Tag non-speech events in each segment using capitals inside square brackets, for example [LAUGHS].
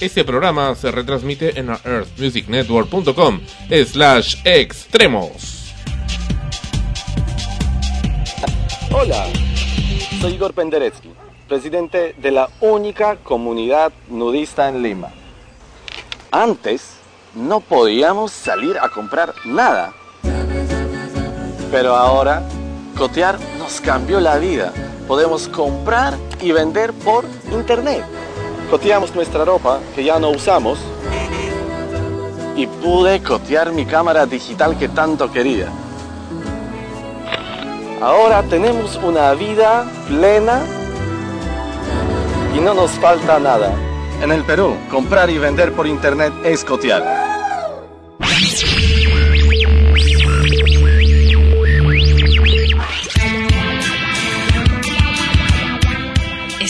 Este programa se retransmite en earthmusicnetwork.com slash extremos. Hola, soy Igor Penderecki, presidente de la única comunidad nudista en Lima. Antes no podíamos salir a comprar nada pero ahora, Cotear nos cambió la vida. Podemos comprar y vender por internet. Coteamos nuestra ropa que ya no usamos y pude cotear mi cámara digital que tanto quería. Ahora tenemos una vida plena y no nos falta nada. En el Perú, comprar y vender por internet es cotear.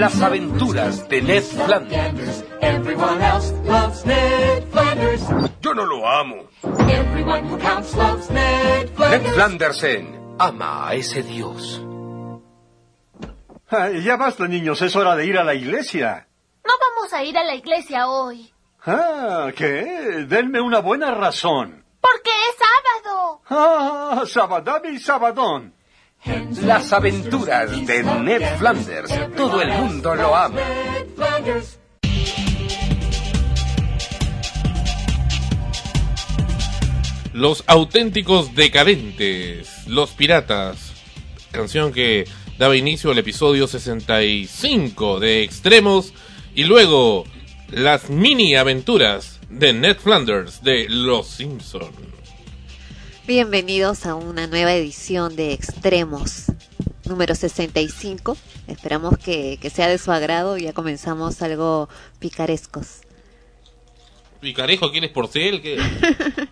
Las aventuras de Ned Flanders. Yo no lo amo. Ned Flandersen ama a ese dios. Ay, ya basta, niños. Es hora de ir a la iglesia. No vamos a ir a la iglesia hoy. Ah, ¿qué? Denme una buena razón. Porque es sábado. Ah, sabadami sabadón. Las aventuras de Ned Flanders. Todo el mundo lo ama. Los auténticos decadentes, los piratas, canción que daba inicio al episodio 65 de Extremos y luego las mini aventuras de Ned Flanders de Los Simpson. Bienvenidos a una nueva edición de Extremos número 65. Esperamos que, que sea de su agrado y ya comenzamos algo picarescos. ¿Picarejo quién es porcel? ¿Qué? [LAUGHS]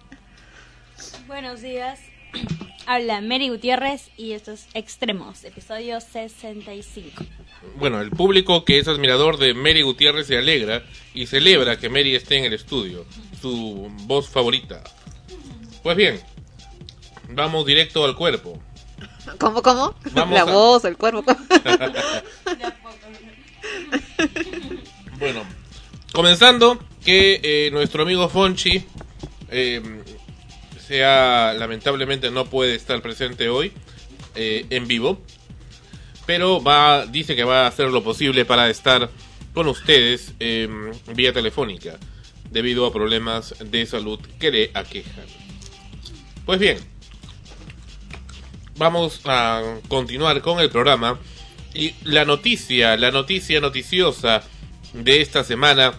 Buenos días. [CLEARS THROAT] Habla Mary Gutiérrez y esto es Extremos, episodio 65. Bueno, el público que es admirador de Mary Gutiérrez se alegra y celebra que Mary esté en el estudio, su voz favorita. Pues bien, vamos directo al cuerpo. ¿Cómo, cómo? Vamos La a- voz, el cuerpo. [LAUGHS] Bueno, comenzando que eh, nuestro amigo Fonchi eh, sea lamentablemente no puede estar presente hoy eh, en vivo, pero va dice que va a hacer lo posible para estar con ustedes eh, vía telefónica debido a problemas de salud que le aquejan. Pues bien, vamos a continuar con el programa y la noticia, la noticia noticiosa de esta semana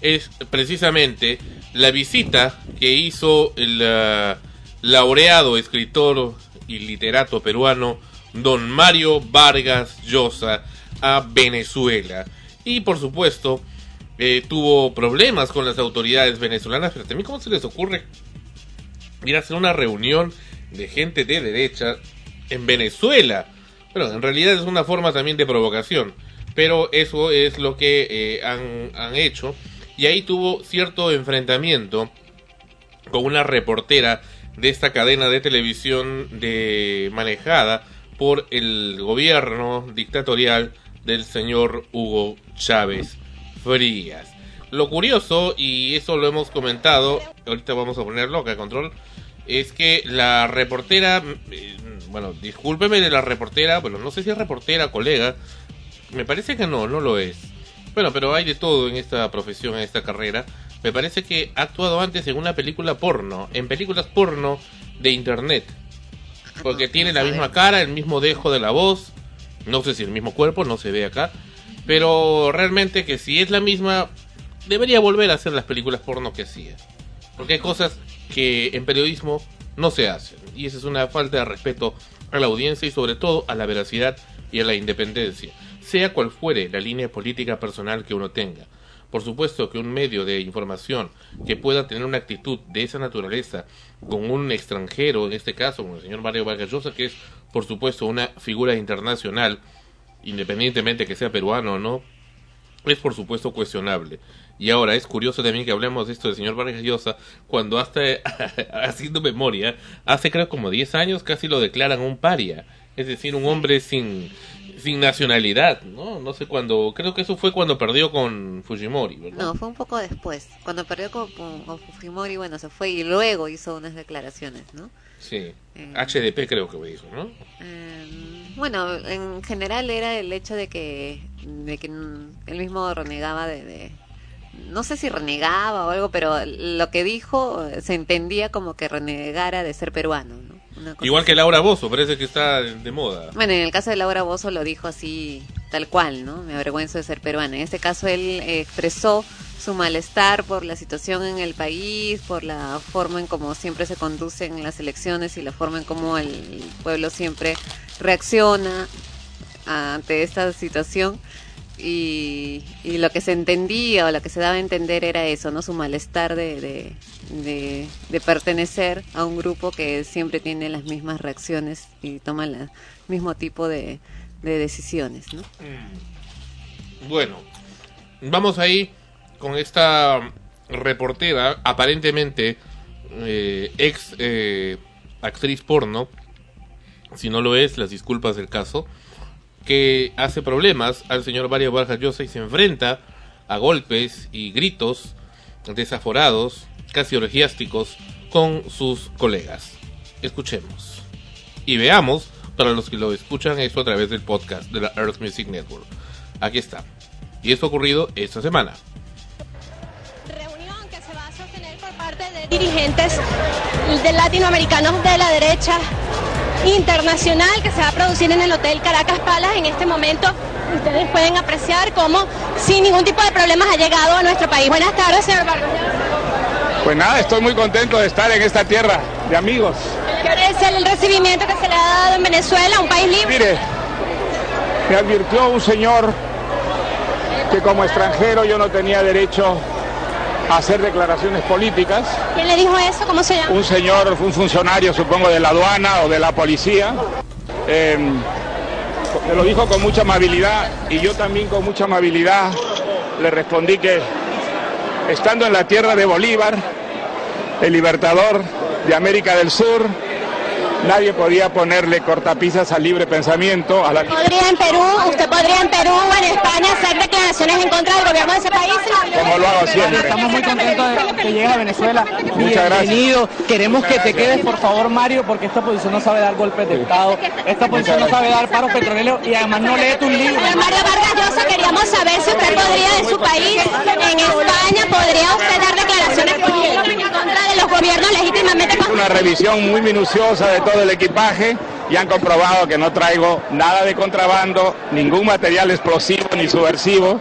es precisamente la visita que hizo el ah, laureado escritor y literato peruano don Mario Vargas Llosa a Venezuela. Y por supuesto, eh, tuvo problemas con las autoridades venezolanas, pero también cómo se les ocurre ir a hacer una reunión de gente de derecha en Venezuela. Bueno, en realidad es una forma también de provocación, pero eso es lo que eh, han, han hecho. Y ahí tuvo cierto enfrentamiento con una reportera de esta cadena de televisión de manejada por el gobierno dictatorial del señor Hugo Chávez Frías. Lo curioso, y eso lo hemos comentado, ahorita vamos a ponerlo acá control, es que la reportera, eh, bueno, discúlpeme de la reportera, bueno, no sé si es reportera, colega, me parece que no, no lo es. Bueno, pero hay de todo en esta profesión, en esta carrera. Me parece que ha actuado antes en una película porno, en películas porno de internet. Porque tiene la misma cara, el mismo dejo de la voz, no sé si el mismo cuerpo, no se ve acá. Pero realmente que si es la misma, debería volver a hacer las películas porno que hacía. Porque hay cosas que en periodismo no se hacen. Y esa es una falta de respeto a la audiencia y sobre todo a la veracidad y a la independencia. Sea cual fuere la línea política personal que uno tenga. Por supuesto que un medio de información que pueda tener una actitud de esa naturaleza con un extranjero, en este caso con el señor Mario Vargas Llosa, que es por supuesto una figura internacional, independientemente que sea peruano o no, es por supuesto cuestionable. Y ahora es curioso también que hablemos de esto del señor Vargas Llosa, cuando hasta [LAUGHS] haciendo memoria, hace creo como 10 años casi lo declaran un paria, es decir, un hombre sin, sin nacionalidad, ¿no? No sé cuándo, creo que eso fue cuando perdió con Fujimori, ¿verdad? No, fue un poco después. Cuando perdió con, con- con Fujimori, bueno, se fue y luego hizo unas declaraciones, ¿no? Sí, HDP creo que me dijo, ¿no? Eh, bueno, en general era el hecho de que, de que él mismo renegaba de, de- No sé si renegaba o algo, pero lo que dijo eh, se entendía como que renegara de ser peruano, ¿no? Igual que Laura Bozo, parece que está de moda. Bueno, en el caso de Laura Bozo lo dijo así, tal cual, ¿no? Me avergüenzo de ser peruana. En este caso él expresó su malestar por la situación en el país, por la forma en cómo siempre se conducen las elecciones y la forma en cómo el pueblo siempre reacciona ante esta situación. Y, y lo que se entendía o lo que se daba a entender era eso, ¿no? Su malestar de, de, pertenecer a un grupo que siempre tiene las mismas reacciones y toma el mismo tipo de, de decisiones, ¿no? Bueno, vamos ahí con esta reportera, aparentemente eh, ex eh, actriz porno, si no lo es, las disculpas del caso, que hace problemas al señor Mario Vargas Llosa y se enfrenta a golpes y gritos desaforados, casi orgiásticos, con sus colegas. Escuchemos. Y veamos, para los que lo escuchan esto a través del podcast de la Earth Music Network. Aquí está. Y esto ha ocurrido esta semana. Reunión que se va a sostener por parte de dirigentes de latinoamericanos de la derecha internacional que se va a producir en el Hotel Caracas Palace en este momento. Ustedes pueden apreciar cómo sin ningún tipo de problemas ha llegado a nuestro país. Buenas tardes, señor Vargas. Pues nada, estoy muy contento de estar en esta tierra de amigos. ¿Qué parece el recibimiento que se le ha dado en Venezuela, un país libre? Mire, me advirtió un señor que como extranjero yo no tenía derecho a hacer declaraciones políticas. ¿Quién le dijo eso? ¿Cómo se llama? Un señor, un funcionario supongo de la aduana o de la policía. Eh, me lo dijo con mucha amabilidad y yo también con mucha amabilidad le respondí que estando en la tierra de Bolívar, el libertador de América del Sur, nadie podía ponerle cortapisas al libre pensamiento. A la... ¿Podría en Perú, usted podría en Perú o en España hacer declaraciones en contra del gobierno de ese país? Como lo hago siempre. Estamos muy contentos de que llegues a Venezuela. Muchas Bienvenido. Queremos que te quedes, por favor, Mario, porque esta posición no sabe dar golpes de Estado. Esta posición no sabe dar paros petroleros y además no lee tus libros. Mario Vargas Llosa, queríamos saber si usted podría en su país, en España, podría usted dar declaraciones en contra de los gobiernos legítimamente Una revisión muy minuciosa de todo el equipaje y han comprobado que no traigo nada de contrabando, ningún material explosivo ni subversivo,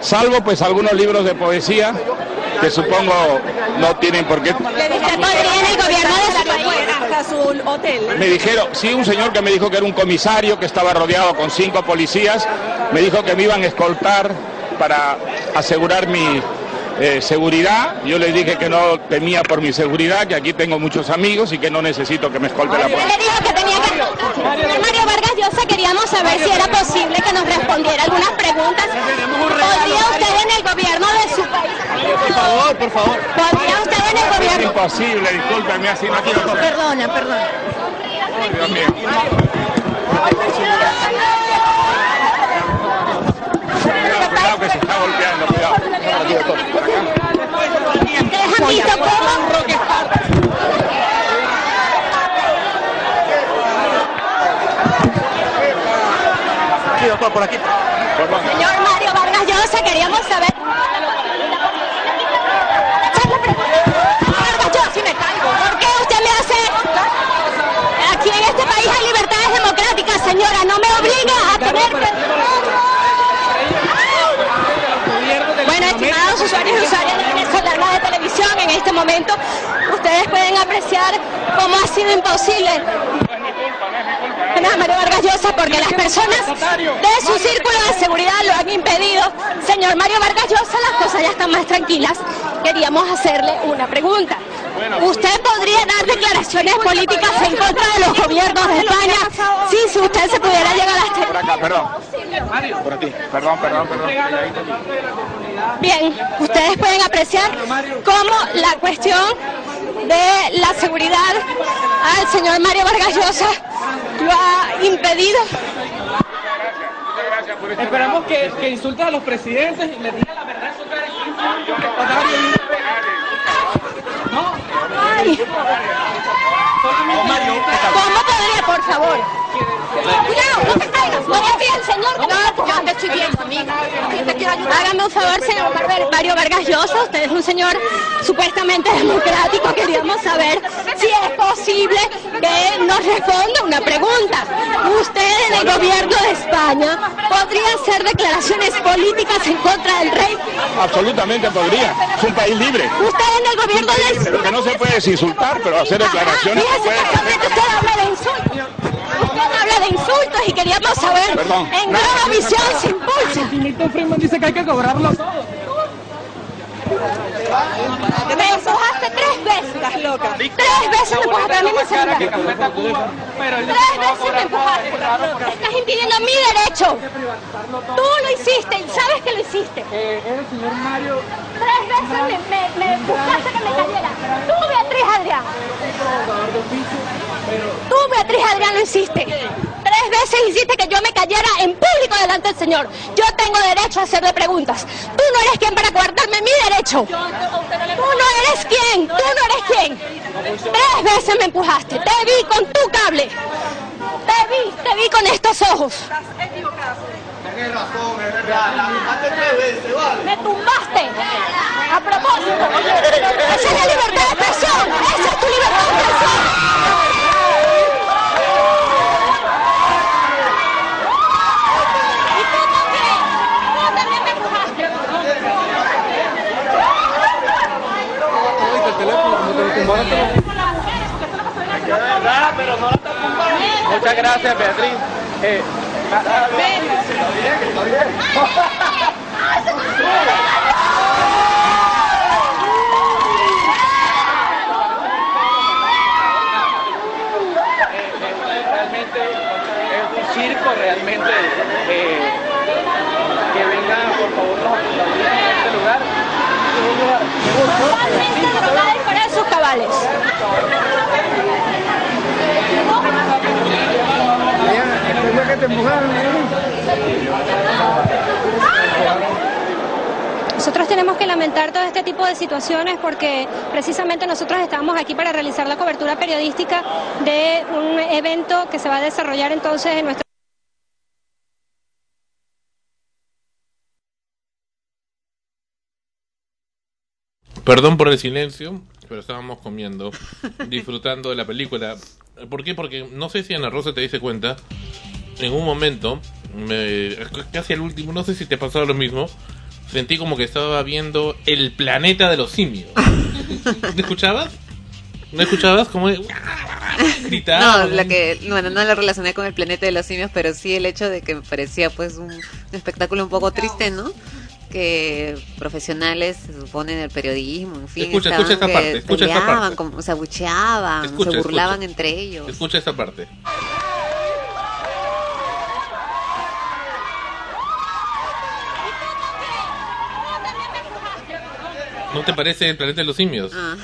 salvo pues algunos libros de poesía que supongo no tienen por qué. ¿Usted podría el gobierno de hasta su hotel. Me dijeron, sí, un señor que me dijo que era un comisario, que estaba rodeado con cinco policías, me dijo que me iban a escoltar para asegurar mi eh, seguridad. Yo les dije que no temía por mi seguridad, que aquí tengo muchos amigos y que no necesito que me escolte la policía. dijo que tenía que Mario Vargas Llosa, queríamos saber si era posible que nos respondiera algunas preguntas. ¿Podría usted en el gobierno de su país? Por favor, por favor. ¿Podría usted en el Es gobierno? imposible, discúlpeme, así no quiero. Perdona, perdona. Dios mío. Cuidado que se está golpeando, cuidado. ¿Ustedes han visto cómo? Sí, doctor, por aquí. Señor Mario Vargas Llosa, queríamos saber. Vargas Llosa, si me caigo. ¿Por qué usted me hace Aquí en este país hay libertades democráticas, señora. No me obliga a tener. Bueno, estimados usuarios y usuarias de televisión, en este momento ustedes pueden apreciar cómo ha sido imposible Mario Vargas Llosa porque las personas de su círculo de seguridad lo han impedido. Señor Mario Vargas Llosa, las cosas ya están más tranquilas. Queríamos hacerle una pregunta. ¿Usted podría dar declaraciones políticas en contra de los gobiernos de España? Sí, si usted se pudiera llegar hasta... Por acá, perdón. Por aquí. Perdón, perdón, perdón. Bien, ustedes pueden apreciar cómo la cuestión de la seguridad al señor Mario Vargas Llosa lo ha impedido. Esperamos que, que insulte a los presidentes y les diga la verdad en su cara. No. Ay. ¿Cómo podría, por favor? Cuidado, no te caigas. No te el señor. No, yo te estoy viendo, amiga. Hágame un favor, señor Mario- Mario Vargas Llosa. Usted es un señor supuestamente democrático. Queríamos saber si es posible que nos responda una pregunta. ¿Usted en el gobierno de España podría hacer declaraciones políticas en contra del rey? Absolutamente podría. Es un país libre. ¿Usted en el gobierno de Pero que no se puede desinsultar, pero hacer declaraciones se Fíjese puede. que solamente usted habla de insultos. Usted habla de insultos y queríamos saber Perdón. en No, Visión no. se impulsa. Friedman dice que hay que cobrarlo todo. Me empujaste tres veces. Estás loca. Tres veces me empujaste a mí mi celular. Tres veces me empujaste. Estás impidiendo mi derecho. Tú lo hiciste y sabes que lo hiciste. el señor Mario. Tres veces me, me, me buscaste que me cayera. Tú, Beatriz Adrián. Tú, Beatriz Adrián, lo hiciste. Tres veces hiciste que yo me cayera en público delante del Señor. Yo tengo derecho a hacerle preguntas. Tú no eres quien para guardarme mi derecho. Tú no eres quien. Tú no eres quien. Tres veces me empujaste. Te vi con tu cable. Te vi, te vi con estos ojos. Me tumbaste. A propósito. Esa es la libertad de expresión. Esa es tu libertad de expresión. Y tú también. Tú también me empujaste. Muchas gracias, Beatriz. Eh, realmente es un circo realmente eh, que vengan por favor a este lugar Es un lugar Totalmente normales Nosotros tenemos que lamentar todo este tipo de situaciones porque precisamente nosotros estamos aquí para realizar la cobertura periodística de un evento que se va a desarrollar entonces en nuestro Perdón por el silencio, pero estábamos comiendo, [LAUGHS] disfrutando de la película. ¿Por qué? Porque no sé si Ana Rosa te dice cuenta, en un momento, me- casi al último, no sé si te pasaba lo mismo, sentí como que estaba viendo el planeta de los simios. ¿Me escuchabas? ¿No escuchabas? Como de- [LAUGHS] gritaba. No, la que, bueno, no la relacioné con el planeta de los simios, pero sí el hecho de que me parecía pues un, un espectáculo un poco triste, ¿no? Que profesionales, se supone, del periodismo, en fin, Escucha, escucha esta parte, escucha esta peleaban, parte. como- se abucheaban, Escucha, se burlaban escucha. entre ellos. Escucha esta parte. ¿No te parece el planeta de los simios? Ah.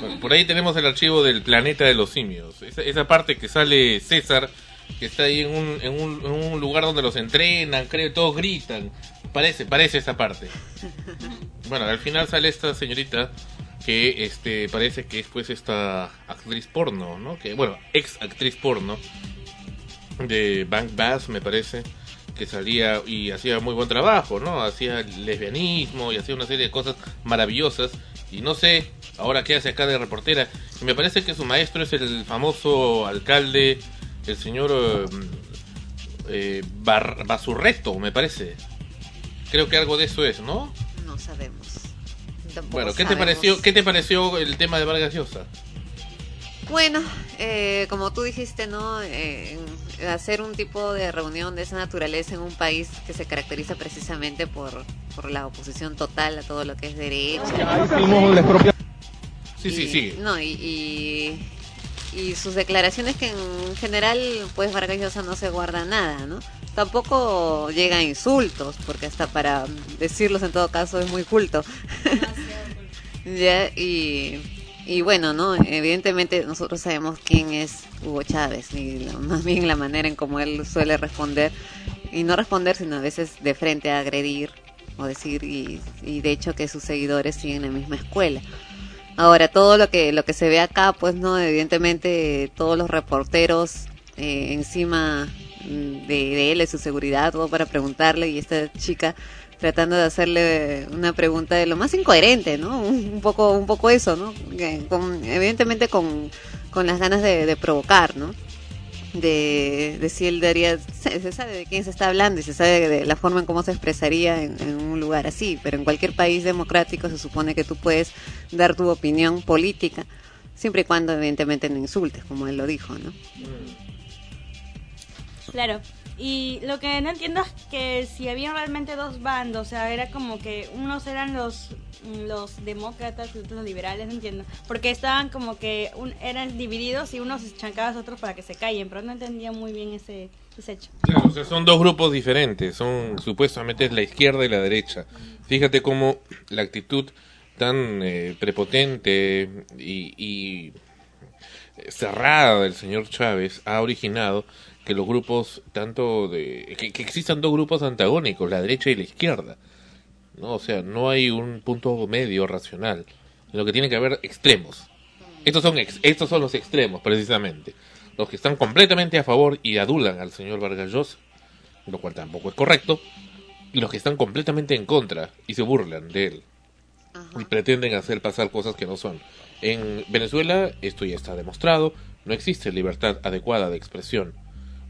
Bueno, Por ahí tenemos el archivo del planeta de los simios. Esa, esa parte que sale César, que está ahí en un, en, un, en un lugar donde los entrenan, creo, todos gritan. Parece, parece esa parte. [LAUGHS] Bueno, al final sale esta señorita que este parece que es pues esta actriz porno, ¿no? Que bueno, ex actriz porno de Bank Bass, me parece, que salía y hacía muy buen trabajo, ¿no? Hacía lesbianismo y hacía una serie de cosas maravillosas. Y no sé ahora qué hace acá de reportera. Y me parece que su maestro es el famoso alcalde, el señor eh, eh, Bar- Basurreto, me parece. Creo que algo de eso es, ¿no? No sabemos. Tampoco Bueno, ¿qué te pareció, qué te pareció el tema de Vargas Llosa? Bueno, eh, como tú dijiste, ¿no? Eh, hacer un tipo de reunión de esa naturaleza en un país que se caracteriza precisamente por, por la oposición total a todo lo que es derecho. Sí, sí, sigue. No, y, y, y sus declaraciones que en general, pues Vargas Llosa no se guarda nada, ¿no? Tampoco llega a insultos, porque hasta para decirlos en todo caso es muy culto. [LAUGHS] ya, y, y bueno, ¿no? Evidentemente nosotros sabemos quién es Hugo Chávez, y la- [LAUGHS] más bien la manera en cómo él suele responder, y no responder, sino a veces de frente a agredir o decir, y, y de hecho que sus seguidores siguen la misma escuela. Ahora, todo lo que, lo que se ve acá, pues no, evidentemente todos los reporteros eh, encima de, de él, de su seguridad, todo para preguntarle y esta chica tratando de hacerle una pregunta de lo más incoherente, ¿no? Un, poco, un poco eso, ¿no? Con- evidentemente con, con las ganas de, provocar, ¿no? De, si él daría, se, se sabe de quién se está hablando y se sabe de la forma en cómo se expresaría en, en un lugar así, pero en cualquier país democrático se supone que tú puedes dar tu opinión política, siempre y cuando evidentemente no insultes, como él lo dijo, ¿no? Claro. Y lo que no entiendo es que si había realmente dos bandos, o sea, era como que unos eran los los demócratas y otros los liberales, no entiendo. Porque estaban como que un, eran divididos y unos chancaban a otros para que se callen, pero no entendía muy bien ese, ese hecho. O sea, son dos grupos diferentes, son supuestamente la izquierda y la derecha. Fíjate cómo la actitud tan eh, prepotente y, y cerrada del señor Chávez ha originado que los grupos tanto de que, que, existan dos grupos antagónicos la derecha y la izquierda no o sea no hay un punto medio racional. Sino que tiene que haber extremos. Estos son ex, estos son los extremos precisamente. Los que están completamente a favor y adulan al señor Vargas Llosa lo cual tampoco es correcto y los que están completamente en contra y se burlan de él y pretenden hacer pasar cosas que no son. En Venezuela esto ya está demostrado no existe libertad adecuada de expresión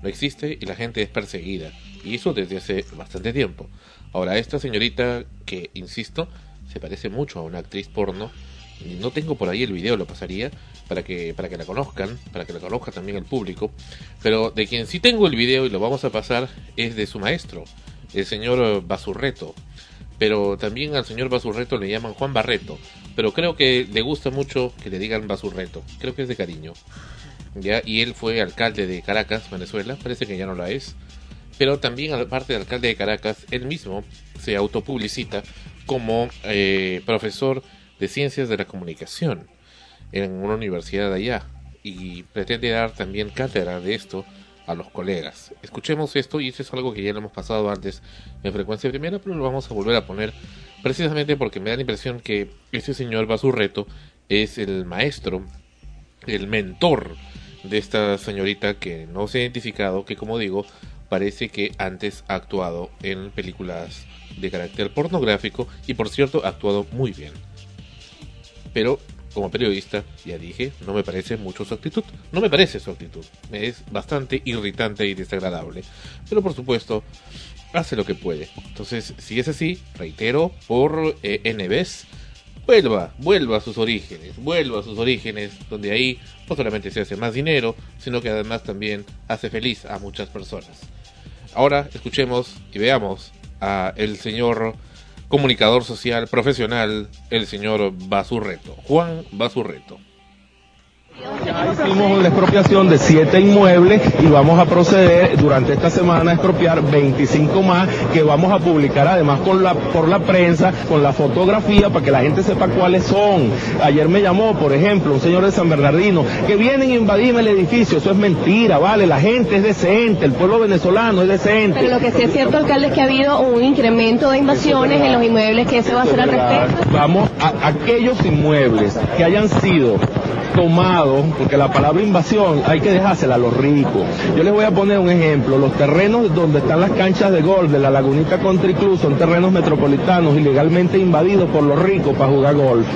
no existe y la gente es perseguida. Y eso desde hace bastante tiempo. Ahora, esta señorita que, insisto, se parece mucho a una actriz porno, no tengo por ahí el video, lo pasaría para que, para que la conozcan, para que la conozca también el público. Pero de quien sí tengo el video y lo vamos a pasar es de su maestro, el señor Basurreto. Pero también al señor Basurreto le llaman Juan Barreto. Pero creo que le gusta mucho que le digan Basurreto. Creo que es de cariño. ¿Ya? y él fue alcalde de Caracas, Venezuela, parece que ya no la es, pero también aparte de alcalde de Caracas, él mismo se autopublicita como eh, profesor de ciencias de la comunicación en una universidad allá y pretende dar también cátedra de esto a los colegas. Escuchemos esto y eso es algo que ya lo hemos pasado antes en frecuencia primera, pero lo vamos a volver a poner precisamente porque me da la impresión que ese señor Basurreto es el maestro, el mentor de esta señorita que no se ha identificado, que como digo, parece que antes ha actuado en películas de carácter pornográfico y por cierto ha actuado muy bien. Pero como periodista, ya dije, no me parece mucho su actitud. No me parece su actitud. Es bastante irritante y desagradable. Pero por supuesto, hace lo que puede. Entonces, si es así, reitero, por eh, NBS, vuelva, vuelva a sus orígenes, vuelva a sus orígenes, donde ahí no solamente se hace más dinero, sino que además también hace feliz a muchas personas. Ahora escuchemos y veamos a el señor comunicador social profesional, el señor Basurreto, Juan Basurreto. Ya hicimos la expropiación de siete inmuebles y vamos a proceder durante esta semana a expropiar 25 más que vamos a publicar además con la, por la prensa, con la fotografía para que la gente sepa cuáles son. Ayer me llamó, por ejemplo, un señor de San Bernardino que vienen a invadirme el edificio. Eso es mentira, ¿vale? La gente es decente, el pueblo venezolano es decente. Pero lo que sí es cierto, alcalde, es que ha habido un incremento de invasiones en los inmuebles que se va a hacer al respecto. Vamos a aquellos inmuebles que hayan sido tomado, porque la palabra invasión hay que dejársela a los ricos. Yo les voy a poner un ejemplo. Los terrenos donde están las canchas de golf de la Lagunita Country Club son terrenos metropolitanos ilegalmente invadidos por los ricos para jugar golf.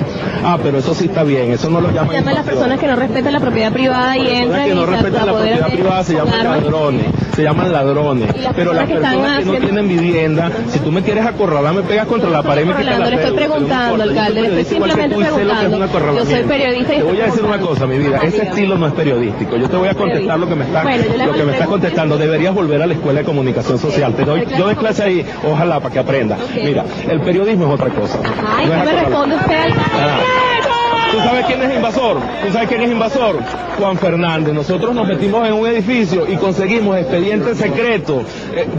Ah, pero eso sí está bien, eso no lo llaman. Se llaman las personas que no respetan la propiedad privada y entran que no respetan la propiedad privada se llaman ladrones, se llaman ladrones. Pero las personas que no tienen vivienda, si tú me quieres acorralar, me pegas contra la pared y me quitas la Le estoy preguntando, alcalde, le estoy simplemente preguntando. Yo soy periodista y voy a decir una cosa, mi vida, ese estilo no es periodístico. Yo te voy a contestar lo que me está, lo que me estás contestando. Deberías volver a la escuela de comunicación social. Te doy, yo doy clase ahí, ojalá para que aprendas. Mira, el periodismo es otra cosa. Ajá, ¿y no me responde usted? ¿Tú sabes quién es invasor? ¿Tú sabes quién es invasor? Juan Fernández. Nosotros nos metimos en un edificio y conseguimos expediente secreto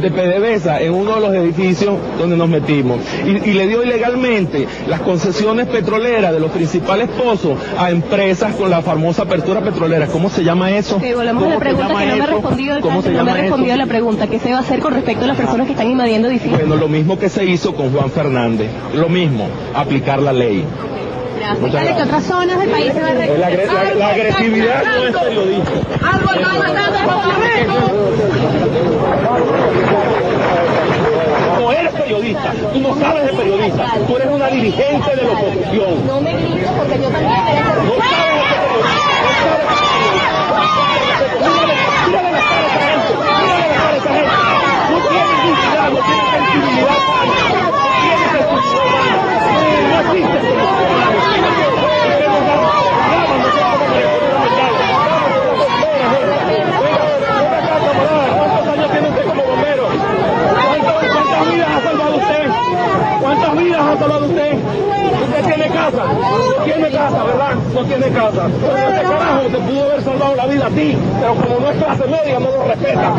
de PDVSA en uno de los edificios donde nos metimos. Y, y, le dio ilegalmente las concesiones petroleras de los principales pozos a empresas con la famosa apertura petrolera. ¿Cómo se llama eso? Sí, volvemos a la pregunta que no me ha respondido el ¿Cómo se no me ha respondido la pregunta. ¿Qué se va a hacer con respecto a las personas que están invadiendo edificios? Bueno, lo mismo que se hizo con Juan Fernández. Lo mismo, aplicar la ley. Gracias. ¿Cuáles que otras zonas del país se van a La, agre- la- la agresividad no es periodismo. No eres periodista, tú no sabes de periodista, tú eres una dirigente de la oposición. No me grites porque yo también lado usted? Usted tiene casa, No tiene casa, ¿verdad? No tiene casa. Pero este carajo te pudo haber salvado la vida a ti, pero como no es clase media, no lo respeta.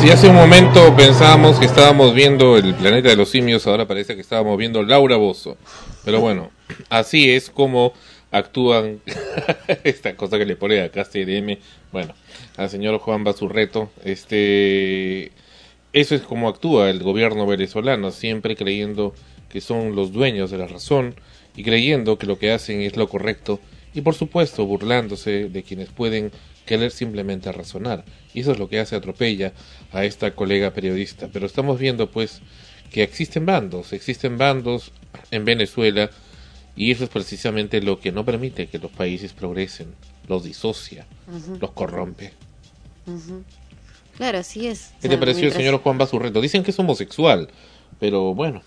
Si hace un momento pensábamos que estábamos viendo el planeta de los simios, ahora parece que estábamos viendo Laura Bozo. Pero bueno, así es como actúan [LAUGHS] esta cosa que le pone acá CDM, bueno, al señor Juan Basurreto, este eso es como actúa el gobierno venezolano, siempre creyendo que son los dueños de la razón y creyendo que lo que hacen es lo correcto y por supuesto burlándose de quienes pueden querer simplemente razonar. Y eso es lo que hace atropella a esta colega periodista. Pero estamos viendo pues que existen bandos, existen bandos en Venezuela y eso es precisamente lo que no permite que los países progresen, los disocia, los corrompe. Claro, así es. ¿Qué O te pareció el señor Juan Basurreto? Dicen que es homosexual, pero bueno,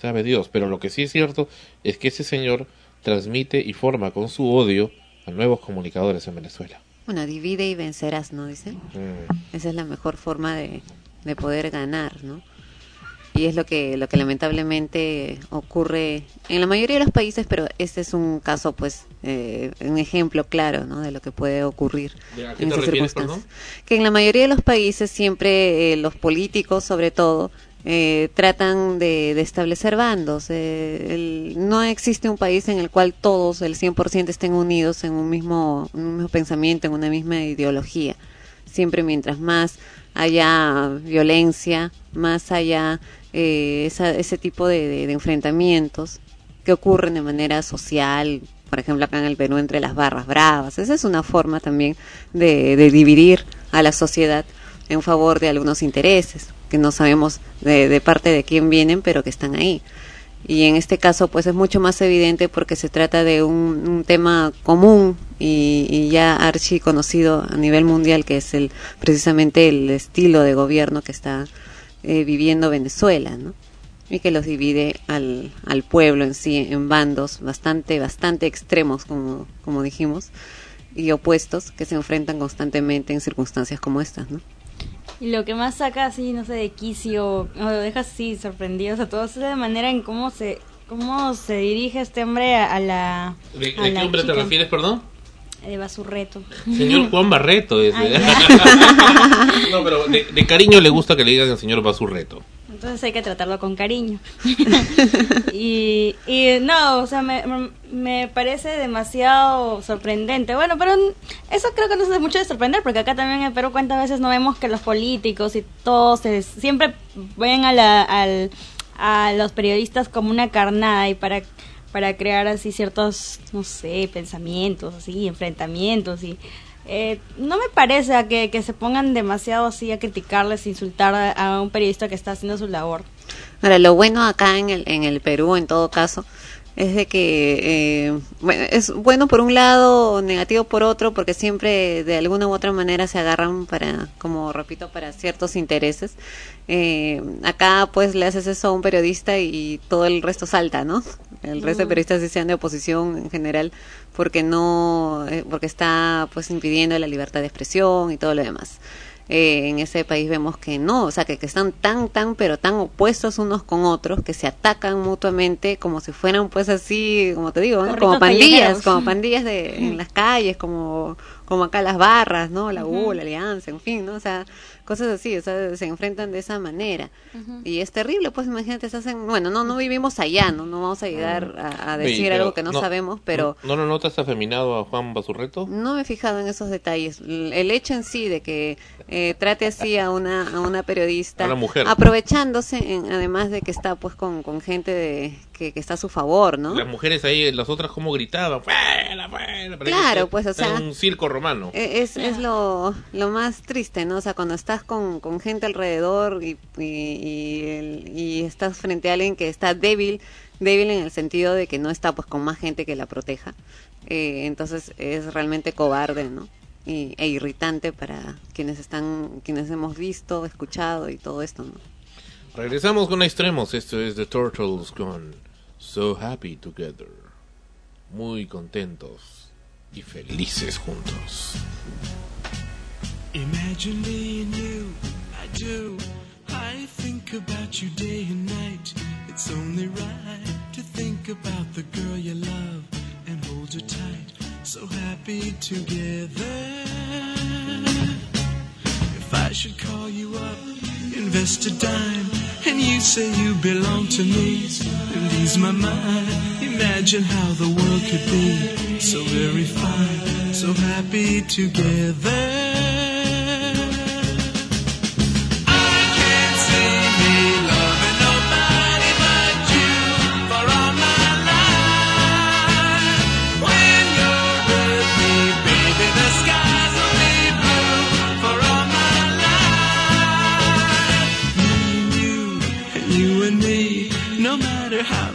sabe Dios. Pero lo que sí es cierto es que ese señor transmite y forma con su odio a nuevos comunicadores en Venezuela. Bueno, divide y vencerás, ¿no? Dicen. Mm. Esa es la mejor forma de, de poder ganar, ¿no? Y es lo que, lo que lamentablemente ocurre en la mayoría de los países, pero este es un caso, pues, eh, un ejemplo claro, ¿no? De lo que puede ocurrir ¿A qué en te esas circunstancias. Que en la mayoría de los países siempre eh, los políticos, sobre todo, eh, tratan de, de establecer bandos. Eh, el- no existe un país en el cual todos, el 100%, estén unidos en un mismo, un mismo pensamiento, en una misma ideología. Siempre mientras más haya violencia, más haya eh, esa- ese tipo de, enfrentamientos que ocurren de manera social, por ejemplo acá en el Perú entre las barras bravas. Esa es una forma también de, de dividir a la sociedad en favor de algunos intereses que no sabemos de, de parte de quién vienen, pero que están ahí. Y en este caso, pues es mucho más evidente porque se trata de un, un tema común y, y ya archi conocido a nivel mundial, que es el precisamente el estilo de gobierno que está eh, viviendo Venezuela, ¿no? Y que los divide al, al pueblo en sí en bandos bastante, bastante extremos, como, como dijimos, y opuestos que se enfrentan constantemente en circunstancias como estas, ¿no? Y lo que más saca así, no sé, de quicio, o lo deja así sorprendidos a todos, es la manera en cómo se cómo se dirige este hombre a, a la... ¿De, a de qué hombre te refieres, perdón? De Basurreto. Señor [LAUGHS] Juan Barreto. ese. [LAUGHS] No, pero de, de cariño le gusta que le digan el señor Basurreto. Entonces hay que tratarlo con cariño. [LAUGHS] y, y no, o sea, me, me parece demasiado sorprendente. Bueno, pero eso creo que no es mucho de sorprender, porque acá también en Perú cuántas veces no vemos que los políticos y todos se- siempre ven a, la, al, a los periodistas como una carnada y para para crear así ciertos, no sé, pensamientos, así, enfrentamientos y eh, no me parece a que, que se pongan demasiado así a criticarles, insultar a, un periodista que está haciendo su labor. Ahora, lo bueno acá en el, en el Perú, en todo caso, es de que eh, bueno, es bueno por un lado, negativo por otro, porque siempre de alguna u otra manera se agarran para, como repito, para ciertos intereses. Eh, acá pues le haces eso a un periodista y todo el resto salta, ¿no? El resto de Mm. periodistas sí sean de oposición en general, porque no, eh, porque está pues impidiendo la libertad de expresión y todo lo demás. Eh, en ese país vemos que no, o sea, que, que están tan, tan, pero tan opuestos unos con otros, que se atacan mutuamente como si fueran pues así, como te digo, ¿no? Como pandillas, como pandillas de, en las calles, como, como acá las barras, ¿no? La U, la Alianza, en fin, ¿no? O sea, cosas así, o sea, se enfrentan de esa manera. Y es terrible, pues imagínate, se hacen, bueno, no, no vivimos allá, ¿no? No vamos a llegar a, decir pero algo que no, sabemos, pero... ¿No lo notas afeminado a Juan Basurreto? No me he fijado en esos detalles. El hecho en sí de que eh, trate así a una, a una periodista, A la mujer. aprovechándose, en- además de que está pues con, con gente de, que, que está a su favor, ¿no? Las mujeres ahí, las otras como gritaban. ¡Fuera, fuera! Claro, pues, o sea, un circo romano. E- Es, es lo, lo más triste, ¿no? O sea, cuando estás con, con gente alrededor y, y, y el- y estás frente a alguien que está débil, débil en el sentido de que no está pues con más gente que la proteja, eh, entonces es realmente cobarde, ¿no? Y, e irritante para quienes están, quienes hemos visto, escuchado y todo esto, ¿no? Regresamos con Extremos. Esto es The Turtles con So Happy Together. Muy contentos y felices juntos. Imagine me and you, I do. I think about you day and night. It's only right to think about the girl you love and hold her tight. So happy together. If I should call you up, invest a dime, and you say you belong to me, and ease my mind. Imagine how the world could be so very fine, so happy together.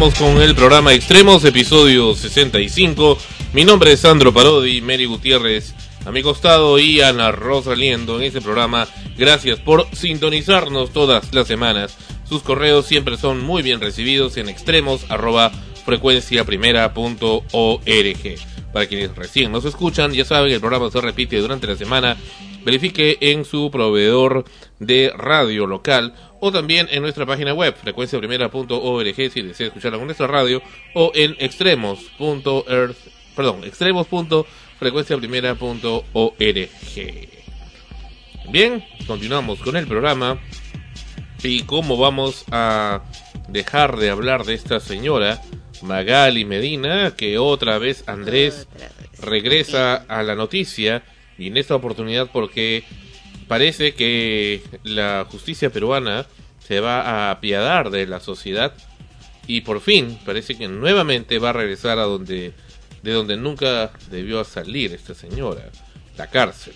Continuamos con el programa Extremos, episodio 65. Mi nombre es Sandro Parodi, Mary Gutiérrez a mi costado y Ana Rosa Liendo en este programa. Gracias por sintonizarnos todas las semanas. Sus correos siempre son muy bien recibidos en extremos arroba frecuenciaprimera.org. Para quienes recién nos escuchan, ya saben, el programa se repite durante la semana. Verifique en su proveedor de radio local o también en nuestra página web, frecuenciaprimera.org, si desea escucharla con nuestra radio, o en extremos.earth, perdón, extremos.frecuenciaprimera.org. Bien, continuamos con el programa. Y cómo vamos a dejar de hablar de esta señora, Magali Medina, que otra vez Andrés regresa a la noticia, y en esta oportunidad porque parece que la justicia peruana se va a apiadar de la sociedad y por fin parece que nuevamente va a regresar a donde de donde nunca debió salir esta señora, la cárcel.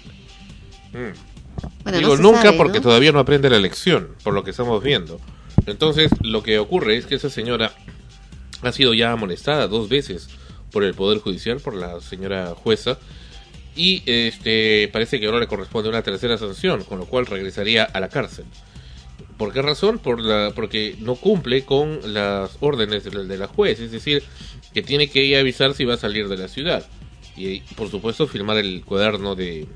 Mm. Digo nunca porque todavía no aprende la lección, por lo que estamos viendo. Entonces, lo que ocurre es que esa señora ha sido ya amonestada dos veces por el Poder Judicial, por la señora jueza, y este parece que ahora le corresponde una tercera sanción, con lo cual regresaría a la cárcel. ¿Por qué razón? Por la, porque no cumple con las órdenes de la, juez, es decir, que tiene que ir a avisar si va a salir de la ciudad. Y por supuesto firmar el cuaderno de,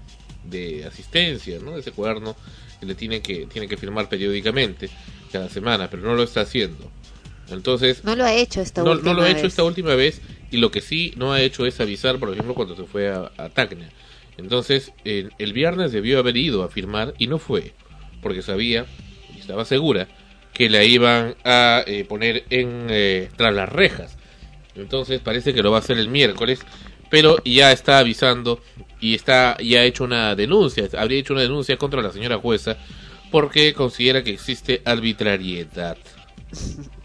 de asistencia, ¿no? Ese cuaderno que le tiene que, tiene que firmar periódicamente, cada semana, pero no lo está haciendo. Entonces... No lo ha hecho esta última vez. No lo ha hecho esta última vez y lo que sí no ha hecho es avisar, por ejemplo, cuando se fue a, Tacna. Entonces, el, viernes debió haber ido a firmar y no fue, porque sabía y estaba segura que la iban a eh, poner en eh, tras las rejas. Entonces parece que lo va a hacer el miércoles, pero ya está avisando y está ya ha hecho una denuncia, habría hecho una denuncia contra la señora jueza porque considera que existe arbitrariedad. [LAUGHS]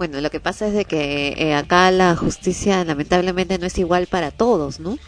Bueno, lo que pasa es de que eh, acá la justicia lamentablemente no es igual para todos, ¿no?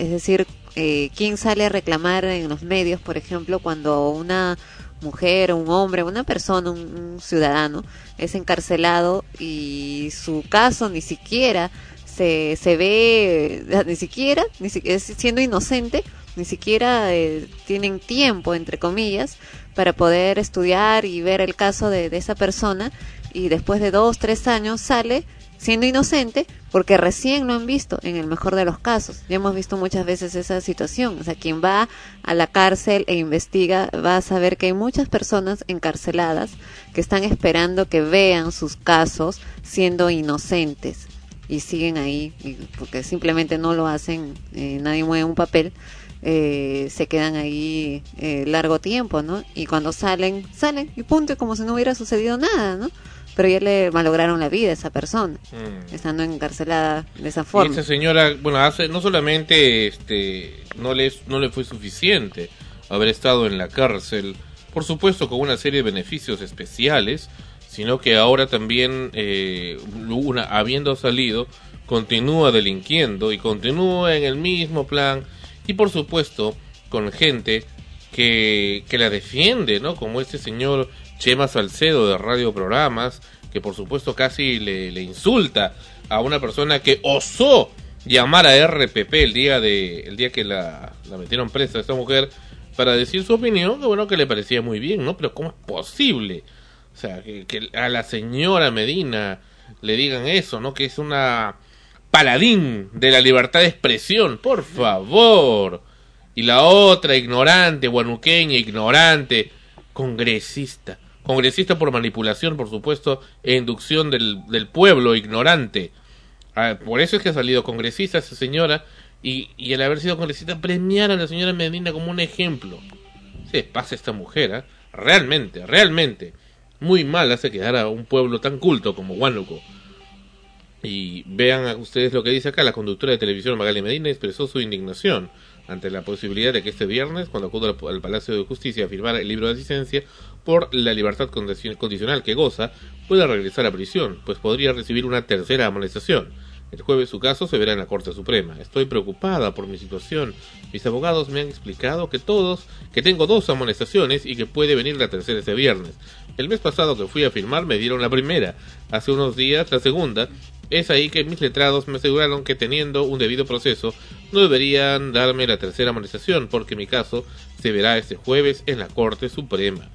Es decir, eh, ¿quién sale a reclamar en los medios, por ejemplo, cuando una mujer, un hombre, una persona, un, ciudadano es encarcelado y su caso ni siquiera se, se ve, eh, ni siquiera, ni siendo inocente, ni siquiera eh, tienen tiempo, entre comillas, para poder estudiar y ver el caso de esa persona y después de dos, tres años sale siendo inocente porque recién lo han visto en el mejor de los casos. Ya hemos visto muchas veces esa situación. O sea, quien va a la cárcel e investiga va a saber que hay muchas personas encarceladas que están esperando que vean sus casos siendo inocentes y siguen ahí porque simplemente no lo hacen, eh, nadie mueve un papel. eh, se quedan ahí eh, largo tiempo, ¿no? Y cuando salen, salen y punto, como si no hubiera sucedido nada, ¿no? Pero ya le malograron la vida a esa persona, Mm. estando encarcelada de esa Y forma. esta señora, bueno, hace no solamente este no le no le fue suficiente haber estado en la cárcel, por supuesto con una serie de beneficios especiales, sino que ahora también eh, una habiendo salido continúa delinquiendo y continúa en el mismo plan y por supuesto con gente que, que la defiende, ¿no? Como este señor Chema Salcedo de Radio Programas, que por supuesto casi le, insulta a una persona que osó llamar a RPP el día de el día que la, la metieron presa a esta mujer para decir su opinión, que bueno, que le parecía muy bien, ¿no? Pero ¿cómo es posible? O sea, que, que a la señora Medina le digan eso, ¿no? Que es una paladín de la libertad de expresión, por favor. Y la otra, ignorante, guanuqueña, ignorante, congresista. Congresista por manipulación, por supuesto, e inducción del, del pueblo ignorante. Ah, por eso es que ha salido congresista esa señora y, y al haber sido congresista premiar a la señora Medina como un ejemplo. Se pasa esta mujer, ¿ah? realmente, realmente. Muy mal hace quedar a un pueblo tan culto como Huánuco. Y vean a ustedes lo que dice acá, la conductora de televisión Magali Medina expresó su indignación ante la posibilidad de que este viernes, cuando acuda al Palacio de Justicia a firmar el libro de asistencia por la libertad condici- condicional que goza, pueda regresar a prisión, pues podría recibir una tercera amonestación. El jueves su caso se verá en la Corte Suprema. Estoy preocupada por mi situación. Mis abogados me han explicado que todos, que tengo dos amonestaciones y que puede venir la tercera este viernes. El mes pasado que fui a firmar me dieron la primera, hace unos días la segunda. Es ahí que mis letrados me aseguraron que teniendo un debido proceso no deberían darme la tercera amonestación porque mi caso se verá este jueves en la Corte Suprema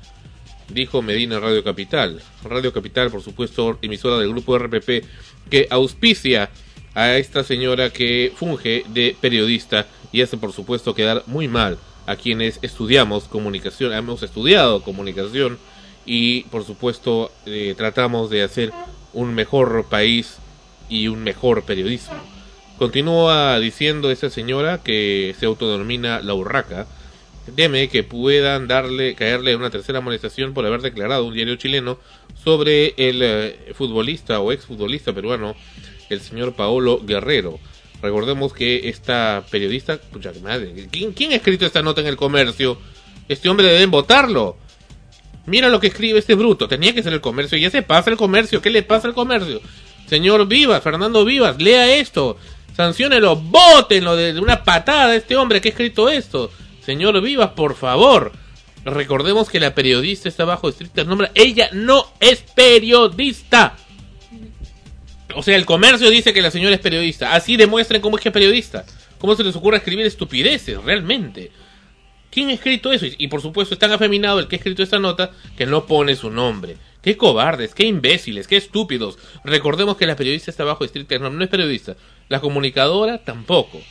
dijo Medina Radio Capital. Radio Capital, por supuesto, emisora del grupo RPP, que auspicia a esta señora que funge de periodista y hace, por supuesto, quedar muy mal a quienes estudiamos comunicación, hemos estudiado comunicación y, por supuesto, eh, tratamos de hacer un mejor país y un mejor periodismo. Continúa diciendo esta señora que se autodenomina la urraca, teme que puedan darle caerle una tercera amonestación por haber declarado un diario chileno sobre el eh, futbolista o exfutbolista peruano el señor Paolo Guerrero. Recordemos que esta periodista, pucha madre, ¿quién, ha escrito esta nota en el comercio? Este hombre deben votarlo. Mira lo que escribe este bruto. Tenía que ser el comercio. Ya se pasa el comercio. ¿Qué le pasa al comercio? Señor Vivas, Fernando Vivas, lea esto. Sanciónelo, bótenlo de, de una patada a este hombre que ha escrito esto. Señor Vivas, por favor. Recordemos que la periodista está bajo estricta norma. Ella no es periodista. O sea, el comercio dice que la señora es periodista. Así demuestren cómo es que es periodista. ¿Cómo se les ocurre escribir estupideces, realmente? ¿Quién ha escrito eso? Y, y por supuesto es tan afeminado el que ha escrito esta nota que no pone su nombre. Qué cobardes, qué imbéciles, qué estúpidos. Recordemos que la periodista está bajo estricta norma. No es periodista. La comunicadora tampoco.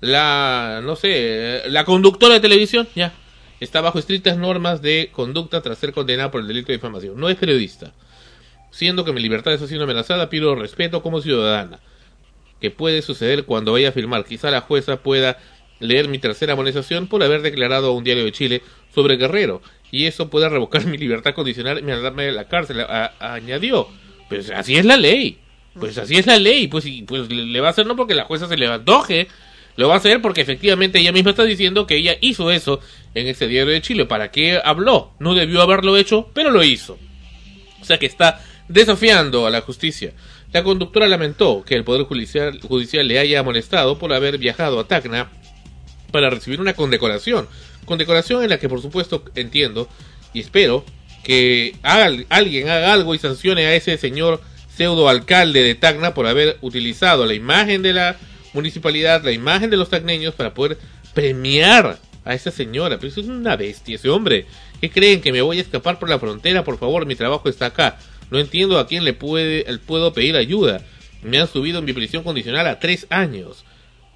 La, no sé, la conductora de televisión, ya. Está bajo estrictas normas de conducta tras ser condenada por el delito de difamación. No es periodista. Siendo que mi libertad está siendo amenazada, pido respeto como ciudadana. Que puede suceder cuando vaya a firmar. Quizá la jueza pueda leer mi tercera amonestación por haber declarado a un diario de Chile sobre Guerrero. Y eso pueda revocar mi libertad condicional y mandarme a la cárcel. A- añadió. Pues así es la ley. Pues así es la ley. Pues, y, pues le va a hacer no porque la jueza se le antoje. Lo va a hacer porque efectivamente ella misma está diciendo que ella hizo eso en ese diario de Chile. ¿Para qué habló? No debió haberlo hecho, pero lo hizo. O sea que está desafiando a la justicia. La conductora lamentó que el Poder Judicial, judicial le haya molestado por haber viajado a Tacna para recibir una condecoración. Condecoración en la que por supuesto entiendo y espero que haga, alguien haga algo y sancione a ese señor pseudo alcalde de Tacna por haber utilizado la imagen de la municipalidad, la imagen de los tacneños para poder premiar a esa señora. Pero es una bestia ese hombre. ¿Qué creen que me voy a escapar por la frontera? Por favor, mi trabajo está acá. No entiendo a quién le puede, puedo pedir ayuda. Me han subido en mi prisión condicional a tres años.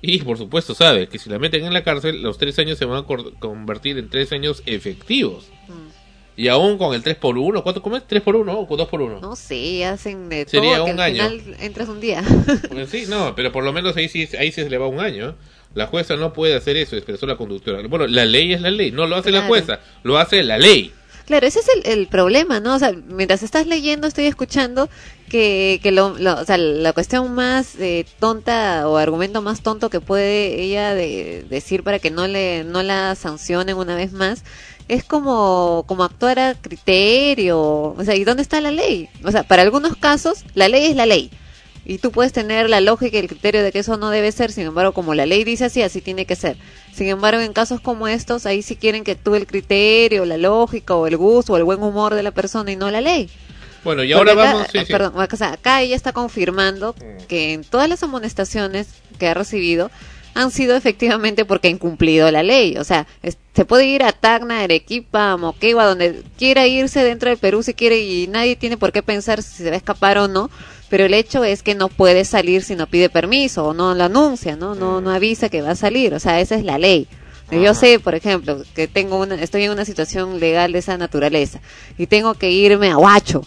Y por supuesto sabe que si la meten en la cárcel, los tres años se van a convertir en tres años efectivos. Y aún con el 3 por 1 ¿cuánto comes? ¿3 por 1 o 2 por 1 No sé, hacen de Sería todo, un que año. al final entras un día. [LAUGHS] Pues sí, no, pero por lo menos ahí sí, ahí sí se le va un año. La jueza no puede hacer eso, expresó la conductora. Bueno, la ley es la ley, no lo hace la Claro. jueza, lo hace la ley. Claro, ese es el, el problema, ¿no? O sea, mientras estás leyendo, estoy escuchando que, que lo, lo- o sea, la cuestión más eh, tonta o argumento más tonto que puede ella de- decir para que no le no la sancionen una vez más es como como actuar a criterio, o sea, ¿y dónde está la ley? O sea, para algunos casos la ley es la ley. Y tú puedes tener la lógica y el criterio de que eso no debe ser, sin embargo, como la ley dice así, así tiene que ser. Sin embargo, en casos como estos, ahí sí quieren que actúe el criterio, la lógica o el gusto o el buen humor de la persona y no la ley. Bueno, y ahora acá- vamos... sí, sí. Perdón, acá ella está confirmando que en todas las amonestaciones que ha recibido han sido efectivamente porque ha incumplido la ley. O sea, es- se puede ir a Tacna, Arequipa, Moquegua, donde quiera irse dentro del Perú si quiere y nadie tiene por qué pensar si se va a escapar o no. Pero el hecho es que no puede salir si no pide permiso o no lo anuncia, ¿no? No, no avisa que va a salir. O sea, esa es la ley. Yo sé, por ejemplo, que tengo una, estoy en una situación legal de esa naturaleza y tengo que irme a Huacho.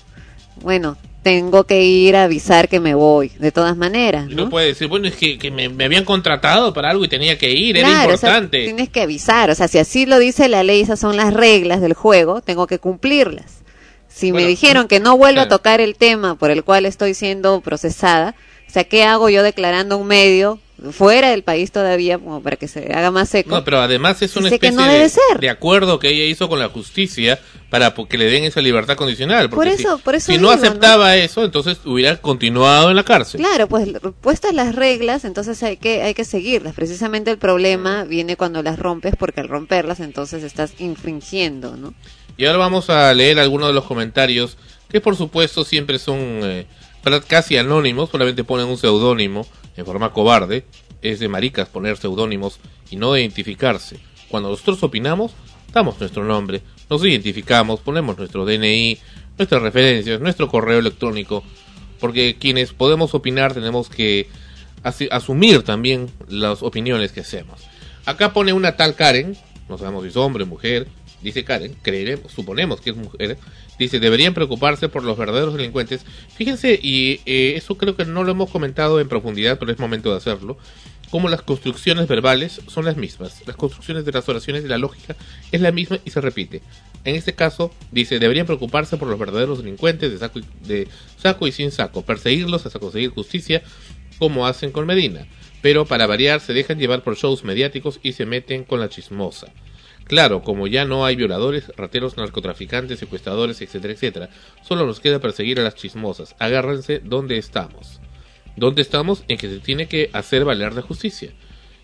Bueno, tengo que ir a avisar que me voy, de todas maneras. ¿no? no puede decir, bueno, es que, que me, me habían contratado para algo y tenía que ir, era Claro, o sea, importante. tienes que avisar, o sea, si así lo dice la ley, esas son las reglas del juego, tengo que cumplirlas. Si Bueno, me dijeron que no vuelva claro. a tocar el tema por el cual estoy siendo procesada, o sea, ¿qué hago yo declarando un medio fuera del país todavía como para que se haga más seco? No, pero además es una que especie de, debe ser. de acuerdo que ella hizo con la justicia para que le den esa libertad condicional. Por porque si- eso- por eso si, no aceptaba eso, entonces hubiera continuado en la cárcel. Claro, pues puestas las reglas, entonces hay que hay que seguirlas. Precisamente el problema viene cuando las rompes, porque al romperlas entonces estás infringiendo, ¿no? Y ahora vamos a leer algunos de los comentarios que por supuesto siempre son eh, casi anónimos, solamente ponen un seudónimo en forma cobarde. Es de maricas poner seudónimos y no identificarse. Cuando nosotros opinamos, damos nuestro nombre, nos identificamos, ponemos nuestro DNI, nuestras referencias, nuestro correo electrónico, porque quienes podemos opinar tenemos que asumir también las opiniones que hacemos. Acá pone una tal Karen, no sabemos si es hombre o mujer, dice Karen, creeremos, suponemos que es mujer, dice, deberían preocuparse por los verdaderos delincuentes. Fíjense, y eh, eso creo que no lo hemos comentado en profundidad, pero es momento de hacerlo, como las construcciones verbales son las mismas, las construcciones de las oraciones de la lógica es la misma y se repite. En este caso, dice, deberían preocuparse por los verdaderos delincuentes de saco y, de saco y sin saco, perseguirlos hasta conseguir justicia, como hacen con Medina. Pero para variar, se dejan llevar por shows mediáticos y se meten con la chismosa. Claro, como ya no hay violadores, rateros, narcotraficantes, secuestradores, etcétera, etcétera, solo nos queda perseguir a las chismosas. Agárrense donde estamos. ¿Dónde estamos? En que se tiene que hacer valer la justicia.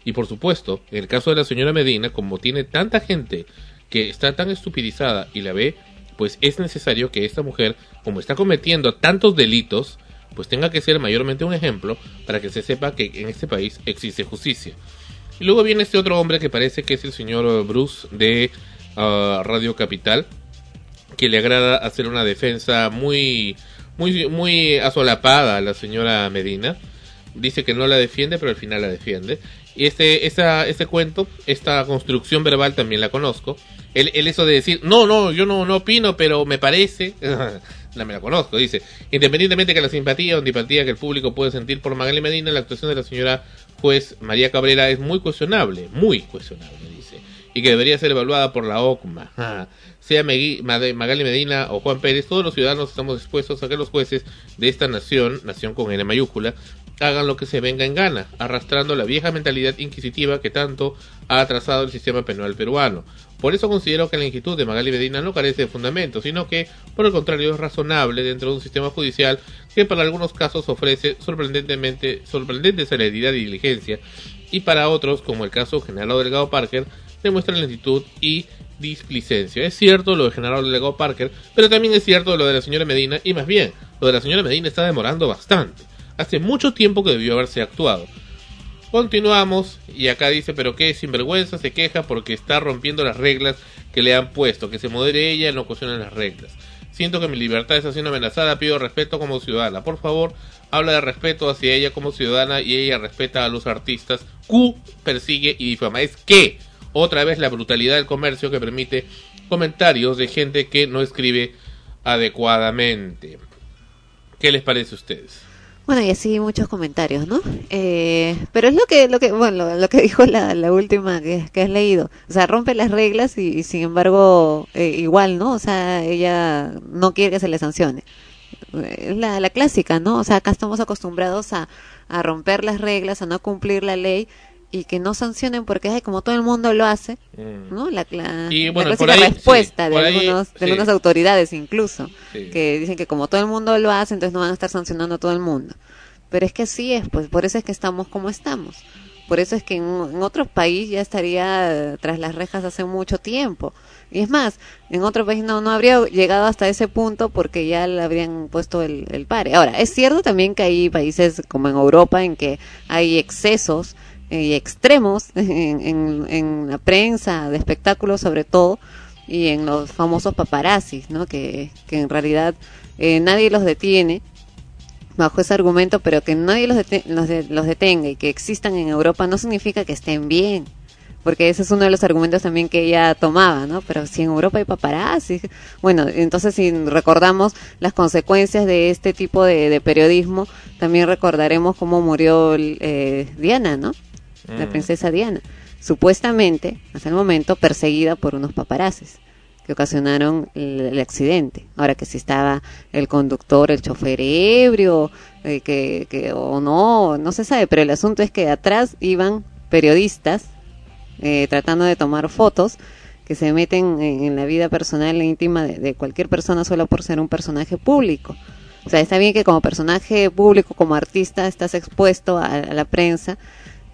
Y por supuesto, en el caso de la señora Medina, como tiene tanta gente que está tan estupidizada y la ve, pues es necesario que esta mujer, como está cometiendo tantos delitos, pues tenga que ser mayormente un ejemplo para que se sepa que en este país existe justicia. Y luego viene este otro hombre que parece que es el señor Bruce de ah, Radio Capital, que le agrada hacer una defensa muy, muy, muy asolapada a la señora Medina. Dice que no la defiende, pero al final la defiende. Y este, esta, este cuento, esta construcción verbal también la conozco. El, el eso de decir, no, no, yo no, no opino, pero me parece. [LAUGHS] no me la conozco, dice. Independientemente que la simpatía o antipatía que el público puede sentir por Magali Medina, la actuación de la señora juez María Cabrera es muy cuestionable, muy cuestionable, dice. Y que debería ser evaluada por la OCMA. Ah, Sea Magali Medina o Juan Pérez, todos los ciudadanos estamos dispuestos a que los jueces de esta nación, nación con N mayúscula, hagan lo que se venga en gana, arrastrando la vieja mentalidad inquisitiva que tanto ha atrasado el sistema penal peruano. Por eso considero que la inquietud de Magali Medina no carece de fundamento, sino que, por el contrario, es razonable dentro de un sistema judicial que para algunos casos ofrece sorprendentemente sorprendente celeridad y diligencia, y para otros, como el caso General Delgado Parker, demuestra lentitud y displicencia. Es cierto lo de General Delgado Parker, pero también es cierto lo de la señora Medina, y más bien, lo de la señora Medina está demorando bastante. Hace mucho tiempo que debió haberse actuado. Continuamos, y acá dice, pero qué sinvergüenza se queja porque está rompiendo las reglas que le han puesto, que se modere ella no cuestione las reglas. Siento que mi libertad está siendo amenazada, pido respeto como ciudadana. Por favor, habla de respeto hacia ella como ciudadana y ella respeta a los artistas. Q persigue y difama. Es que, otra vez, la brutalidad del comercio que permite comentarios de gente que no escribe adecuadamente. ¿Qué les parece a ustedes? Bueno, y así muchos comentarios, ¿no? Eh, pero es lo que, lo que, bueno, lo, que [LAUGHS] dijo la, la última que, que, has leído. O sea, rompe las reglas y, sin embargo, eh, igual, ¿no? O sea, ella no quiere que se le sancione. Es la, la clásica, ¿no? O sea, acá estamos acostumbrados a, a romper las reglas, a no cumplir la ley y que no sancionen porque ay, como todo el mundo lo hace, ¿no? La, la, y, bueno, la ahí, respuesta sí, de, ahí, algunos, de algunas autoridades incluso, Sí. que dicen que como todo el mundo lo hace, entonces no van a estar sancionando a todo el mundo. Pero es que así es, pues por eso es que estamos como estamos. Por eso es que en, en otro país ya estaría tras las rejas hace mucho tiempo. Y es más, en otro país no, no habría llegado hasta ese punto porque ya le habrían puesto el, el pare. Ahora, es cierto también que hay países como en Europa en que hay excesos y extremos [LAUGHS] en, en, la prensa de espectáculos sobre todo y en los famosos paparazzis, ¿no? Que, en realidad eh, nadie los detiene bajo ese argumento, pero que nadie los, dete- los, de- los detenga y que existan en Europa no significa que estén bien. Porque ese es uno de los argumentos también que ella tomaba, ¿no? Pero si en Europa hay paparazzi, bueno, entonces si recordamos las consecuencias de este tipo de, de periodismo, también recordaremos cómo murió eh, Diana, ¿no? La Mm. princesa Diana, supuestamente, hasta el momento, perseguida por unos paparazzis que ocasionaron el, el accidente. Ahora que si estaba el conductor, el chofer ebrio, eh, que, que o no, no se sabe, pero el asunto es que atrás iban periodistas eh, tratando de tomar fotos que se meten en, en la vida personal e íntima de, de cualquier persona solo por ser un personaje público. O sea, está bien que como personaje público, como artista, estás expuesto a, a la prensa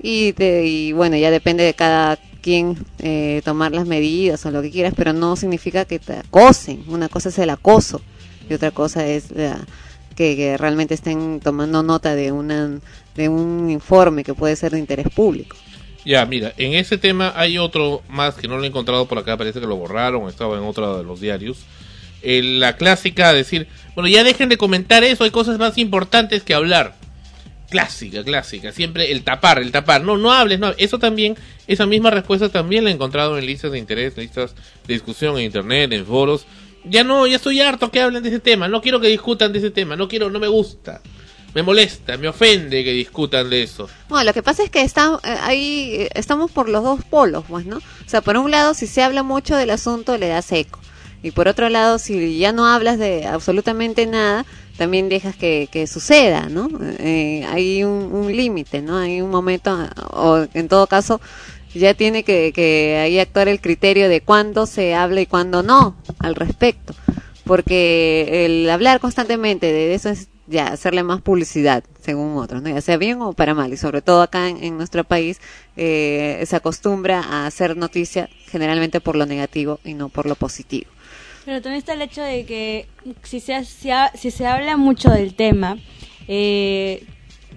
y, te- y bueno, ya depende de cada quien eh, tomar las medidas o lo que quieras, pero no significa que te acosen. Una cosa es el acoso y otra cosa es que realmente estén tomando nota de, una, de un informe que puede ser de interés público. Ya, mira, en ese tema hay otro más que no lo he encontrado por acá, parece que lo borraron, estaba en otro de los diarios. Eh, la clásica, decir, bueno, ya dejen de comentar eso, hay cosas más importantes que hablar. Clásica, clásica, siempre el tapar, el tapar. No, no hables, no. Eso también, esa misma respuesta también la he encontrado en listas de interés, listas de discusión en internet, en foros. Ya no, ya estoy harto que hablen de ese tema, no quiero que discutan de ese tema, no quiero, no me gusta. Me molesta, me ofende que discutan de eso. Bueno, lo que pasa es que está, eh, ahí eh, estamos por los dos polos, pues, ¿no? O sea, por un lado, si se habla mucho del asunto, le das eco. Y por otro lado, si ya no hablas de absolutamente nada, también dejas que, que suceda, ¿no? Eh, hay un, un límite, ¿no? Hay un momento, o en todo caso, ya tiene que, que ahí actuar el criterio de cuándo se habla y cuándo no al respecto. Porque el hablar constantemente de eso es ya hacerle más publicidad, según otros, ¿no? ya sea bien o para mal. Y sobre todo acá en, en nuestro país eh, se acostumbra a hacer noticia generalmente por lo negativo y no por lo positivo. Pero también está el hecho de que si se, si, ha- si se habla mucho del tema, eh,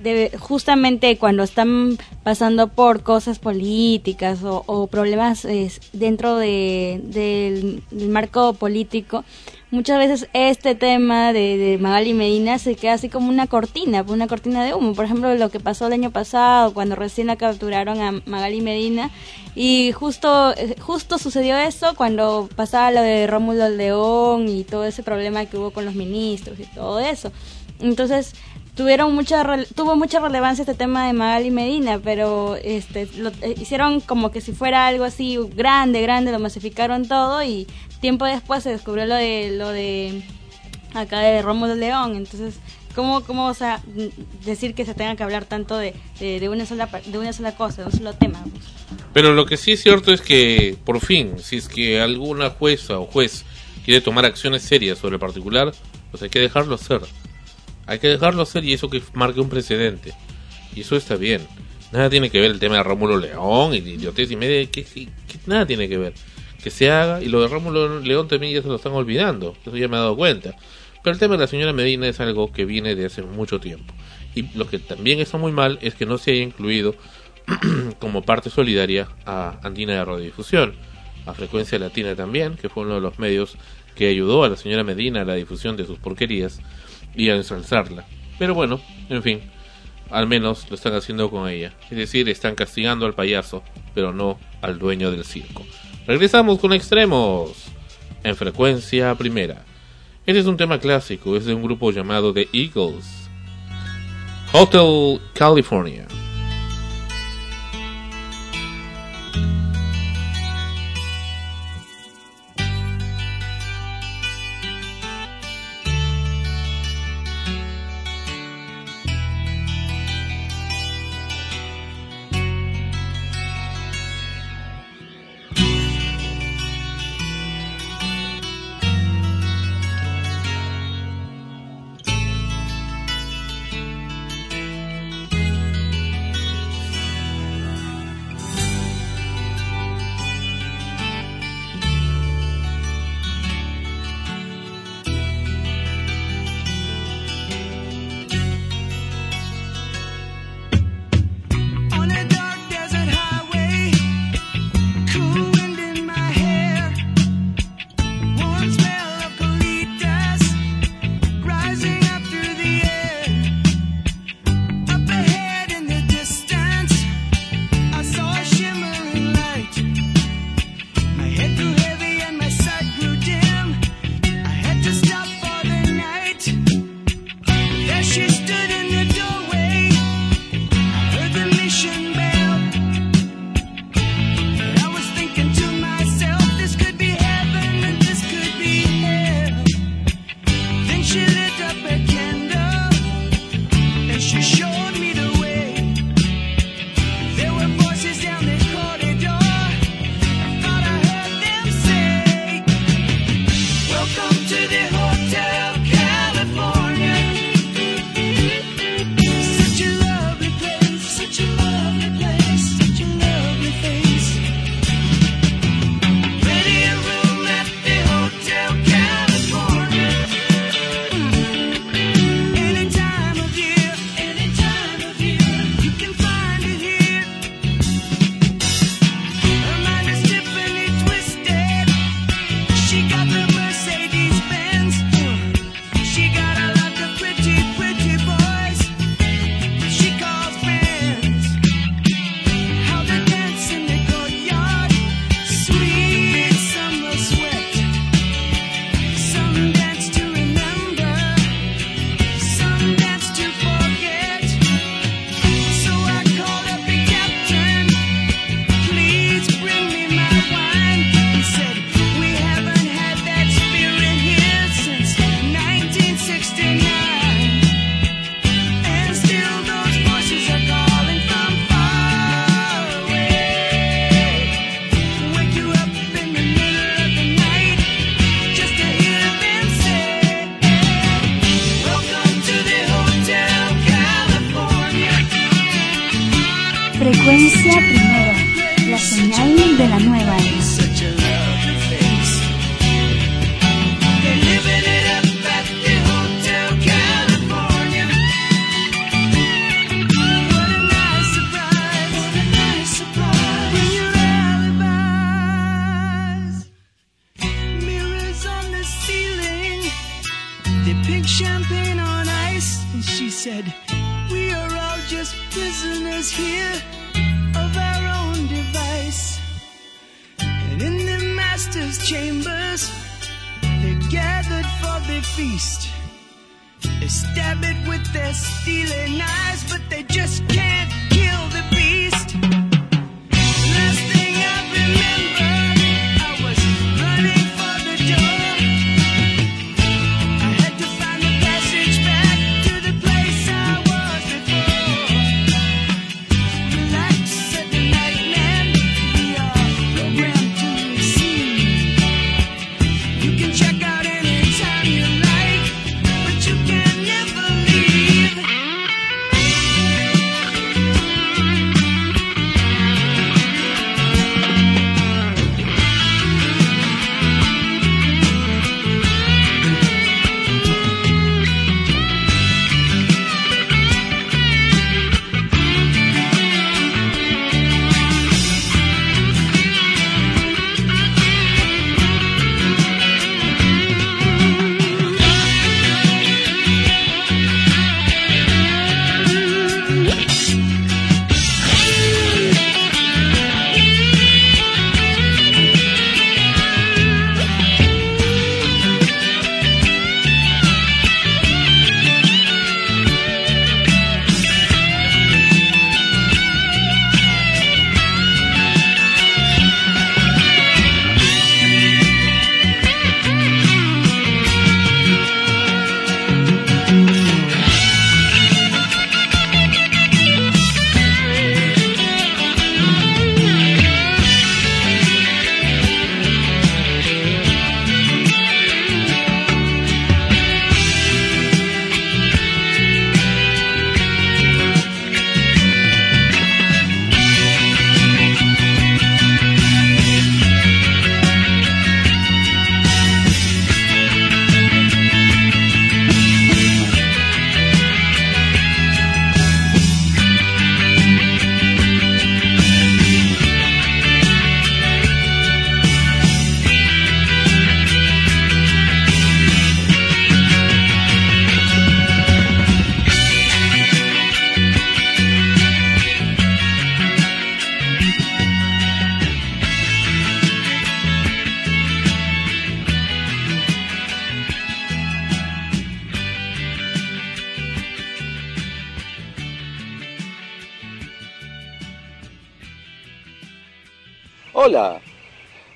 de- justamente cuando están pasando por cosas políticas o, problemas dentro de, del marco político, muchas veces este tema de, de Magali Medina se queda así como una cortina, una cortina de humo. Por ejemplo, lo que pasó el año pasado, cuando recién la capturaron a Magali Medina, y justo, eh, justo sucedió eso cuando pasaba lo de Rómulo León y todo ese problema que hubo con los ministros y todo eso. Entonces, tuvieron mucha tuvo mucha relevancia este tema de Magali Medina, pero este lo eh, hicieron como que si fuera algo así grande, grande, lo masificaron todo y tiempo después se descubrió lo de lo de acá de Rómulo León, entonces ¿Cómo, cómo o sea, decir que se tenga que hablar tanto de, de, una sola de una sola cosa, de un solo tema? Pero lo que sí es cierto es que, por fin, si es que alguna jueza o juez quiere tomar acciones serias sobre el particular, pues hay que dejarlo hacer. Hay que dejarlo hacer y eso que marque un precedente. Y eso está bien. Nada tiene que ver el tema de Rómulo León y idiotez y media, que, que- que nada tiene que ver. Que se haga, y lo de Rómulo León también ya se lo están olvidando, eso ya me he dado cuenta. Pero el tema de la señora Medina es algo que viene de hace mucho tiempo. Y lo que también está muy mal es que no se haya incluido [CLEARS THROAT] como parte solidaria a Andina de Radiodifusión, a Frecuencia Latina también, que fue uno de los medios que ayudó a la señora Medina a la difusión de sus porquerías y a ensalzarla. Pero bueno, en fin, al menos lo están haciendo con ella. Es decir, están castigando al payaso, pero no al dueño del circo. Regresamos con extremos en frecuencia primera. Este es un tema clásico, es de un grupo llamado The Eagles. Hotel California.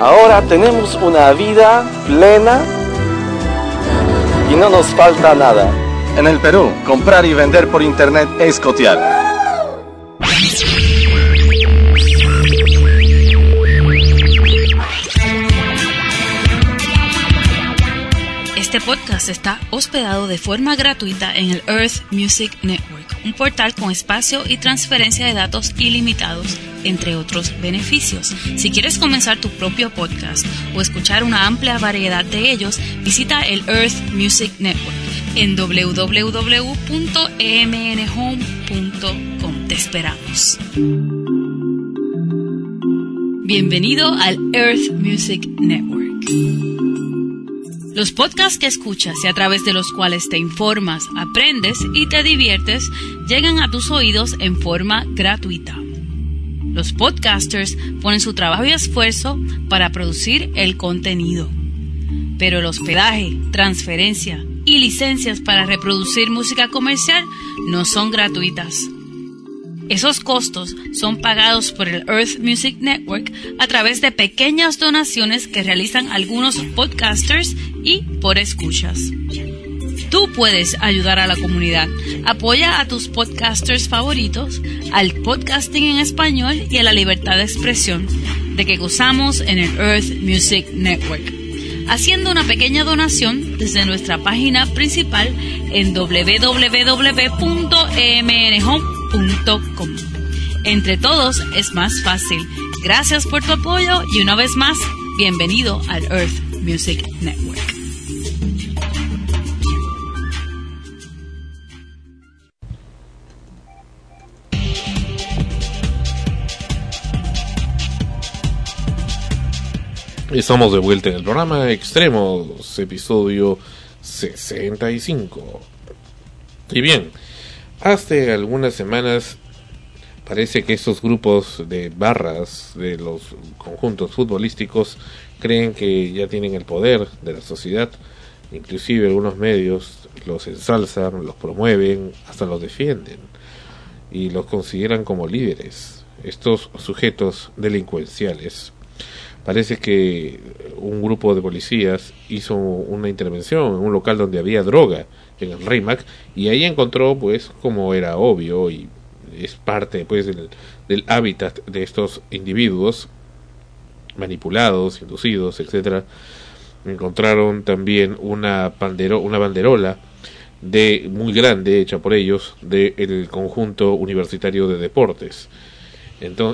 Ahora tenemos una vida plena y no nos falta nada. En el Perú, comprar y vender por internet es cotear. Este podcast está hospedado de forma gratuita en el Earth Music Network, un portal con espacio y transferencia de datos ilimitados, entre otros beneficios. Si quieres comenzar tu propio podcast o escuchar una amplia variedad de ellos, visita el Earth Music Network en www.emnhome.com. Te esperamos. Bienvenido al Earth Music Network. Los podcasts que escuchas y a través de los cuales te informas, aprendes y te diviertes llegan a tus oídos en forma gratuita. Los podcasters ponen su trabajo y esfuerzo para producir el contenido. Pero el hospedaje, transferencia y licencias para reproducir música comercial no son gratuitas. Esos costos son pagados por el Earth Music Network a través de pequeñas donaciones que realizan algunos podcasters y por escuchas. Tú puedes ayudar a la comunidad. Apoya a tus podcasters favoritos, al podcasting en español y a la libertad de expresión de que gozamos en el Earth Music Network. Haciendo una pequeña donación desde nuestra página principal en www.emnhome.com entre todos es más fácil. Gracias por tu apoyo y una vez más, bienvenido al Earth Music Network. Estamos de vuelta en el programa Extremos, episodio 65. Y bien, Hace algunas semanas parece que estos grupos de barras de los conjuntos futbolísticos creen que ya tienen el poder de la sociedad, inclusive algunos medios los ensalzan, los promueven, hasta los defienden y los consideran como líderes, estos sujetos delincuenciales. Parece que un grupo de policías hizo una intervención en un local donde había droga en el RIMAC y ahí encontró pues como era obvio y es parte pues del, hábitat de estos individuos manipulados, inducidos, etcétera, encontraron también una bandero, una banderola de muy grande hecha por ellos del conjunto universitario de deportes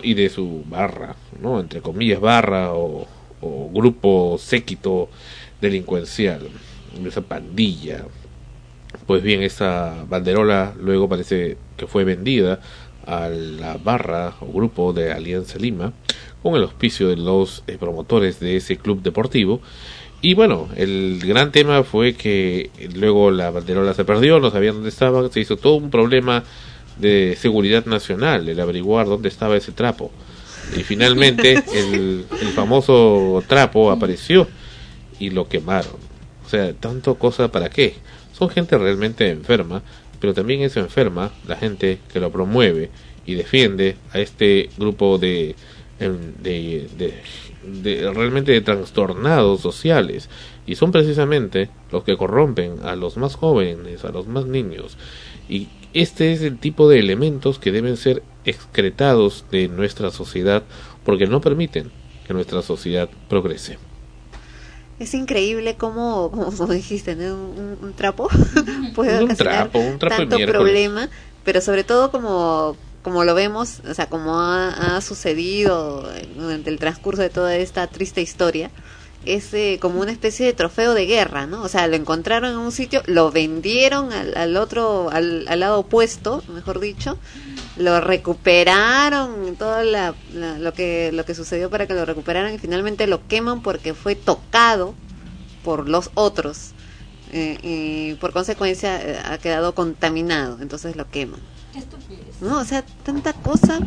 y de su barra, ¿no? entre comillas barra o, o grupo séquito delincuencial, de esa pandilla pues bien, esa banderola luego parece que fue vendida a la barra o grupo de Alianza Lima con el auspicio de los eh, promotores de ese club deportivo. Y bueno, el gran tema fue que luego la banderola se perdió, no sabían dónde estaba, se hizo todo un problema de seguridad nacional, el averiguar dónde estaba ese trapo. Y finalmente [LAUGHS] el, el famoso trapo apareció y lo quemaron. O sea, tanto cosa para qué son gente realmente enferma, pero también es enferma la gente que lo promueve y defiende a este grupo de, em, de, de, realmente de trastornados sociales y son precisamente los que corrompen a los más jóvenes, a los más niños y este es el tipo de elementos que deben ser excretados de nuestra sociedad porque no permiten que nuestra sociedad progrese. Es increíble cómo, como dijiste, un, trapo [LAUGHS] puede ocasionar tanto problema, pero sobre todo como como lo vemos, o sea, como ha, sucedido durante el transcurso de toda esta triste historia, es eh, como una especie de trofeo de guerra, ¿no? O sea, lo encontraron en un sitio, lo vendieron al, al otro, al, al, lado opuesto, mejor dicho, lo recuperaron, todo la, la- lo que lo que sucedió para que lo recuperaran y finalmente lo queman porque fue tocado por los otros eh, y por consecuencia eh, ha quedado contaminado, entonces lo queman. No, o sea, tanta cosa.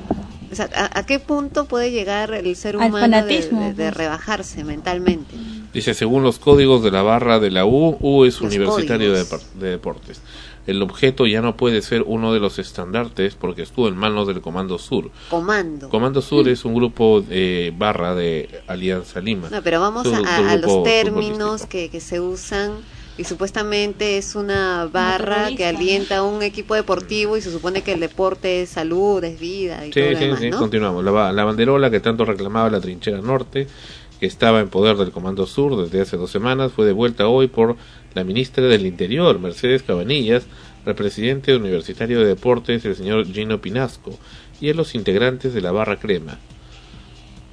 O sea, ¿a, a qué punto puede llegar el ser Al humano de- fanatismo, de, de pues. rebajarse mentalmente? Dice, según los códigos de la barra de la U, U es Los universitario de, deportes. El objeto ya no puede ser uno de los estandartes porque estuvo en manos del Comando Sur. Comando. Comando Sur es un grupo de barra de Alianza Lima. No, pero vamos a, los términos que, que se usan y supuestamente es una barra que alienta a un equipo deportivo y se supone que el deporte es salud, es vida y Sí, todo lo sí, demás, sí, ¿no? continuamos. La, la banderola que tanto reclamaba la trinchera norte, que estaba en poder del Comando Sur desde hace dos semanas, fue devuelta hoy por la ministra del Interior, Mercedes Cabanillas, al presidente universitario de deportes, el señor Gino Pinasco, y a los integrantes de la barra crema.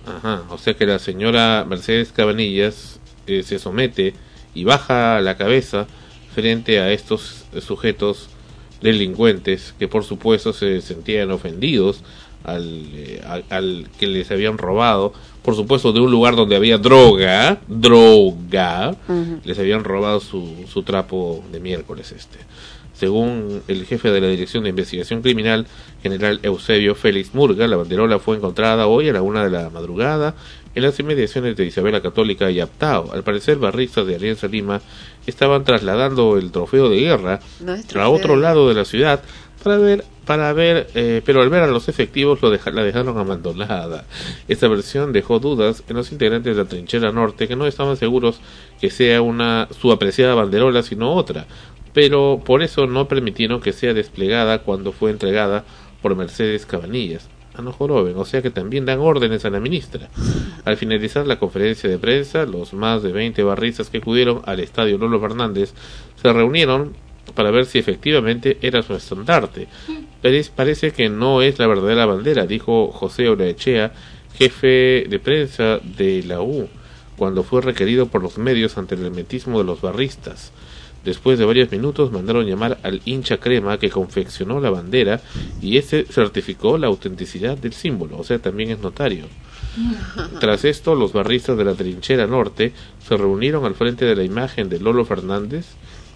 Ajá, o sea que la señora Mercedes Cabanillas eh, se somete y baja la cabeza frente a estos sujetos delincuentes que por supuesto se sentían ofendidos al, eh, al, al que les habían robado, por supuesto de un lugar donde había droga, droga, les habían robado su, su trapo de miércoles este. Según el jefe de la Dirección de Investigación Criminal, general Eusebio Félix Murga, la banderola fue encontrada hoy a la una de la madrugada en las inmediaciones de Isabela Católica y Aptao. Al parecer, barristas de Alianza Lima estaban trasladando el trofeo de guerra No a otro lado de la ciudad para ver para ver eh, pero al ver a los efectivos lo deja- la dejaron abandonada esta versión dejó dudas en los integrantes de la trinchera norte que no estaban seguros que sea una su apreciada banderola sino otra pero por eso no permitieron que sea desplegada cuando fue entregada por Mercedes Cabanillas a no joroben, o sea que también dan órdenes a la ministra. Al finalizar la conferencia de prensa, los más de 20 barristas que acudieron al estadio Lolo Fernández se reunieron para ver si efectivamente era su estandarte. Pero parece que no es la verdadera bandera, dijo José Oraechea, jefe de prensa de la U, cuando fue requerido por los medios ante el hermetismo de los barristas. Después de varios minutos mandaron llamar al hincha crema que confeccionó la bandera y ese certificó la autenticidad del símbolo, o sea, también es notario. [LAUGHS] Tras esto, los barristas de la trinchera norte se reunieron al frente de la imagen de Lolo Fernández,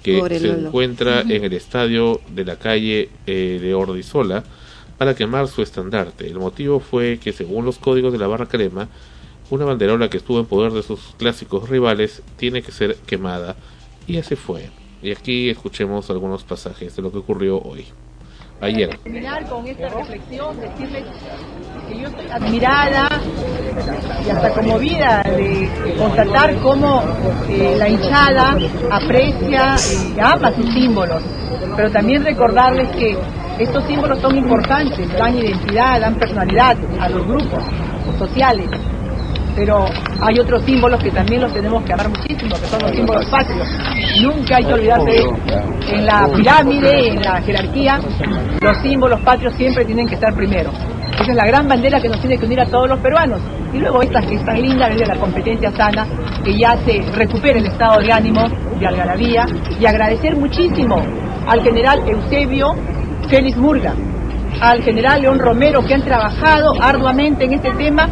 que Pobre se Lolo. encuentra en el estadio de la calle eh, de Ordizola, para quemar su estandarte. El motivo fue que, según los códigos de la barra crema, una banderola que estuvo en poder de sus clásicos rivales tiene que ser quemada, y así fue. Y aquí escuchemos algunos pasajes de lo que ocurrió hoy. Ayer. terminar con esta reflexión, decirles que yo estoy admirada y hasta conmovida de constatar cómo eh, la hinchada aprecia y ama sus símbolos, pero también recordarles que estos símbolos son importantes, dan identidad, dan personalidad a los grupos sociales, pero hay otros símbolos que también los tenemos que amar muchísimo, que son los símbolos patrios. Nunca hay que olvidarse de eso. En la pirámide, en la jerarquía, los símbolos patrios siempre tienen que estar primero. Esa es la gran bandera que nos tiene que unir a todos los peruanos. Y luego esta que es tan linda, de la competencia sana, que ya se recupere el estado de ánimo de algarabía. Y agradecer muchísimo al general Eusebio Félix Murga, al general León Romero que han trabajado arduamente en este tema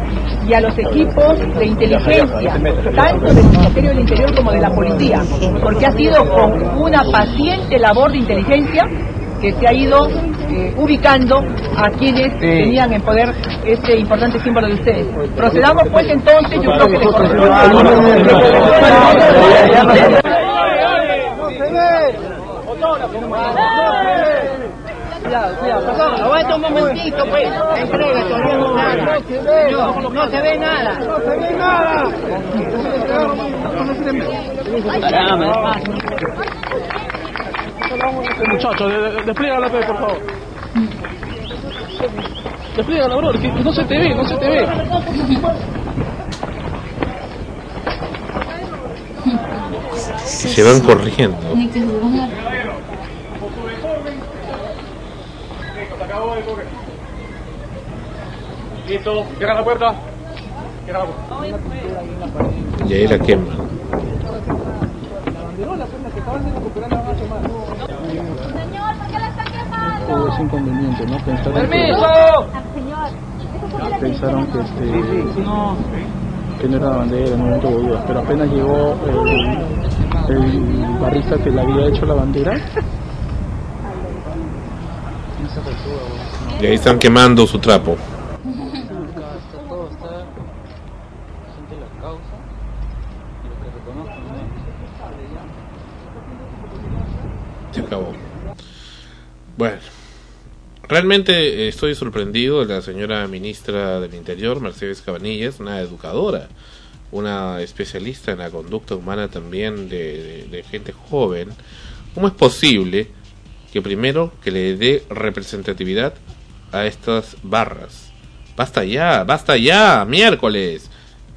y a los equipos de inteligencia, tanto del Ministerio del Interior como de la Policía, porque ha sido con una paciente labor de inteligencia que se ha ido eh, ubicando a quienes tenían en poder este importante símbolo de ustedes. Procedamos pues entonces, yo creo que les Cuidado, cuidado, perdón, aguanta un momentito, pues. Entrega, todavía no nada. No, no se ve nada. No se ve nada. Muchachos, de, de, despliégala, pe, por favor. Despliégala, bro, que no se te ve, no se te ve. Se van Listo, cierra la puerta. Cierra la puerta. Y ahí la queman. La banderola, pues, la que estaban recuperando la van a quemar. Señor, ¿por qué la están quemando? es inconveniente, ¿no? Pensaron ¡Permiso! Que, pensaron que, este, que no era la bandera, en el momento de dudas, pero apenas llegó el, el barrista que le había hecho la bandera. Y ahí están quemando su trapo. Se acabó. Bueno, realmente estoy sorprendido de la señora ministra del Interior, Mercedes Cabanillas, una educadora, una especialista en la conducta humana también de, de- de gente joven. ¿Cómo es posible que primero que le dé representatividad a estas barras? Basta ya, basta ya, miércoles.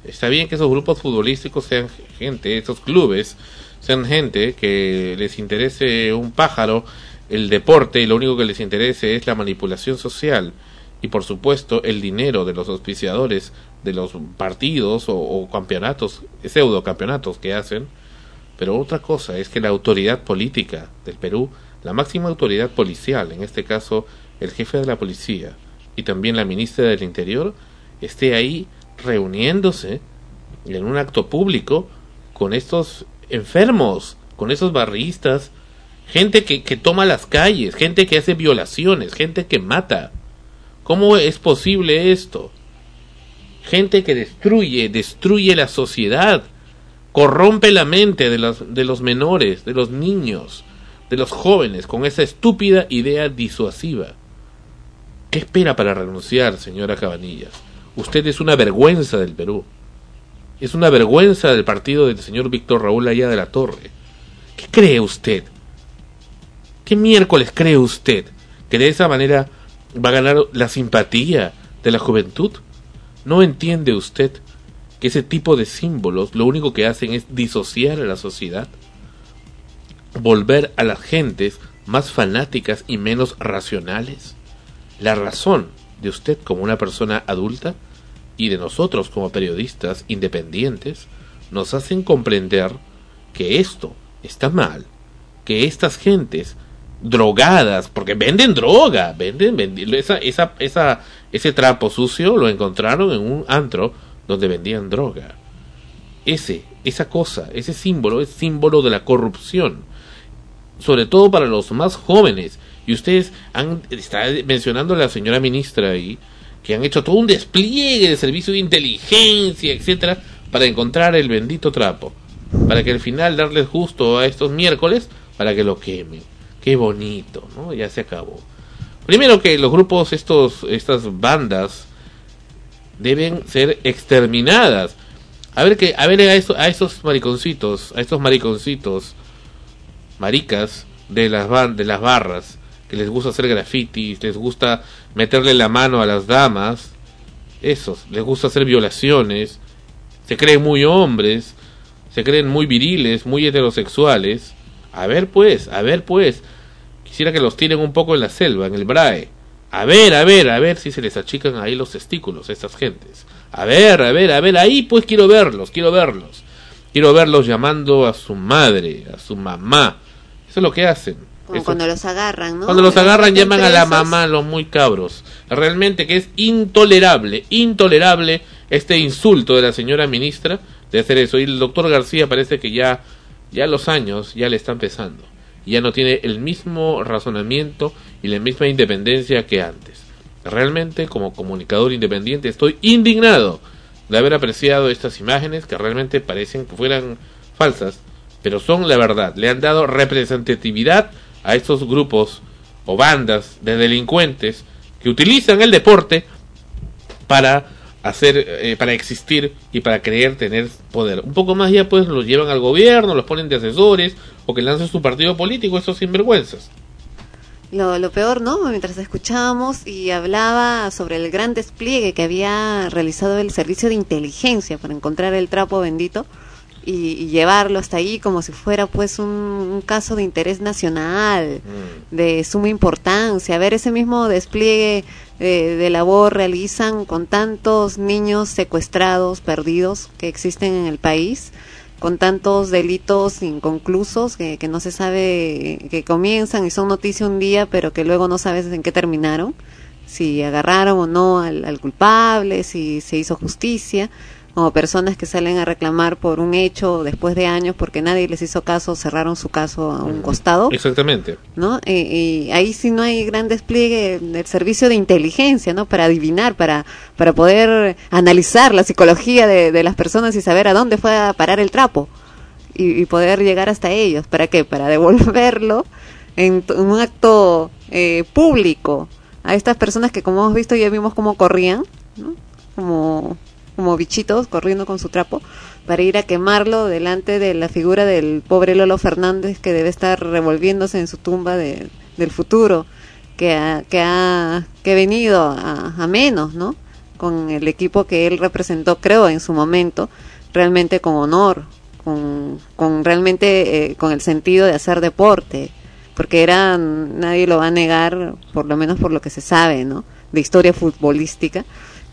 Está bien que esos grupos futbolísticos sean gente, esos clubes sean gente que les interese un pájaro el deporte y lo único que les interese es la manipulación social y por supuesto el dinero de los auspiciadores de los partidos o, o campeonatos, pseudo campeonatos que hacen. Pero otra cosa es que la autoridad política del Perú, la máxima autoridad policial, en este caso el jefe de la policía y también la ministra del Interior, esté ahí reuniéndose en un acto público con estos enfermos, con esos barristas, gente que, que toma las calles, gente que hace violaciones, gente que mata. ¿Cómo es posible esto? Gente que destruye, destruye la sociedad, corrompe la mente de los, de los menores, de los niños, de los jóvenes, con esa estúpida idea disuasiva. ¿Qué espera para renunciar, señora Cabanillas? Usted es una vergüenza del Perú. Es una vergüenza del partido del señor Víctor Raúl Allá de la Torre. ¿Qué cree usted? ¿Qué miércoles cree usted que de esa manera va a ganar la simpatía de la juventud? ¿No entiende usted que ese tipo de símbolos lo único que hacen es disociar a la sociedad? Volver a las gentes más fanáticas y menos racionales. La razón de usted como una persona adulta y de nosotros como periodistas independientes nos hacen comprender que esto está mal, que estas gentes drogadas, porque venden droga, venden, esa, esa, esa, ese trapo sucio lo encontraron en un antro donde vendían droga. Ese, esa cosa, ese símbolo es símbolo de la corrupción, sobre todo para los más jóvenes. Y ustedes han está mencionando a la señora ministra ahí que han hecho todo un despliegue de servicio de inteligencia, etcétera, para encontrar el bendito trapo, para que al final darles justo a estos miércoles para que lo quemen. Qué bonito, ¿no? Ya se acabó. Primero que los grupos, estos, estas bandas, deben ser exterminadas. A ver que, a ver a, a esos mariconcitos, a estos mariconcitos, maricas de las de las barras, que les gusta hacer grafitis, les gusta meterle la mano a las damas, esos, les gusta hacer violaciones, se creen muy hombres, se creen muy viriles, muy heterosexuales. A ver pues, a ver pues, quisiera que los tiren un poco en la selva, en el brae. A ver, a ver, a ver si se les achican ahí los testículos a estas gentes. A ver, a ver, a ver, ahí pues quiero verlos, quiero verlos. Quiero verlos llamando a su madre, a su mamá. Eso es lo que hacen. Como Eso- cuando los agarran, ¿no? cuando los agarran llaman a la mamá, los muy cabros. Realmente que es intolerable, intolerable este insulto de la señora ministra de hacer eso. Y el doctor García parece que ya, ya los años ya le están pesando. Ya no tiene el mismo razonamiento y la misma independencia que antes. Realmente como comunicador independiente estoy indignado de haber apreciado estas imágenes que realmente parecen que fueran falsas, pero son la verdad. Le han dado representatividad a estos grupos o bandas de delincuentes que utilizan el deporte para hacer, eh, para existir y para creer tener poder. Un poco más ya pues los llevan al gobierno, los ponen de asesores o que lancen su partido político, estos sinvergüenzas. Lo peor, ¿no? Mientras escuchábamos y hablaba sobre el gran despliegue que había realizado el servicio de inteligencia para encontrar el trapo bendito y, y llevarlo hasta ahí como si fuera pues un, un caso de interés nacional, de suma importancia. A ver, ese mismo despliegue eh, de labor realizan con tantos niños secuestrados, perdidos que existen en el país con tantos delitos inconclusos que, que no se sabe, que comienzan y son noticia un día, pero que luego no sabes en qué terminaron, si agarraron o no al, al culpable, si se hizo justicia, o personas que salen a reclamar por un hecho después de años porque nadie les hizo caso, cerraron su caso a un costado. Exactamente. ¿no? Y, y ahí sí no hay gran despliegue del servicio de inteligencia, ¿no? Para adivinar, para, para poder analizar la psicología de, de las personas y saber a dónde fue a parar el trapo y, y poder llegar hasta ellos. ¿Para qué? Para [LAUGHS] devolverlo en, un acto eh, público a estas personas que como hemos visto ya vimos cómo corrían, ¿no? Como, como bichitos corriendo con su trapo para ir a quemarlo delante de la figura del pobre Lolo Fernández que debe estar revolviéndose en su tumba de, del futuro que ha, que ha que ha venido a, menos, ¿no? Con el equipo que él representó, creo, en su momento, realmente con honor, con, con realmente eh, con el sentido de hacer deporte, porque era, nadie lo va a negar, por lo menos por lo que se sabe, ¿no? De historia futbolística,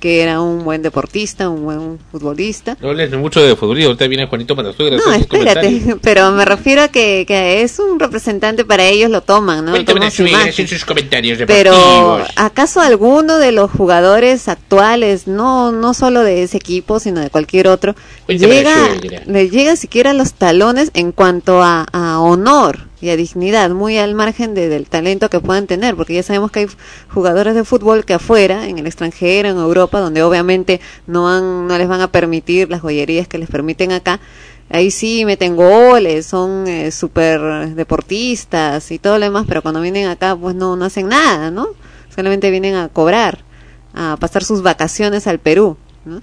que era un buen deportista, un buen futbolista. No hables mucho de futbolista, ahorita viene Juanito Matasuegra. No, espérate, [LAUGHS] pero me refiero a que, que es un representante para ellos, lo toman, ¿no? Toman su en sus comentarios Pero, deportivos. ¿acaso alguno de los jugadores actuales, no no solo de ese equipo, sino de cualquier otro, Cuéntame llega, le llega siquiera a los talones en cuanto a, a honor y a dignidad, muy al margen de- del talento que puedan tener? Porque ya sabemos que hay jugadores de fútbol que afuera, en el extranjero, en Europa, donde obviamente no, han, no les van a permitir las joyerías que les permiten acá, ahí sí meten goles, son eh, súper deportistas y todo lo demás, pero cuando vienen acá pues no, no hacen nada, ¿no? Solamente vienen a cobrar, a pasar sus vacaciones al Perú, ¿no?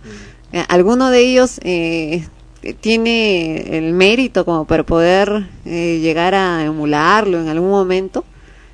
Eh, ¿Alguno de ellos eh, tiene el mérito como para poder eh, llegar a emularlo en algún momento?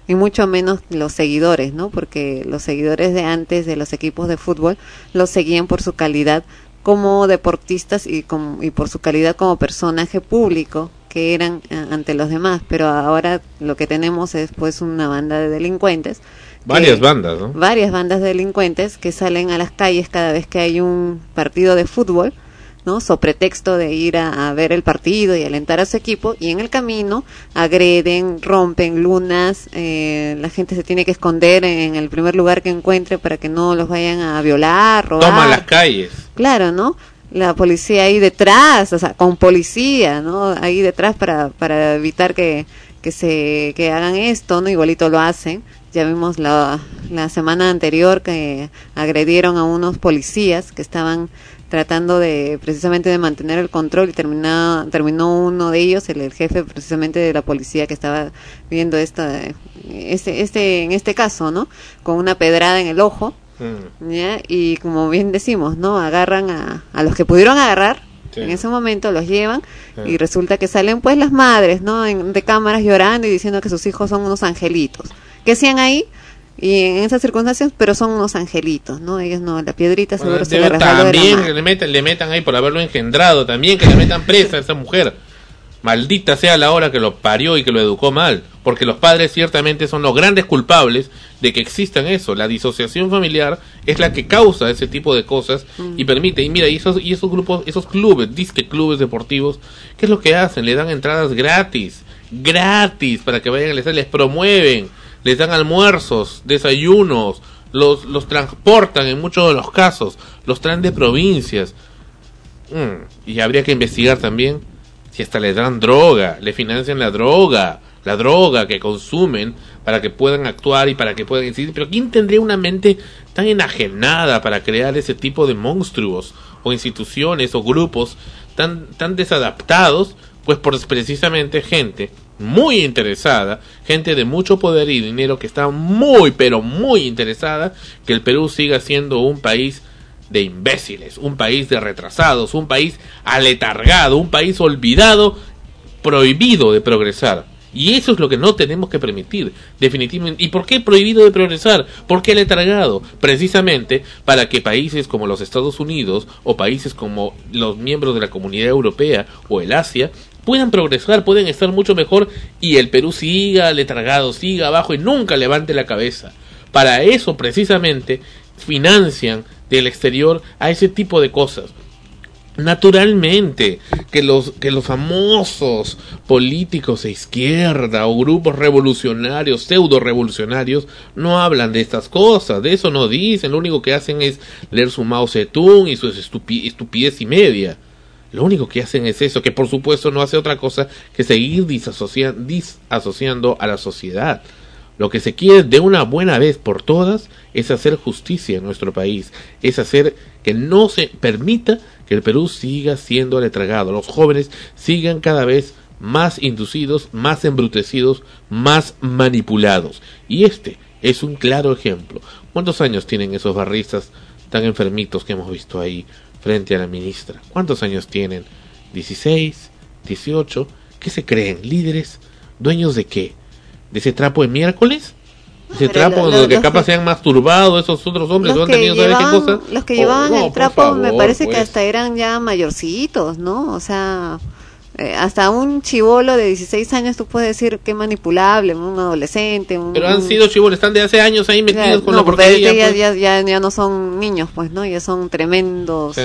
y mucho menos los seguidores, ¿no? Porque los seguidores de antes de los equipos de fútbol los seguían por su calidad como deportistas y, como- y por su calidad como personaje público que eran eh, ante los demás, pero ahora lo que tenemos es pues una banda de delincuentes Varias que- bandas, ¿no? varias bandas de delincuentes que salen a las calles cada vez que hay un partido de fútbol, ¿no? So pretexto de ir a, a ver el partido y alentar a su equipo y en el camino agreden, rompen lunas, eh, la gente se tiene que esconder en el primer lugar que encuentre para que no los vayan a violar, robar. Toman las calles. Claro, ¿no? La policía ahí detrás, o sea, con policía, ¿no? Ahí detrás para, para evitar que, que se que hagan esto, ¿no? Igualito lo hacen. Ya vimos la, la semana anterior que agredieron a unos policías que estaban tratando de precisamente de mantener el control y terminó, terminó uno de ellos, el, el jefe precisamente de la policía que estaba viendo esta, este, este, en este caso, ¿no? Con una pedrada en el ojo Mm. ¿ya? Y como bien decimos, ¿no? Agarran a, a los que pudieron agarrar Sí. en ese momento, los llevan Sí. y resulta que salen pues las madres, ¿no? En- de cámaras llorando y diciendo que sus hijos son unos angelitos. ¿Qué hacían ahí? Y en esas circunstancias, pero son unos angelitos, ¿no? Ellos no, la piedrita seguro Bueno, se le de la también mano. que le metan, le metan ahí por haberlo engendrado, también que le metan presa a esa mujer. Maldita sea la hora que lo parió y que lo educó mal, porque los padres ciertamente son los grandes culpables de que existan eso. La disociación familiar es la que causa ese tipo de cosas y permite. Y mira, y esos, y esos grupos, esos clubes, disque clubes deportivos, ¿qué es lo que hacen? Le dan entradas gratis, gratis para que vayan a les promueven, les dan almuerzos, desayunos, los, los transportan en muchos de los casos, los traen de provincias. Mm, y habría que investigar también si hasta le dan droga, le financian la droga, la droga que consumen para que puedan actuar y para que puedan decidir. Pero ¿quién tendría una mente tan enajenada para crear ese tipo de monstruos o instituciones o grupos tan, tan desadaptados? Pues por precisamente gente muy interesada, gente de mucho poder y dinero que está muy pero muy interesada que el Perú siga siendo un país de imbéciles, un país de retrasados, un país aletargado, un país olvidado, prohibido de progresar. Y eso es lo que no tenemos que permitir, definitivamente. ¿Y por qué prohibido de progresar? ¿Por qué letargado? Precisamente para que países como los Estados Unidos o países como los miembros de la Comunidad Europea o el Asia puedan progresar, pueden estar mucho mejor y el Perú siga letargado, siga abajo y nunca levante la cabeza. Para eso precisamente financian del exterior a ese tipo de cosas. Naturalmente, que los, que los famosos políticos de izquierda o grupos revolucionarios, pseudo revolucionarios, no hablan de estas cosas, de eso no dicen, lo único que hacen es leer su Mao Zedong y su estupi- estupidez y media. Lo único que hacen es eso, que por supuesto no hace otra cosa que seguir disasocia- disasociando a la sociedad. Lo que se quiere de una buena vez por todas es hacer justicia en nuestro país, es hacer que no se permita que el Perú siga siendo letragado, los jóvenes sigan cada vez más inducidos, más embrutecidos, más manipulados. Y este es un claro ejemplo. ¿Cuántos años tienen esos barristas tan enfermitos que hemos visto ahí frente a la ministra? ¿Cuántos años tienen? ¿16? ¿18? ¿Qué se creen? ¿Líderes? ¿Dueños de qué? ¿De ese trapo de miércoles? ¿Ese Pero trapo lo- donde lo- los capaz que- se han masturbado esos otros hombres? Los ¿no han que, tenido saber qué llevaban, cosa? los que Oh, llevaban no, el trapo me parece que pues. hasta eran ya mayorcitos, ¿no? O sea, eh, hasta un chivolo de 16 años tú puedes decir que manipulable, un adolescente, un... Pero han sido chivoles, están de hace años ahí metidos Ya, con no, la porque porquería. ya, pues. ya, ya, ya no son niños, pues, ¿no? Ya son tremendos...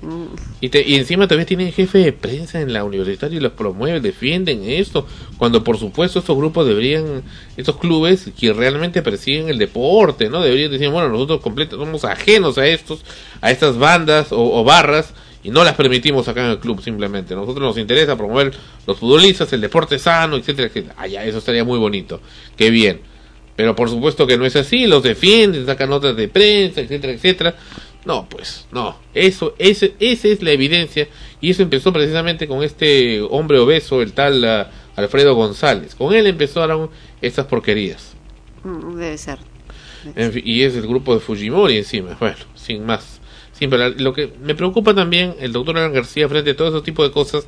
Mm, y, te- y encima todavía tienen jefe de prensa en la universitaria y los promueven, defienden esto, cuando por supuesto estos grupos deberían, estos clubes que realmente persiguen el deporte, ¿no? Deberían decir, bueno, nosotros completos somos ajenos a estos, a estas bandas o, o barras y no las permitimos acá en el club simplemente. Nosotros nos interesa promover los futbolistas, el deporte sano, etcétera, etcétera. Ah, ya, eso estaría muy bonito, qué bien. Pero por supuesto que no es así, los defienden, sacan notas de prensa, etcétera, etcétera. No, pues, no. Eso, ese, esa es la evidencia. Y eso empezó precisamente con este hombre obeso, el tal ah, Alfredo González. Con él empezaron estas porquerías. mm, debe ser. En fin, y es el grupo de Fujimori encima. Bueno, sin más. Siempre la- lo que me preocupa también, el doctor Alan García, frente a todo ese tipo de cosas,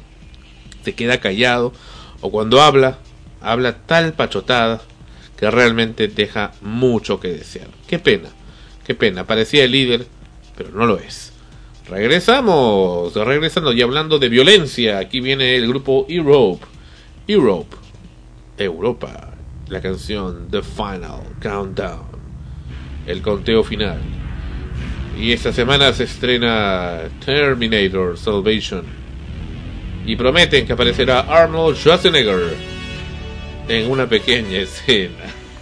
se queda callado. O cuando habla, habla tal pachotada que realmente deja mucho que desear. Qué pena, qué pena. Parecía el líder, pero no lo es. Regresamos, regresando y hablando de violencia. Aquí viene el grupo Europe. Europe, Europa. La canción The Final Countdown. El conteo final. Y esta semana se estrena Terminator Salvation. Y prometen que aparecerá Arnold Schwarzenegger en una pequeña escena.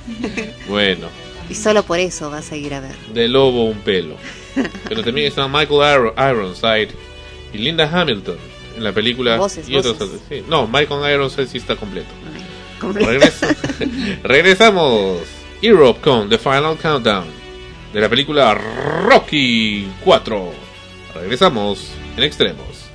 [LAUGHS] Bueno, Y solo por eso vas a ir a ver. de lobo un pelo. Pero también está Michael Iron- Ironside y Linda Hamilton en la película. Voces, y otros- voces. sí. No, Michael Ironside sí está completo. completo. Regresa- [LAUGHS] regresamos. Europe con The Final Countdown de la película Rocky 4. Regresamos en extremos.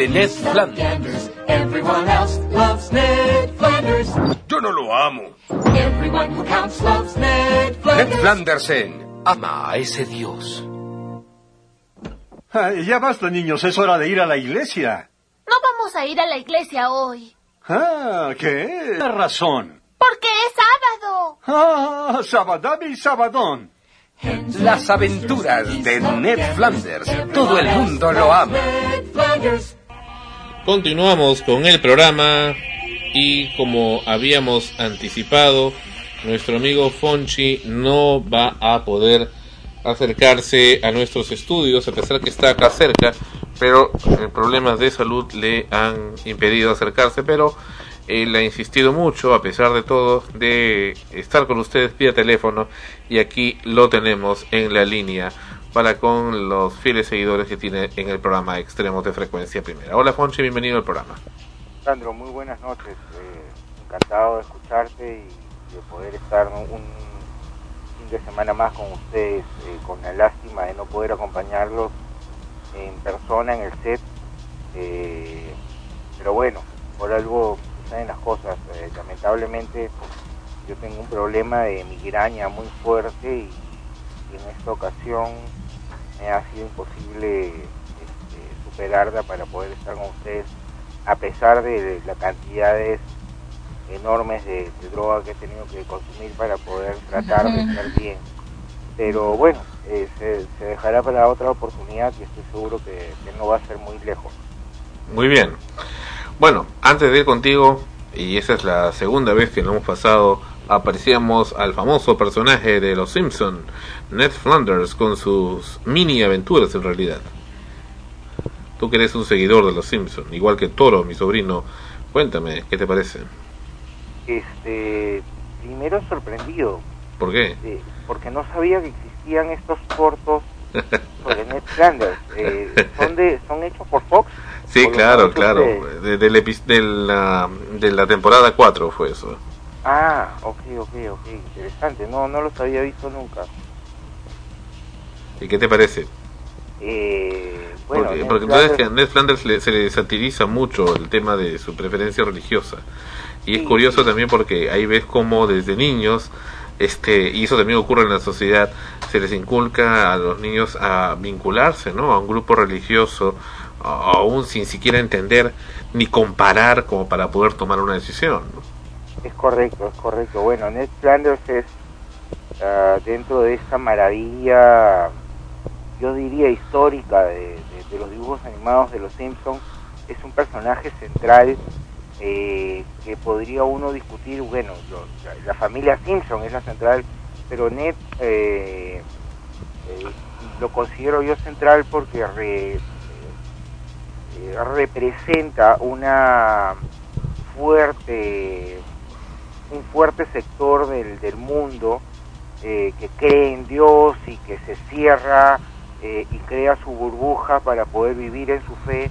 De Ned Flanders. Everyone else loves Ned Flanders. Yo no lo amo. Everyone who counts loves Ned Flanders. Ned Flanders en Ama a ese Dios. Ay, ya basta, niños, es hora de ir a la iglesia. No vamos a ir a la iglesia hoy. Ah, ¿qué? La razón. Porque es sábado. Ah, sabadami y sabadón. Las aventuras de Ned Flanders. Todo el mundo lo ama. Continuamos con el programa y como habíamos anticipado, nuestro amigo Fonchi no va a poder acercarse a nuestros estudios a pesar que está acá cerca, pero eh, problemas de salud le han impedido acercarse, pero él ha insistido mucho, a pesar de todo, de estar con ustedes vía teléfono y aquí lo tenemos en la línea para con los fieles seguidores que tiene en el programa Extremos de Frecuencia Primera. Hola Fonchi, bienvenido al programa. Sandro, muy buenas noches. Eh, encantado de escucharte y de poder estar un fin de semana más con ustedes, eh, con la lástima de no poder acompañarlos en persona en el set. Eh, pero bueno, por algo suceden las cosas. Eh, lamentablemente yo tengo un problema de migraña muy fuerte y, y en esta ocasión me ha sido imposible este, superarla para poder estar con ustedes a pesar de las cantidades enormes de, de, droga que he tenido que consumir para poder tratar de estar bien. Pero bueno, eh, se, se, dejará para otra oportunidad y estoy seguro que, que, no va a ser muy lejos. Muy bien. Bueno, antes de ir contigo, y esa es la segunda vez que lo hemos pasado, aparecíamos al famoso personaje de Los Simpson, Ned Flanders, con sus mini aventuras en realidad. Tú que eres un seguidor de Los Simpson, igual que Toro, mi sobrino, cuéntame, ¿qué te parece? Este, primero sorprendido. ¿Por qué? Eh, porque no sabía que existían estos cortos sobre Ned Flanders. Eh, ¿son, de, ¿Son hechos por Fox? Sí, claro, claro. De, de, de, de, la, de la temporada 4 fue eso. Ah, ok, ok, ok. Interesante. No, no los había visto nunca. ¿Y qué te parece? Eh, bueno, porque, porque tú sabes que a Ned Flanders le, se le satiriza mucho el tema de su preferencia religiosa. Y es curioso sí. también porque ahí ves como desde niños, este, y eso también ocurre en la sociedad, se les inculca a los niños a vincularse, ¿no? A un grupo religioso, aún sin siquiera entender ni comparar como para poder tomar una decisión. ¿no? Es correcto, es correcto. Bueno, Ned Flanders es uh, dentro de esta maravilla, yo diría histórica de, de, los dibujos animados de los Simpsons, es un personaje central eh, que podría uno discutir, bueno, la, familia Simpson es la central, pero Ned eh, eh, lo considero yo central porque re, representa una fuerte un fuerte sector del, del mundo eh, que cree en Dios y que se cierra eh, y crea su burbuja para poder vivir en su fe,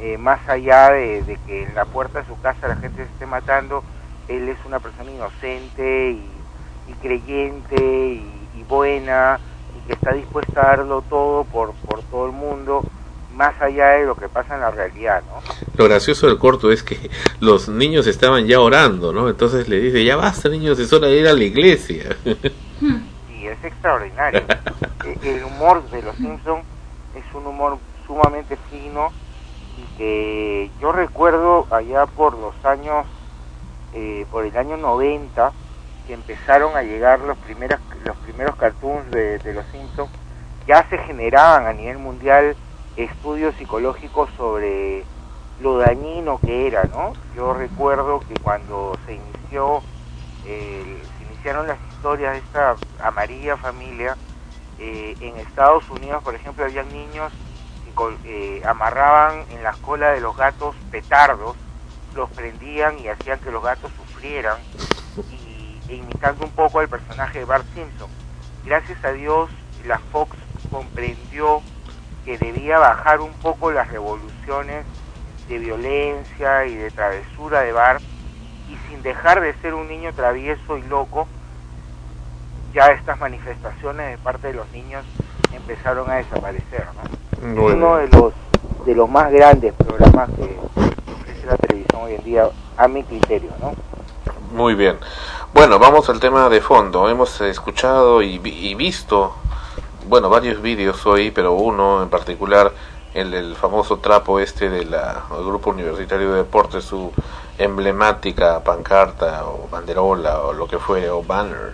eh, más allá de, de que en la puerta de su casa la gente se esté matando, él es una persona inocente y, creyente y, y buena y que está dispuesta a darlo todo por, por todo el mundo, más allá de lo que pasa en la realidad, ¿no? Lo gracioso del corto es que los niños estaban ya orando, ¿no? Entonces le dice, ya basta niños, es hora de ir a la iglesia. Sí, es extraordinario. [LAUGHS] Eh, el humor de los Simpsons es un humor sumamente fino y que yo recuerdo allá por los años, eh, por el año 90, que empezaron a llegar los primeros, los primeros cartoons de, de los Simpsons, ya se generaban a nivel mundial estudios psicológicos sobre lo dañino que era, ¿no? Yo recuerdo que cuando se inició, eh, se iniciaron las historias de esta amarilla familia, eh, en Estados Unidos, por ejemplo, había niños que eh, amarraban en las colas de los gatos petardos, los prendían y hacían que los gatos sufrieran, e imitando un poco al personaje de Bart Simpson. Gracias a Dios, la Fox comprendió que debía bajar un poco las revoluciones de violencia y de travesura de Bart y sin dejar de ser un niño travieso y loco, ya estas manifestaciones de parte de los niños empezaron a desaparecer. ¿no? Bueno. uno de los, de los más grandes programas que ofrece la televisión hoy en día, a mi criterio. ¿no? Muy bien. Bueno, vamos al tema de fondo. Hemos escuchado y visto, bueno, varios vídeos hoy, pero uno en particular, el del famoso trapo este del Grupo Universitario de Deportes, su emblemática pancarta o banderola o lo que fuere, o banner.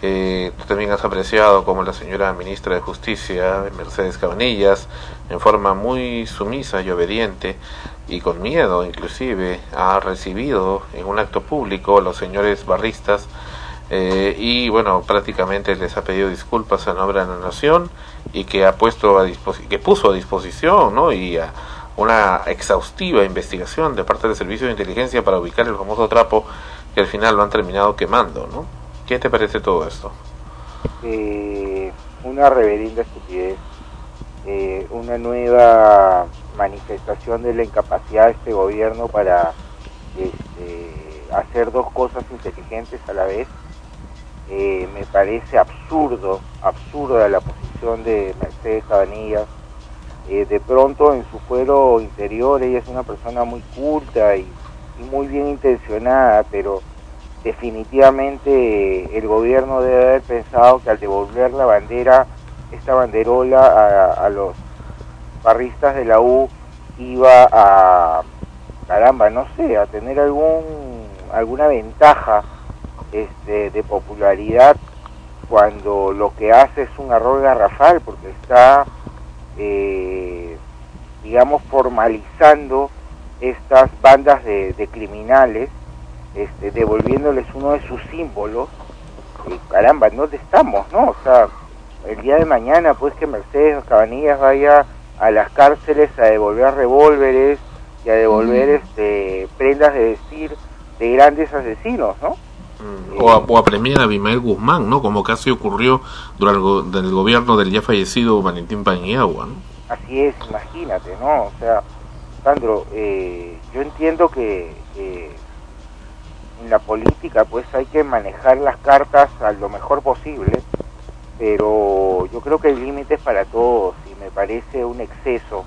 Eh, tú también has apreciado como la señora ministra de Justicia, Mercedes Cabanillas, en forma muy sumisa y obediente y con miedo inclusive, ha recibido en un acto público a los señores barristas eh, y bueno, prácticamente les ha pedido disculpas en nombre de la nación y que ha puesto a que puso a disposición, ¿no? y a una exhaustiva investigación de parte del servicio de inteligencia para ubicar el famoso trapo que al final lo han terminado quemando, ¿no? ¿Qué te parece todo esto? eh, una reverenda estupidez, eh, una nueva manifestación de la incapacidad de este gobierno para este, hacer dos cosas inteligentes a la vez. Eh, me parece absurdo, absurda la posición de Mercedes Cabanillas. Eh, de pronto en su fuero interior ella es una persona muy culta y, muy bien intencionada, pero definitivamente el gobierno debe haber pensado que al devolver la bandera, esta banderola a, a los barristas de la U iba a, caramba, no sé, a tener algún alguna ventaja este, de popularidad cuando lo que hace es un error garrafal, porque está, eh, digamos, formalizando estas bandas de, de criminales este, devolviéndoles uno de sus símbolos, y caramba, ¿dónde estamos, no? O sea, el día de mañana, pues que Mercedes Cabanillas vaya a las cárceles a devolver revólveres y a devolver este prendas de vestir de grandes asesinos, ¿no? O a, o a premiar a Abimael Guzmán, ¿no? Como casi ocurrió durante el, gobierno del ya fallecido Valentín Paniagua. Así es, imagínate, ¿no? O sea, Sandro, eh, yo entiendo que, que en la política pues hay que manejar las cartas a lo mejor posible, pero yo creo que hay límites para todos y me parece un exceso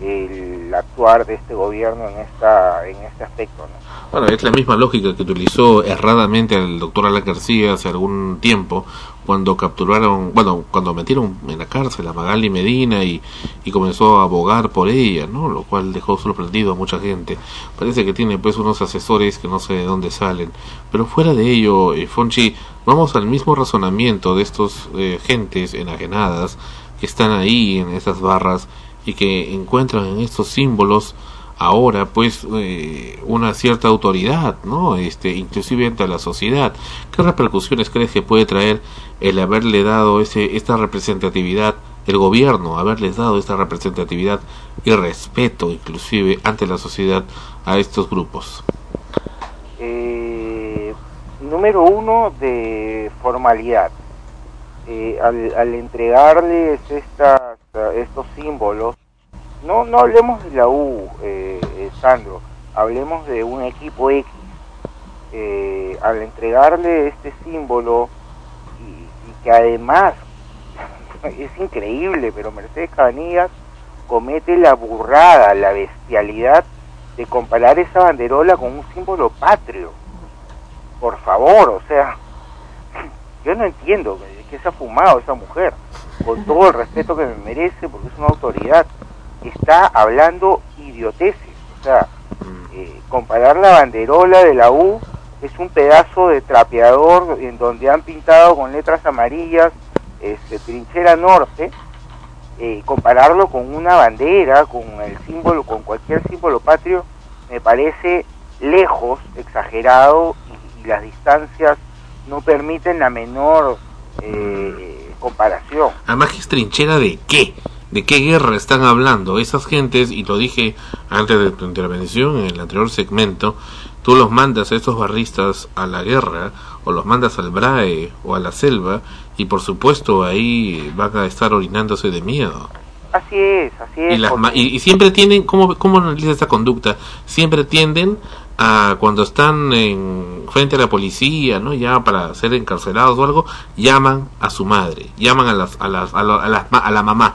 el actuar de este gobierno en esta en este aspecto, ¿no? Bueno, es la misma lógica que utilizó erradamente el doctor Alan García hace algún tiempo cuando capturaron, bueno, cuando metieron en la cárcel a Magali Medina y, y comenzó a abogar por ella, ¿no? Lo cual dejó sorprendido a mucha gente. Parece que tiene pues unos asesores que no sé de dónde salen. Pero fuera de ello, eh, Fonchi, vamos al mismo razonamiento de estos eh, gentes enajenadas que están ahí en esas barras y que encuentran en estos símbolos ahora pues eh, una cierta autoridad, ¿no? Este, inclusive ante la sociedad. ¿Qué repercusiones crees que puede traer el haberle dado ese esta representatividad el gobierno haberles dado esta representatividad y respeto inclusive ante la sociedad a estos grupos? Eh, número uno de formalidad. eh, al, al entregarles estos símbolos, no, no hablemos de la U, eh, eh, Sandro, hablemos de un equipo X. Eh, al entregarle este símbolo y, y que además [LAUGHS] es increíble, pero Mercedes Cabanillas comete la burrada, la bestialidad de comparar esa banderola con un símbolo patrio. Por favor, o sea, [LAUGHS] yo no entiendo qué se ha fumado esa mujer, con todo el respeto que me merece, porque es una autoridad. Está hablando idioteces, o sea, eh, comparar la banderola de la U es un pedazo de trapeador en donde han pintado con letras amarillas este, trinchera norte, eh, compararlo con una bandera, con el símbolo, con cualquier símbolo patrio, me parece lejos, exagerado y, y las distancias no permiten la menor eh, comparación. Además, ¿qué es trinchera de qué? ¿De qué guerra están hablando? Esas gentes, y lo dije antes de tu intervención en el anterior segmento, tú los mandas a estos barristas a la guerra, o los mandas al BRAE o a la selva, y por supuesto ahí van a estar orinándose de miedo. Así es, así es. Y, las porque- ma- y, y siempre tienden, ¿cómo, ¿cómo analiza esta conducta? Siempre tienden a cuando están en, frente a la policía, ¿no? Ya para ser encarcelados o algo, llaman a su madre, llaman a las, a las, a, la- a las a la mamá.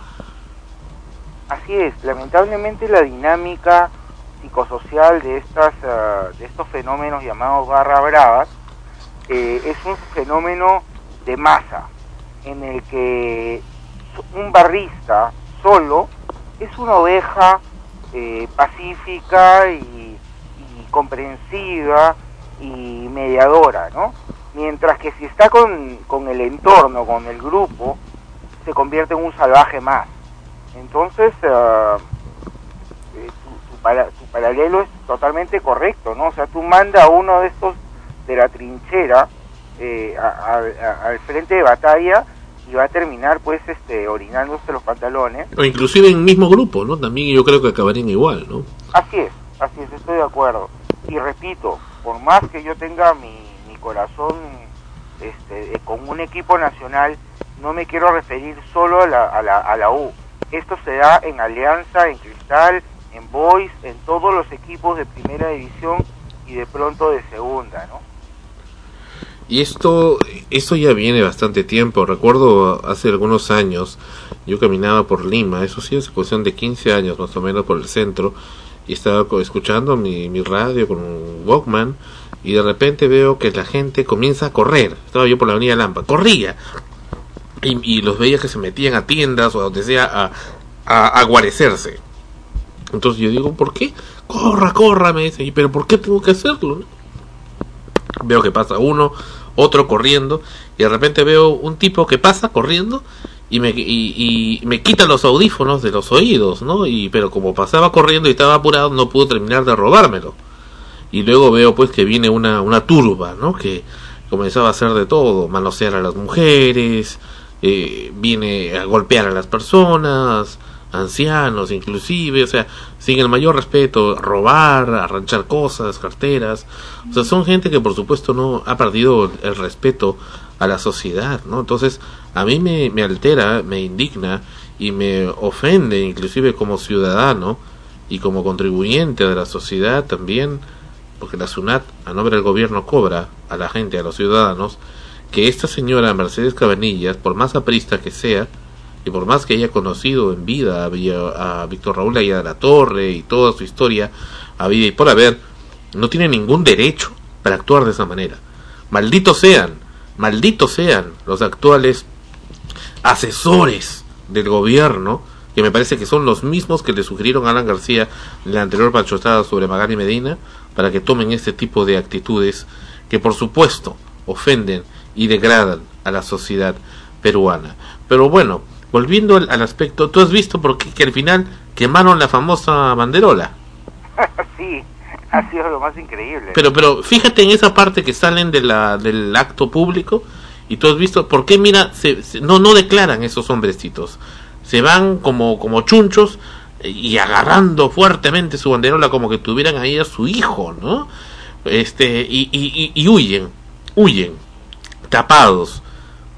Así es, lamentablemente la dinámica psicosocial de estas ah, de estos fenómenos llamados barra bravas eh, es un fenómeno de masa en el que un barrista solo es una oveja eh, pacífica y, y comprensiva y mediadora, ¿no? Mientras que si está con, con el entorno, con el grupo, se convierte en un salvaje más. Entonces, ah, eh, tu, tu para- tu paralelo es totalmente correcto, ¿no? O sea, tú manda a uno de estos de la trinchera eh, a- al frente de batalla y va a terminar, pues, este, orinándose los pantalones. O inclusive en el mismo grupo, ¿no? También yo creo que acabarían igual, ¿no? Así es, así es, estoy de acuerdo. Y repito, por más que yo tenga mi, mi corazón este, eh, con un equipo nacional, no me quiero referir solo a la, a, la, a la U. Esto se da en Alianza, en Cristal, en Boys, en todos los equipos de primera división y de pronto de segunda, ¿no? Y esto, esto ya viene bastante tiempo. Recuerdo hace algunos años, yo caminaba por Lima, eso sí, es cuestión de 15 años más o menos por el centro, y estaba escuchando mi, mi radio con un Walkman, y de repente veo que la gente comienza a correr. Estaba yo por la avenida Lampa, corría. Y, los veía que se metían a tiendas o a donde sea a, a, guarecerse. Entonces yo digo, ¿por qué? Corra, corra, me dicen. "¿Y ¿Pero por qué tengo que hacerlo? no?" Veo que pasa uno, otro corriendo, y de repente veo un tipo que pasa corriendo y me, y, me quita los audífonos de los oídos, ¿no? Y, pero como pasaba corriendo y estaba apurado, no pudo terminar de robármelo. Y luego veo pues que viene una, una turba, ¿no? Que comenzaba a hacer de todo, manosear a las mujeres, eh, viene a golpear a las personas, ancianos inclusive, o sea, sin el mayor respeto, robar, arranchar cosas, carteras, o sea, son gente que por supuesto no ha perdido el respeto a la sociedad, ¿no? Entonces, a mí me, me altera, me indigna y me ofende inclusive como ciudadano y como contribuyente de la sociedad también, porque la SUNAT a nombre del gobierno cobra a la gente, a los ciudadanos, que esta señora Mercedes Cabanillas, por más aprista que sea, y por más que haya conocido en vida a, Víctor Raúl Allá de la Torre y toda su historia a vida y por haber, no tiene ningún derecho para actuar de esa manera. Malditos sean, malditos sean los actuales asesores del gobierno, que me parece que son los mismos que le sugirieron a Alan García la anterior pachotada sobre Magani Medina, para que tomen este tipo de actitudes que por supuesto ofenden y degradan a la sociedad peruana. Pero bueno, volviendo al, al aspecto, tú has visto por qué que al final quemaron la famosa banderola. [LAUGHS] sí, ha sido lo más increíble. Pero, pero fíjate en esa parte que salen de la, del acto público y tú has visto por qué, mira, se, se- no, no declaran esos hombrecitos. Se van como, como chunchos y agarrando fuertemente su banderola como que tuvieran ahí a su hijo, ¿no? Este, y, y, y- y huyen, huyen, tapados,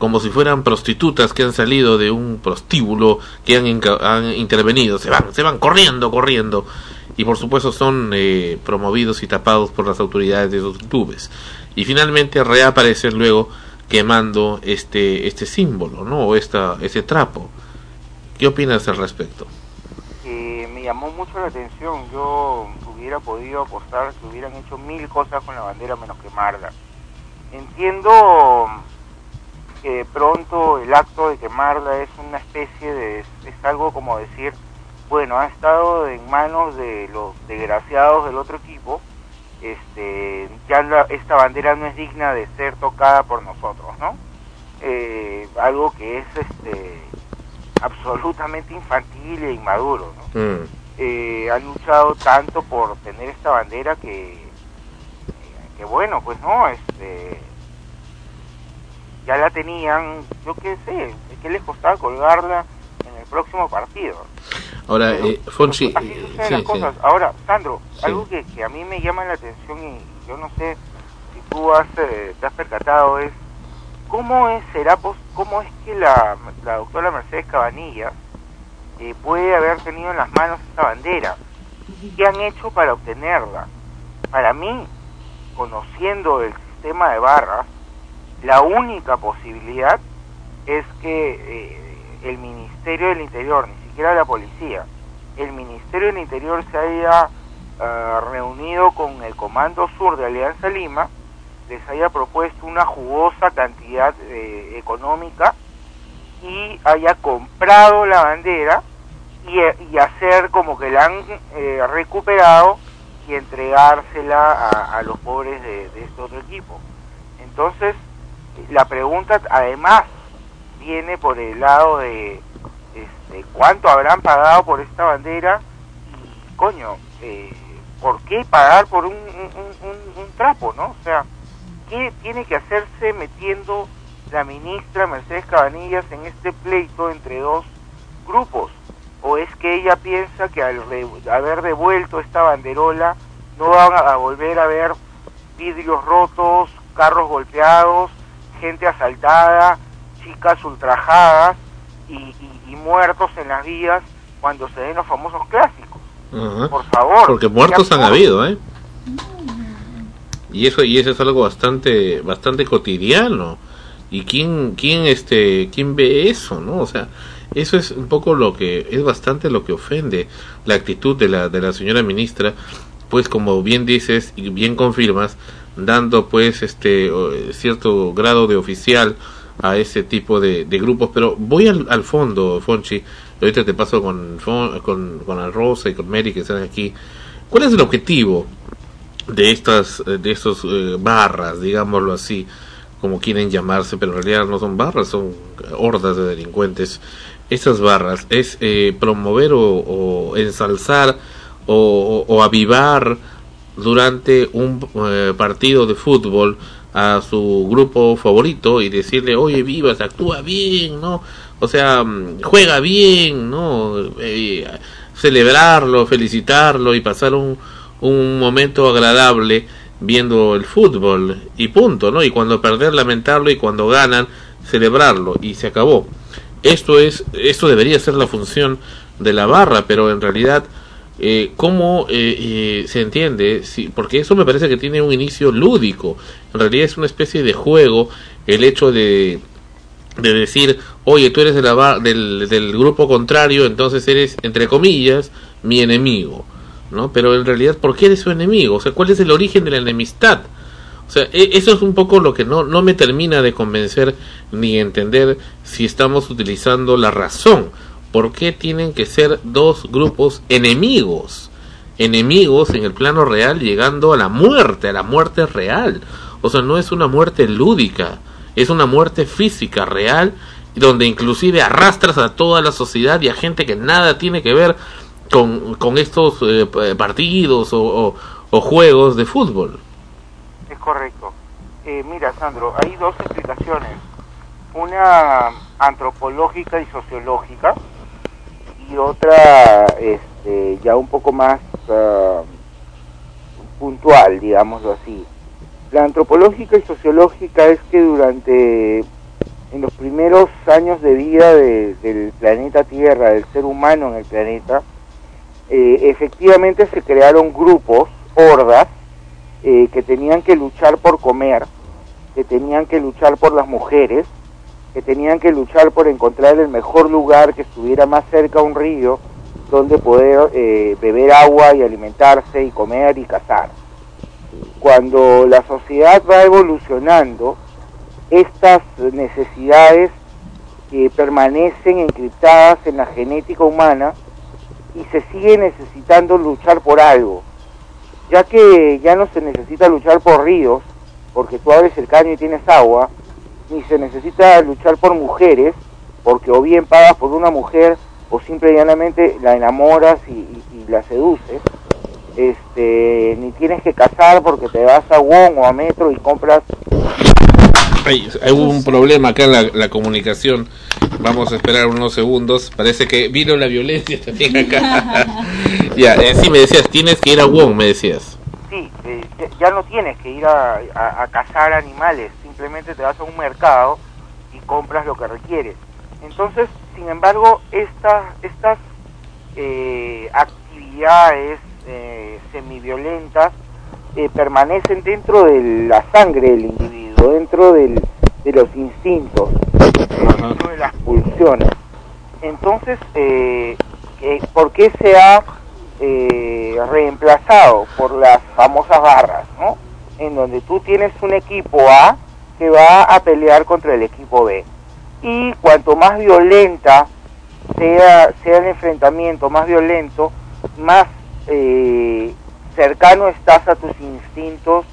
como si fueran prostitutas que han salido de un prostíbulo, que han, intervenido, se van, se van corriendo, corriendo, y por supuesto son eh, promovidos y tapados por las autoridades de esos clubes. Y finalmente reaparecen luego quemando este, este símbolo, ¿no? O esta, ese trapo. ¿Qué opinas al respecto? Eh, me llamó mucho la atención. Yo hubiera podido apostar que hubieran hecho mil cosas con la bandera menos quemarla. Entiendo que de pronto el acto de quemarla es una especie de... es algo como decir, bueno, ha estado en manos de los desgraciados del otro equipo, este, ya la- esta bandera no es digna de ser tocada por nosotros, ¿no? Eh, algo que es este absolutamente infantil e inmaduro, ¿no? Mm. eh, han luchado tanto por tener esta bandera que, que bueno, pues no, este, ya la tenían, yo qué sé, ¿qué les costaba colgarla en el próximo partido? Ahora, eh, Así eh, suceden sí, las sí. cosas. Ahora, Sandro, Sí. algo que, que a mí me llama la atención y yo no sé si tú has, eh, te has percatado es cómo es, será pos- cómo es que la, la doctora Mercedes Cabanilla eh, puede haber tenido en las manos esta bandera. ¿Qué han hecho para obtenerla? Para mí, conociendo el sistema de barras, la única posibilidad es que eh, el Ministerio del Interior, ni siquiera la policía, el Ministerio del Interior se haya eh, reunido con el Comando Sur de Alianza Lima, les haya propuesto una jugosa cantidad eh, económica y haya comprado la bandera y, eh, hacer como que la han recuperado y entregársela a, a los pobres de, de este otro equipo. Entonces, la pregunta además viene por el lado de este, cuánto habrán pagado por esta bandera y, coño, eh, ¿por qué pagar por un, un- trapo, no? O sea, ¿qué tiene que hacerse metiendo la ministra Mercedes Cabanillas en este pleito entre dos grupos? ¿O es que ella piensa que al re- haber devuelto esta banderola no van a volver a ver vidrios rotos, carros golpeados, gente asaltada, chicas ultrajadas y, y- y muertos en las vías cuando se den los famosos clásicos? Por favor. Porque muertos han habido, ¿eh? Y eso y eso es algo bastante bastante cotidiano. ¿Y quién quién este quién ve eso, no? O sea, eso es un poco lo que es bastante lo que ofende la actitud de la de la señora ministra, pues como bien dices y bien confirmas, dando pues este cierto grado de oficial a ese tipo de, grupos, pero voy al, al fondo, Fonchi, ahorita te paso con, con, con Alrosa y con Mary que están aquí. ¿Cuál es el objetivo de estas de estos eh, barras, digámoslo así, como quieren llamarse, pero en realidad no son barras, son hordas de delincuentes. Estas barras es eh, promover o, ensalzar o avivar durante un eh, partido de fútbol a su grupo favorito y decirle, oye, vivas, actúa bien, ¿no? O sea, mm, juega bien, ¿no? Eh, celebrarlo, felicitarlo y pasar un, un momento agradable viendo el fútbol y punto, ¿no? Y cuando perder lamentarlo y cuando ganan celebrarlo y se acabó. Esto es esto debería ser la función de la barra, pero en realidad eh, cómo eh, eh, se entiende, sí, porque eso me parece que tiene un inicio lúdico. En realidad es una especie de juego el hecho de de decir, oye, tú eres de la del, del grupo contrario, entonces eres, entre comillas, mi enemigo, ¿no? Pero en realidad, ¿por qué eres su enemigo? O sea, ¿cuál es el origen de la enemistad? O sea, e- eso es un poco lo que no, no me termina de convencer ni entender si estamos utilizando la razón. ¿Por qué tienen que ser dos grupos enemigos? Enemigos en el plano real llegando a la muerte, a la muerte real. O sea, no es una muerte lúdica, es una muerte física, real, donde inclusive arrastras a toda la sociedad y a gente que nada tiene que ver con, con estos eh, partidos o, o- o juegos de fútbol. Es correcto. Eh, mira, Sandro, hay dos explicaciones. Una antropológica y sociológica y otra este, ya un poco más ah, puntual, digámoslo así. La antropológica y sociológica es que durante en los primeros años de vida de- del planeta Tierra, del ser humano en el planeta, eh, efectivamente se crearon grupos, hordas, eh, que tenían que luchar por comer, que tenían que luchar por las mujeres, que tenían que luchar por encontrar el mejor lugar que estuviera más cerca a un río donde poder eh, beber agua y alimentarse y comer y cazar. Cuando la sociedad va evolucionando, estas necesidades eh, permanecen encriptadas en la genética humana y se sigue necesitando luchar por algo, ya que ya no se necesita luchar por ríos, porque tú abres el caño y tienes agua, ni se necesita luchar por mujeres, porque o bien pagas por una mujer o simple y llanamente la enamoras y, y- y la seduces, este, ni tienes que casar porque te vas a Wong o a Metro y compras Ay, hay un problema acá en la, la comunicación. Vamos a esperar unos segundos. Parece que vino la violencia [LAUGHS] también acá. [LAUGHS] ya, eh, sí, me decías, tienes que ir a Wong, me decías. Sí, eh, ya- ya no tienes que ir a, a- a cazar animales, simplemente te vas a un mercado y compras lo que requieres. Entonces, sin embargo, estas estas eh, actividades eh, semiviolentas eh, permanecen dentro de la sangre del individuo, dentro del- de los instintos, dentro de las pulsiones. Entonces, eh, eh, ¿por qué se ha eh, reemplazado por las famosas barras, ¿no? En donde tú tienes un equipo A que va a pelear contra el equipo B. Y cuanto más violenta sea, sea el enfrentamiento, más violento, más eh, cercano estás a tus instintos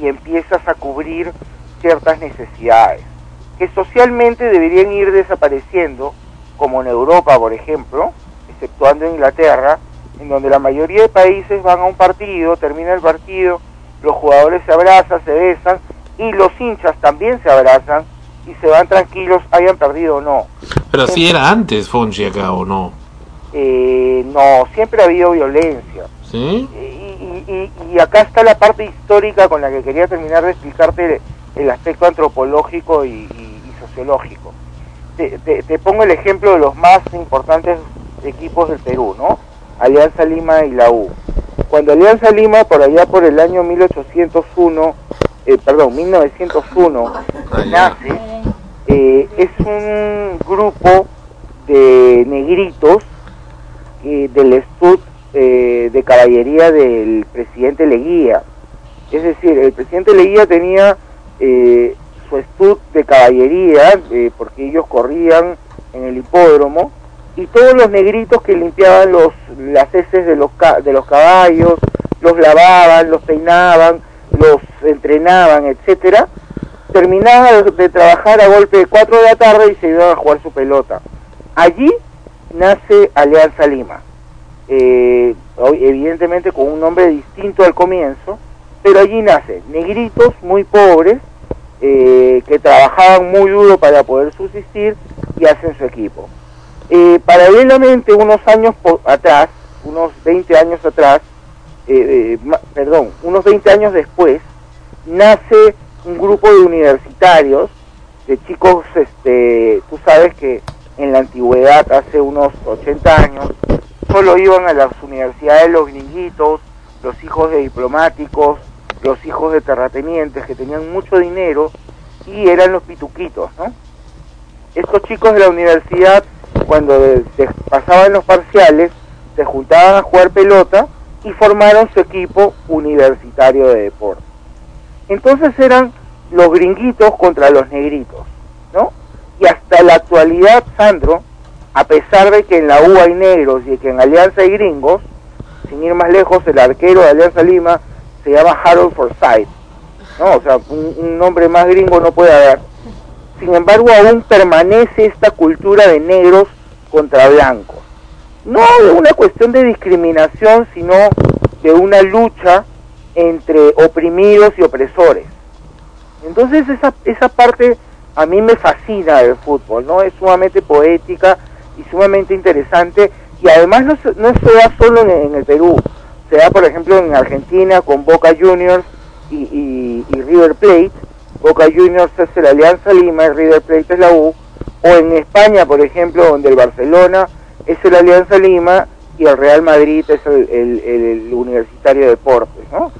y empiezas a cubrir ciertas necesidades que socialmente deberían ir desapareciendo, como en Europa, por ejemplo, exceptuando Inglaterra, en donde la mayoría de países van a un partido, termina el partido, los jugadores se abrazan, se besan y los hinchas también se abrazan y se van tranquilos, hayan perdido o no. Pero sí era antes Fonchi acá, ¿o no? Eh, no, siempre ha habido violencia. ¿Sí? Y, y- y acá está la parte histórica con la que quería terminar de explicarte el aspecto antropológico y, y- y sociológico. Te, te- te pongo el ejemplo de los más importantes equipos del Perú, ¿no? Alianza Lima y la U. Cuando Alianza Lima, por allá por el año 1801, eh, perdón, 1901, nace, eh, es un grupo de negritos eh, del estud eh, de caballería del presidente Leguía. Es decir, el presidente Leguía tenía eh, su estud de caballería, porque ellos corrían en el hipódromo, y todos los negritos que limpiaban los, las heces de los, de los caballos, los lavaban, los peinaban, los entrenaban, etcétera, terminaban de, trabajar a golpe de 4 de la tarde y se iban a jugar su pelota. Allí nace Alianza Lima. Eh, evidentemente con un nombre distinto al comienzo, pero allí nace negritos muy pobres eh, que trabajaban muy duro para poder subsistir y hacen su equipo. Eh, paralelamente, unos años atrás, unos 20 años atrás, eh, eh, perdón, unos 20 años después, nace un grupo de universitarios, de chicos, este, tú sabes que en la antigüedad, hace unos 80 años, solo iban a las universidades los gringuitos, los hijos de diplomáticos, los hijos de terratenientes que tenían mucho dinero y eran los pituquitos, ¿no? Estos chicos de la universidad, cuando pasaban los parciales, se juntaban a jugar pelota y formaron su equipo universitario de deporte. Entonces eran los gringuitos contra los negritos, ¿no? Y hasta la actualidad, Sandro, a pesar de que en la U hay negros y que en Alianza hay gringos, sin ir más lejos, el arquero de Alianza Lima se llama Harold Forsyth, ¿no? O sea, un, un nombre más gringo no puede haber. Sin embargo, aún permanece esta cultura de negros contra blancos. No de una cuestión de discriminación, sino de una lucha entre oprimidos y opresores. Entonces esa, esa parte a mí me fascina del fútbol, ¿no? Es sumamente poética y sumamente interesante y además no se, no se da solo en, el Perú, se da por ejemplo en Argentina con Boca Juniors y, y- y River Plate Boca Juniors es el Alianza Lima, el River Plate es la U, o en España, por ejemplo, donde el Barcelona es el Alianza Lima y el Real Madrid es el, el- Universitario de Deportes, ¿no?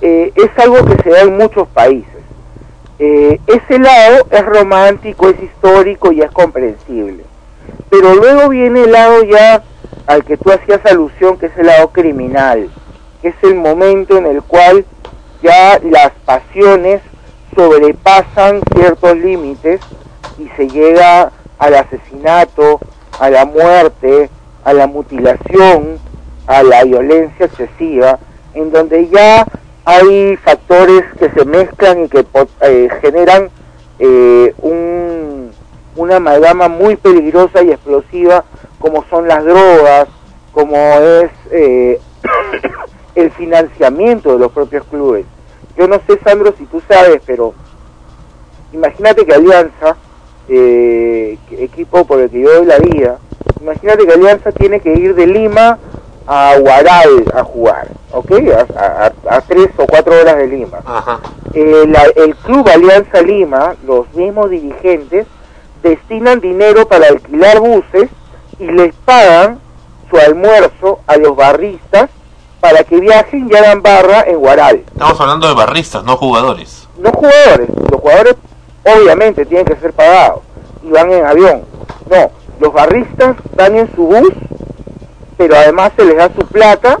Eh, es algo que se da en muchos países. Eh, ese lado es romántico, es histórico y es comprensible. Pero luego viene el lado ya al que tú hacías alusión, que es el lado criminal, que es el momento en el cual ya las pasiones sobrepasan ciertos límites y se llega al asesinato, a la muerte, a la mutilación, a la violencia excesiva, en donde ya hay factores que se mezclan y que eh, generan eh, un, una amalgama muy peligrosa y explosiva, como son las drogas, como es eh, [COUGHS] el financiamiento de los propios clubes. Yo no sé, Sandro, si tú sabes, pero imagínate que Alianza, eh, equipo por el que yo doy la vida, imagínate que Alianza tiene que ir de Lima a Huaral a jugar, ¿ok? A, a- a tres o cuatro horas de Lima. Eh, la- el club Alianza Lima, los mismos dirigentes, destinan dinero para alquilar buses y les pagan su almuerzo a los barristas para que viajen y hagan barra en Huaral. Estamos hablando de barristas, no jugadores. No jugadores, los jugadores obviamente tienen que ser pagados y van en avión. No, los barristas van en su bus, pero además se les da su plata.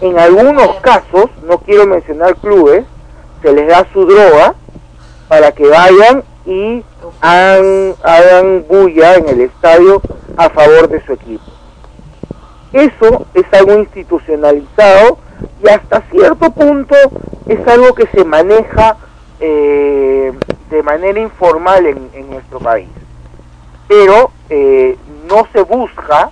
En algunos casos, no quiero mencionar clubes, se les da su droga para que vayan y hagan, hagan bulla en el estadio a favor de su equipo. Eso es algo institucionalizado y hasta cierto punto es algo que se maneja eh, de manera informal en, en nuestro país. Pero eh, no se busca,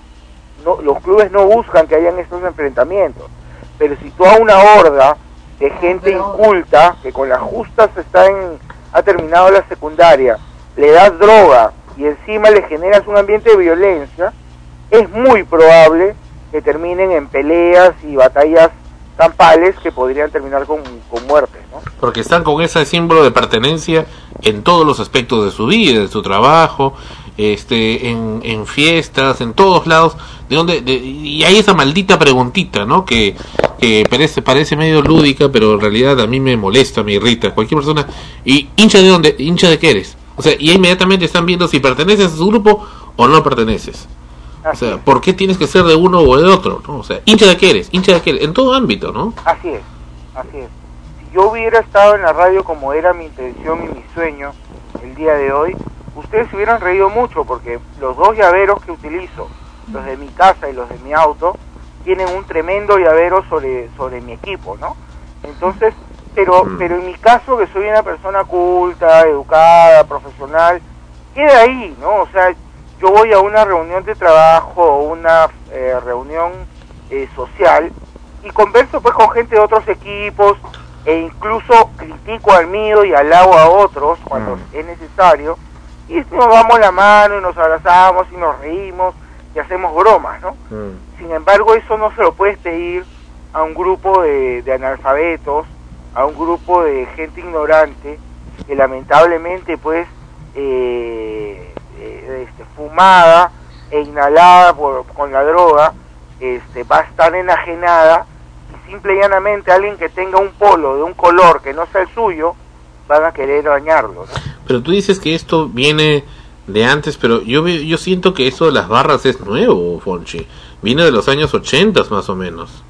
no, los clubes no buscan que hayan estos enfrentamientos. Pero si tú a una horda de gente inculta que con las justas está en, ha terminado la secundaria, le das droga y encima le generas un ambiente de violencia, es muy probable que terminen en peleas y batallas campales que podrían terminar con, con muerte, ¿no? Porque están con ese símbolo de pertenencia en todos los aspectos de su vida, de su trabajo, este, en, en fiestas, en todos lados. De donde, de- y hay esa maldita preguntita, ¿no? Que, que parece, parece medio lúdica, pero en realidad a mí me molesta, me irrita. Cualquier persona. ¿Y hincha de dónde? ¿Hincha de qué eres? O sea, y inmediatamente están viendo si perteneces a su grupo o no perteneces. O sea, ¿por qué tienes que ser de uno o de otro? ¿no? O sea, hincha de qué eres, hincha de qué eres, en todo ámbito, ¿no? Así es, así es. Si yo hubiera estado en la radio como era mi intención y mi sueño el día de hoy, ustedes se hubieran reído mucho porque los dos llaveros que utilizo, los de mi casa y los de mi auto, tienen un tremendo llavero sobre, sobre mi equipo, ¿no? Entonces, pero, pero en mi caso, que soy una persona culta, educada, profesional, queda ahí, ¿no? O sea, yo voy a una reunión de trabajo o una eh, reunión eh, social y converso pues con gente de otros equipos e incluso critico al mío y alabo a otros cuando es necesario. Y nos damos la mano y nos abrazamos y nos reímos y hacemos bromas, ¿no? Sin embargo, eso no se lo puedes pedir a un grupo de, de analfabetos, a un grupo de gente ignorante que lamentablemente pues eh, eh, este, fumada e inhalada por- con la droga este, va a estar enajenada y simple y llanamente alguien que tenga un polo de un color que no sea el suyo van a querer dañarlo. Pero tú dices que esto viene de antes, pero yo yo siento que eso de las barras es nuevo, Fonchi. Viene de los años 80 más o menos.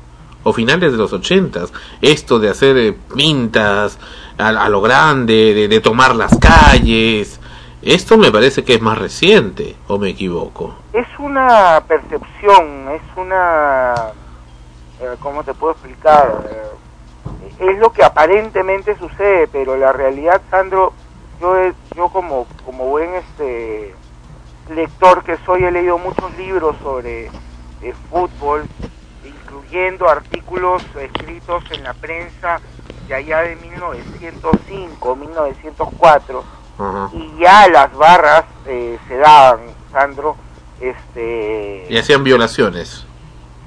O finales de los 80 Esto de hacer eh, pintas a, a lo grande, de, de tomar las calles. Esto me parece que es más reciente, o me equivoco. Es una percepción, es una... eh, ¿Cómo te puedo explicar? Eh, es lo que aparentemente sucede, pero la realidad, Sandro, yo, yo como, como buen este lector que soy, he leído muchos libros sobre eh, fútbol, incluyendo artículos escritos en la prensa de allá de 1905, 1904, y ya las barras eh, se daban, Sandro, este, Y hacían violaciones.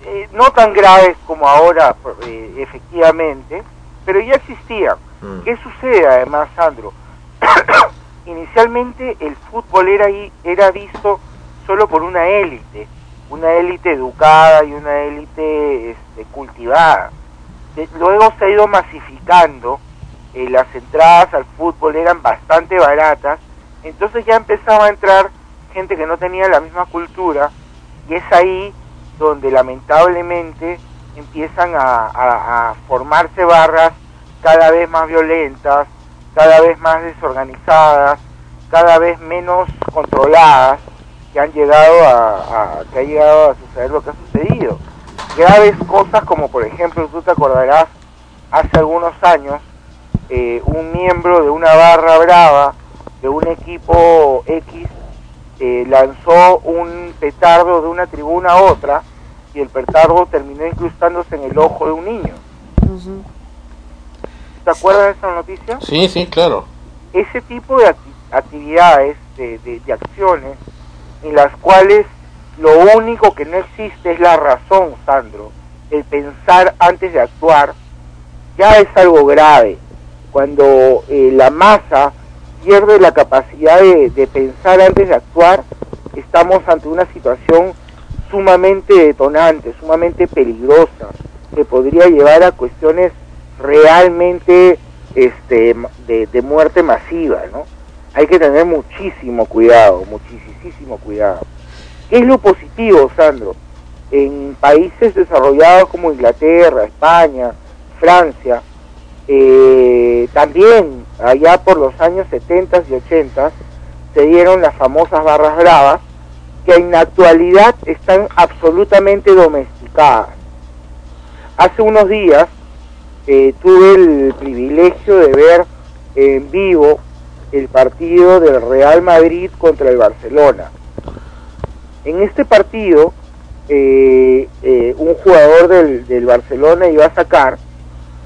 eh, no tan graves como ahora, eh, efectivamente, pero ya existían. ¿Qué sucede además, Sandro? [COUGHS] inicialmente el fútbol era, era visto solo por una élite, una élite educada y una élite este, cultivada. De- luego se ha ido masificando, eh, las entradas al fútbol eran bastante baratas, entonces ya empezaba a entrar gente que no tenía la misma cultura y es ahí donde lamentablemente empiezan a, formarse barras cada vez más violentas, cada vez más desorganizadas, cada vez menos controladas, que han llegado a, a- que ha llegado a suceder lo que ha sucedido. Graves cosas como por ejemplo, tú te acordarás, hace algunos años, eh, un miembro de una barra brava de un equipo X eh, lanzó un petardo de una tribuna a otra y el petardo terminó incrustándose en el ojo de un niño. ¿Te acuerdas de esa noticia? Sí, sí, claro. Ese tipo de acti- actividades, de, de- de acciones, en las cuales lo único que no existe es la razón, Sandro, el pensar antes de actuar, ya es algo grave. Cuando eh, la masa pierde la capacidad de, pensar antes de actuar, estamos ante una situación sumamente detonante, sumamente peligrosa, que podría llevar a cuestiones realmente este, de muerte masiva, ¿no? Hay que tener muchísimo cuidado, muchísimo cuidado. ¿Qué es lo positivo, Sandro? En países desarrollados como Inglaterra, España, Francia, eh, también allá por los años 70 y 80 se dieron las famosas barras bravas que en la actualidad están absolutamente domesticadas. Hace unos días eh, tuve el privilegio de ver en vivo el partido del Real Madrid contra el Barcelona. En este partido, eh, eh, un jugador del, del Barcelona iba a sacar,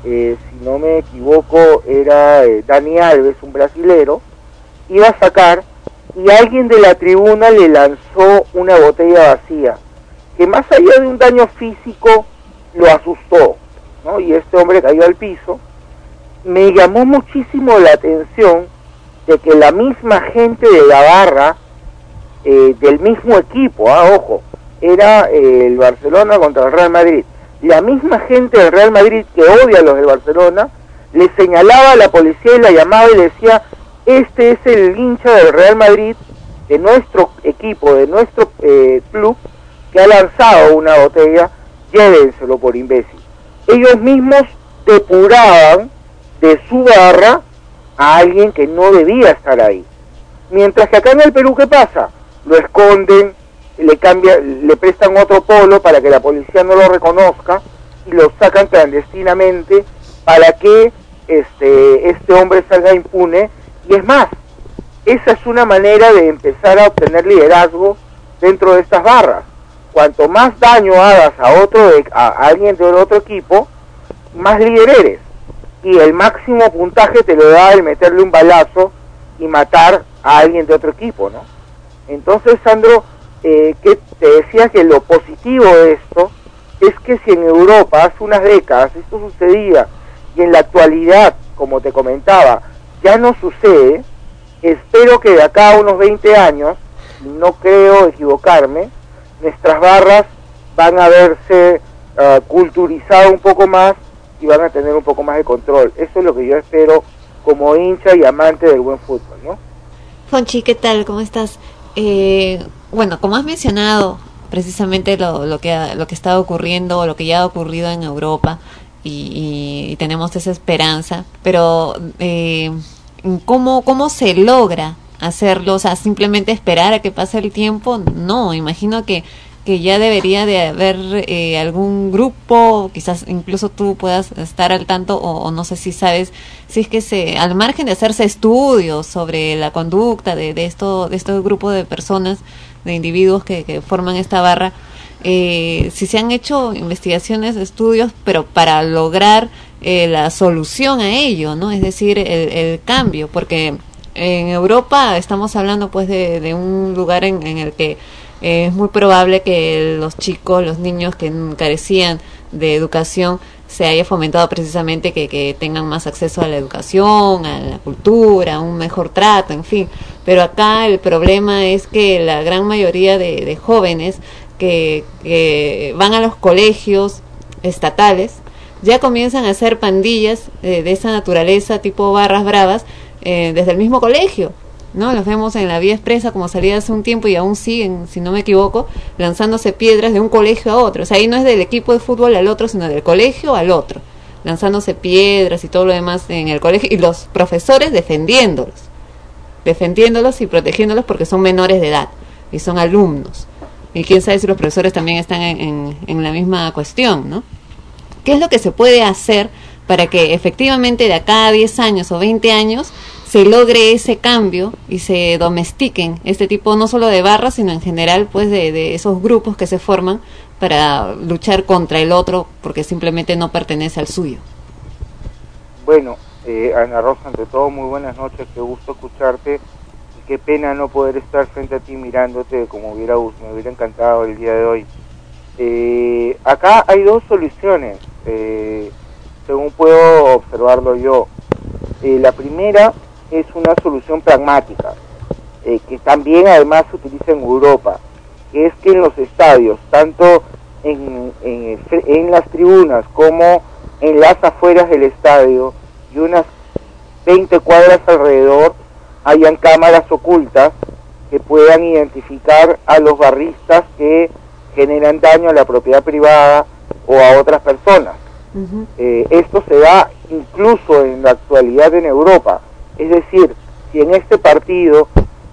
eh, si no me equivoco, era eh, Dani Alves, un brasilero, iba a sacar y alguien de la tribuna le lanzó una botella vacía, que más allá de un daño físico lo asustó, ¿no? Y este hombre cayó al piso. Me llamó muchísimo la atención de que la misma gente de la barra, eh, del mismo equipo, ah, ojo, era el Barcelona contra el Real Madrid. La misma gente del Real Madrid que odia a los del Barcelona, le señalaba a la policía y la llamaba y le decía, este es el hincha del Real Madrid, de nuestro equipo, de nuestro eh, club, que ha lanzado una botella, llévenselo por imbécil. Ellos mismos depuraban de su barra a alguien que no debía estar ahí. Mientras que acá en el Perú, ¿qué pasa? Lo esconden, le cambia, le prestan otro polo para que la policía no lo reconozca y lo sacan clandestinamente para que este, este hombre salga impune. Y es más, esa es una manera de empezar a obtener liderazgo dentro de estas barras. Cuanto más daño hagas a otro de- a alguien de otro equipo, más líder eres. Y el máximo puntaje te lo da el meterle un balazo y matar a alguien de otro equipo, ¿no? Entonces, Sandro, eh, que te decía que lo positivo de esto es que si en Europa hace unas décadas esto sucedía y en la actualidad, como te comentaba, ya no sucede, espero que de acá a unos 20 años, no creo equivocarme, nuestras barras van a verse ah, culturizado un poco más y van a tener un poco más de control. Eso es lo que yo espero como hincha y amante del buen fútbol, ¿no? Fonchi, ¿qué tal? ¿Cómo estás? Eh, bueno, como has mencionado precisamente lo, lo que lo que está ocurriendo, lo que ya ha ocurrido en Europa y, y tenemos esa esperanza, pero eh, ¿cómo, ¿cómo se logra hacerlo? O sea, simplemente esperar a que pase el tiempo, no, imagino que que ya debería de haber eh, algún grupo, quizás incluso tú puedas estar al tanto o, o no sé si sabes si es que se al margen de hacerse estudios sobre la conducta de, de esto de este grupo de personas de individuos que, que forman esta barra eh, si se han hecho investigaciones estudios pero para lograr eh, la solución a ello no es decir el, cambio porque en Europa estamos hablando pues de, un lugar en, en el que eh, es muy probable que los chicos, los niños que carecían de educación se haya fomentado precisamente que, que tengan más acceso a la educación, a la cultura, un mejor trato, en fin. Pero acá el problema es que la gran mayoría de, de jóvenes que, que van a los colegios estatales ya comienzan a hacer pandillas eh, de esa naturaleza tipo barras bravas eh, desde el mismo colegio. ¿No? Los vemos en la vía expresa como salía hace un tiempo y aún siguen, si no me equivoco, lanzándose piedras de un colegio a otro. O sea, ahí no es del equipo de fútbol al otro, sino del colegio al otro. Lanzándose piedras y todo lo demás en el colegio y los profesores defendiéndolos. Defendiéndolos y protegiéndolos porque son menores de edad y son alumnos. Y quién sabe si los profesores también están en, en, en la misma cuestión, ¿no? ¿Qué es lo que se puede hacer para que efectivamente de acá a 10 años o 20 años se logre ese cambio y se domestiquen este tipo no solo de barras, sino en general pues de, esos grupos que se forman para luchar contra el otro porque simplemente no pertenece al suyo. Bueno, eh, Ana Rosa, ante todo, muy buenas noches, qué gusto escucharte y qué pena no poder estar frente a ti mirándote como hubiera, me hubiera encantado el día de hoy. Eh, acá hay dos soluciones, eh, según puedo observarlo yo. Eh, la primera es una solución pragmática, eh, que también además se utiliza en Europa, que es que en los estadios, tanto en, en, en las tribunas como en las afueras del estadio y unas 20 cuadras alrededor, hayan cámaras ocultas que puedan identificar a los barristas que generan daño a la propiedad privada o a otras personas. Eh, esto se da incluso en la actualidad en Europa. Es decir, si en este partido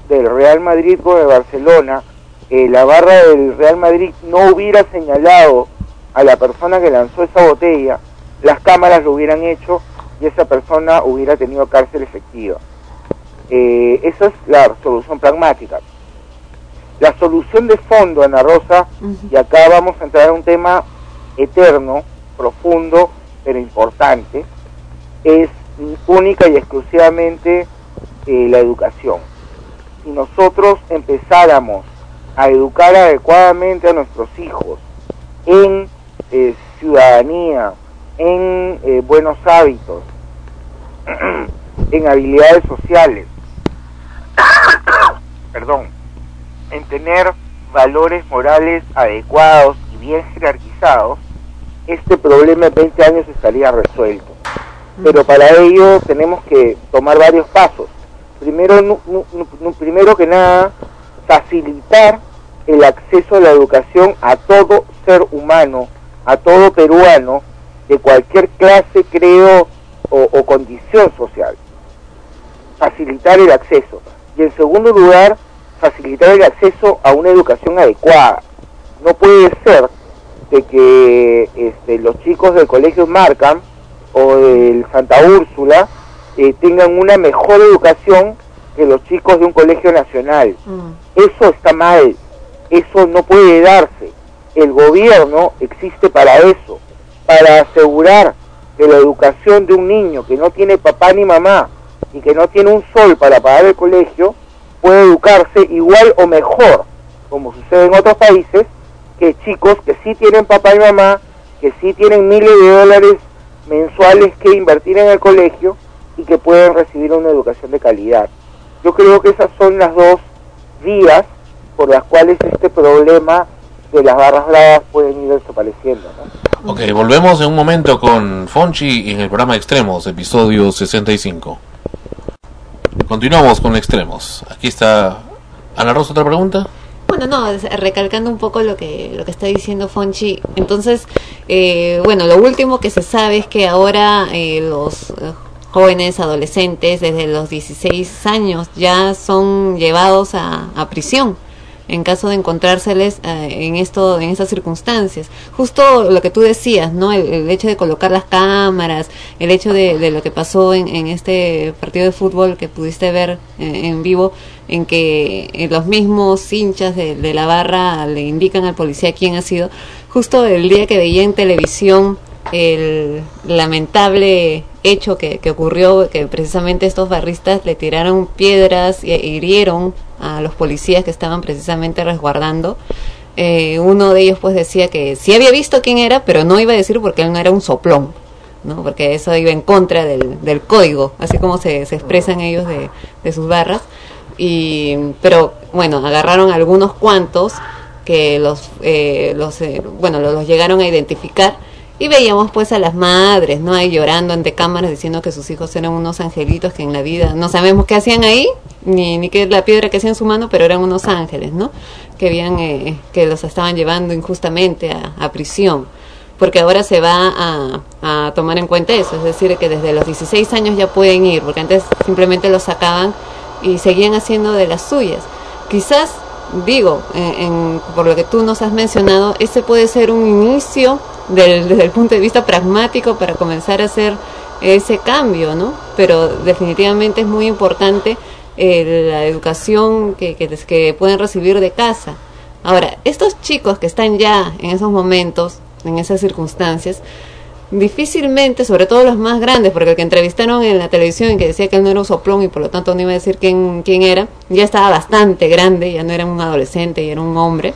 del Real Madrid con el Barcelona, eh, la barra del Real Madrid no hubiera señalado a la persona que lanzó esa botella, las cámaras lo hubieran hecho y esa persona hubiera tenido cárcel efectiva. Eh, esa es la solución pragmática. La solución de fondo, Ana Rosa, y acá vamos a entrar a un tema eterno, profundo, pero importante, es única y exclusivamente eh, la educación. Si nosotros empezáramos a educar adecuadamente a nuestros hijos en eh, ciudadanía, en eh, buenos hábitos, [CLEARS THROAT] en habilidades sociales, [COUGHS] perdón, en tener valores morales adecuados y bien jerarquizados, este problema en 20 años estaría resuelto. Pero para ello tenemos que tomar varios pasos. Primero, primero que nada, facilitar el acceso a la educación a todo ser humano, a todo peruano, de cualquier clase, credo o, condición social. Facilitar el acceso. Y en segundo lugar, facilitar el acceso a una educación adecuada. No puede ser de que este, los chicos del colegio Markham o del Santa Úrsula eh, tengan una mejor educación que los chicos de un colegio nacional. Eso está mal, eso no puede darse. El gobierno existe para eso, para asegurar que la educación de un niño que no tiene papá ni mamá y que no tiene un sol para pagar el colegio, puede educarse igual o mejor, como sucede en otros países, que chicos que sí tienen papá y mamá, que sí tienen miles de dólares mensuales que invertir en el colegio y que pueden recibir una educación de calidad. Yo creo que esas son las dos vías por las cuales este problema de las barras bravas pueden ir desapareciendo. ¿no? Ok, volvemos en un momento con Fonchi en el programa Extremos, episodio 65. Continuamos con Extremos. Aquí está Ana Rosa, ¿otra pregunta? Bueno, no, es- recalcando un poco lo que lo que está diciendo Fonchi. Entonces, eh, bueno, lo último que se sabe es que ahora eh, los eh, jóvenes adolescentes desde los 16 años ya son llevados a, a prisión en caso de encontrárseles eh, en esto en estas circunstancias. Justo lo que tú decías no el, hecho de colocar las cámaras el hecho de, de lo que pasó en, en este partido de fútbol que pudiste ver eh, en vivo en que eh, los mismos hinchas de, de la barra le indican al policía quién ha sido. Justo el día que veía en televisión el lamentable hecho que, ocurrió, que precisamente estos barristas le tiraron piedras e hirieron a los policías que estaban precisamente resguardando. eh, uno de ellos pues decía que sí había visto quién era, pero no iba a decir porque él no era un soplón, ¿no? Porque eso iba en contra del, del código, así como se, se expresan ellos de, de sus barras. Y, pero bueno, agarraron algunos cuantos que los, eh, los eh, bueno, los llegaron a identificar y veíamos pues a las madres, ¿no? Ahí llorando ante cámaras diciendo que sus hijos eran unos angelitos que en la vida no sabemos qué hacían ahí, ni, ni qué la piedra que hacía en su mano, pero eran unos ángeles, ¿no? Que habían, eh, que los estaban llevando injustamente a, a prisión. Porque ahora se va a, a tomar en cuenta eso, es decir, que desde los 16 años ya pueden ir, porque antes simplemente los sacaban y seguían haciendo de las suyas. Quizás, digo, en, en- por lo que tú nos has mencionado, ese puede ser un inicio del- desde el punto de vista pragmático para comenzar a hacer ese cambio, ¿no? Pero definitivamente es muy importante eh, la educación que, que, pueden recibir de casa. Ahora, estos chicos que están ya en esos momentos, en esas circunstancias, difícilmente, sobre todo los más grandes, porque el que entrevistaron en la televisión y que decía que él no era un soplón y por lo tanto no iba a decir quién, quién era, ya estaba bastante grande, ya no era un adolescente, ya era un hombre,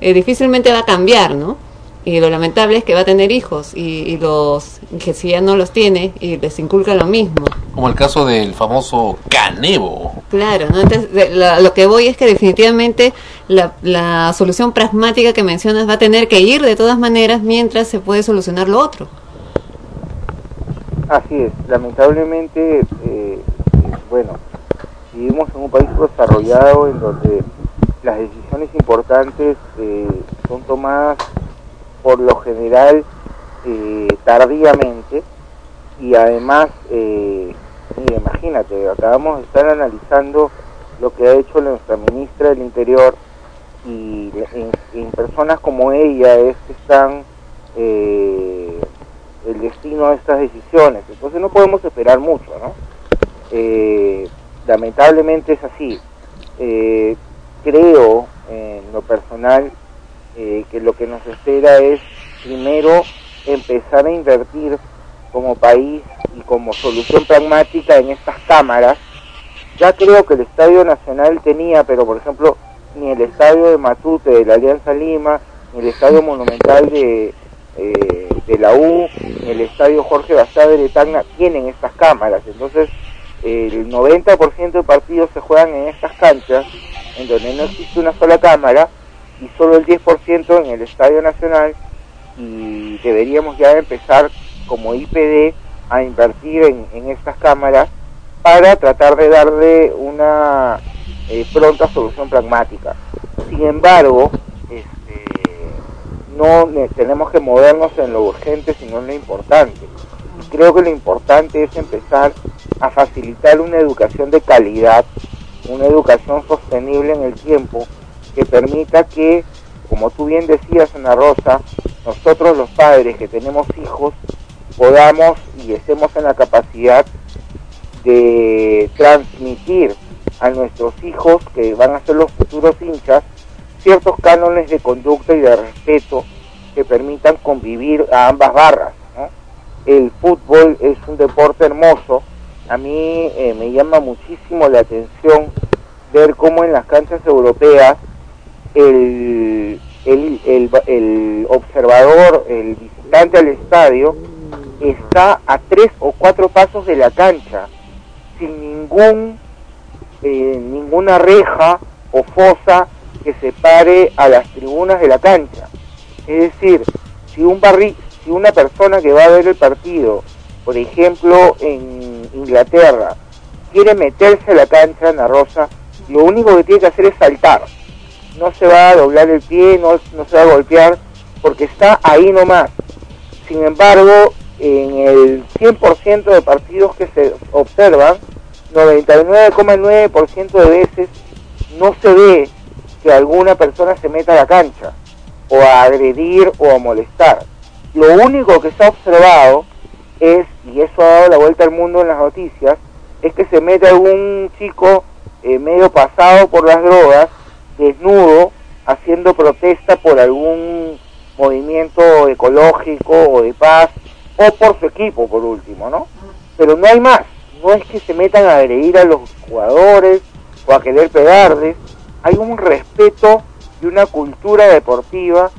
eh, difícilmente va a cambiar, ¿no? Y lo lamentable es que va a tener hijos y, y los que si ya no los tiene y les inculca lo mismo. Como el caso del famoso Canebo. Claro, ¿no? Entonces, de- la- lo que voy es que definitivamente la, la solución pragmática que mencionas va a tener que ir de todas maneras mientras se puede solucionar lo otro. Así es, lamentablemente, eh, eh, bueno, vivimos en un país desarrollado en donde las decisiones importantes eh, son tomadas por lo general eh, tardíamente y además, eh, mira, imagínate, acabamos de estar analizando lo que ha hecho nuestra ministra del Interior y en, personas como ella es que están eh, el destino de estas decisiones. Entonces no podemos esperar mucho, ¿no? Eh, lamentablemente es así. Eh, creo, en lo personal, eh, que lo que nos espera es primero empezar a invertir como país y como solución pragmática en estas cámaras. Ya creo que el Estadio Nacional tenía, pero por ejemplo, ni el Estadio de Matute de la Alianza Lima, ni el Estadio Monumental de, eh, de la U, ni el Estadio Jorge Basadre de Tacna tienen estas cámaras. Entonces, el 90% de partidos se juegan en estas canchas, en donde no existe una sola cámara, y solo el 10% en el Estadio Nacional, y deberíamos ya empezar como IPD a invertir en, estas cámaras para tratar de darle una eh, pronta solución pragmática. Sin embargo, este, no ne- tenemos que movernos en lo urgente, sino en lo importante. Creo que lo importante es empezar a facilitar una educación de calidad, una educación sostenible en el tiempo, que permita que, como tú bien decías, Ana Rosa, nosotros los padres que tenemos hijos podamos y estemos en la capacidad de transmitir a nuestros hijos, que van a ser los futuros hinchas, ciertos cánones de conducta y de respeto que permitan convivir a ambas barras. El fútbol es un deporte hermoso. A mí eh, me llama muchísimo la atención ver cómo en las canchas europeas el, el, el, observador, el visitante al estadio, está a tres o cuatro pasos de la cancha, sin ningún eh, ninguna reja o fosa que separe a las tribunas de la cancha. Es decir, si un barri si una persona que va a ver el partido, por ejemplo en Inglaterra, quiere meterse a la cancha, Ana Rosa, lo único que tiene que hacer es saltar. No se va a doblar el pie, no, no se va a golpear, porque está ahí nomás. Sin embargo, en el 100% de partidos que se observan, 99,9% de veces no se ve que alguna persona se meta a la cancha o a agredir o a molestar. Lo único que se ha observado es, y eso ha dado la vuelta al mundo en las noticias, es que se mete algún chico eh, medio pasado por las drogas, desnudo, haciendo protesta por algún movimiento ecológico o de paz, o por su equipo, por último, ¿no? Pero no hay más, no es que se metan a agredir a los jugadores o a querer pegarles, hay un respeto y una cultura deportiva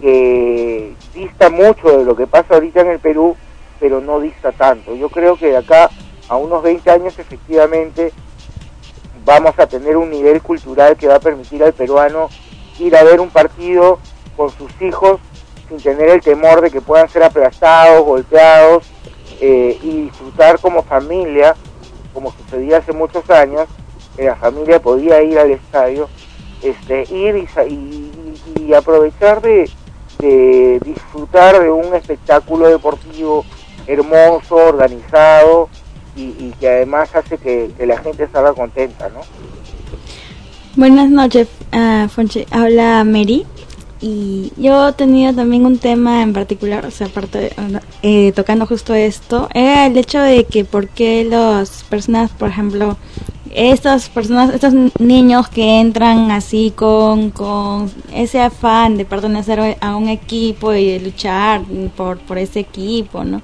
que dista mucho de lo que pasa ahorita en el Perú, pero no dista tanto. Yo creo que de acá a unos 20 años efectivamente vamos a tener un nivel cultural que va a permitir al peruano ir a ver un partido con sus hijos sin tener el temor de que puedan ser aplastados, golpeados eh, y disfrutar como familia, como sucedía hace muchos años, que la familia podía ir al estadio, este, ir y, aprovechar de disfrutar de un espectáculo deportivo hermoso, organizado y, que además hace que, la gente salga contenta, ¿no? Buenas noches, uh, Fonche. Habla Mary. Y yo tenía también un tema en particular, o sea, aparte eh, tocando justo esto, era el hecho de que por qué las personas, por ejemplo, estas personas, estos niños que entran así con, con ese afán de pertenecer a un equipo y de luchar por, por ese equipo, ¿no?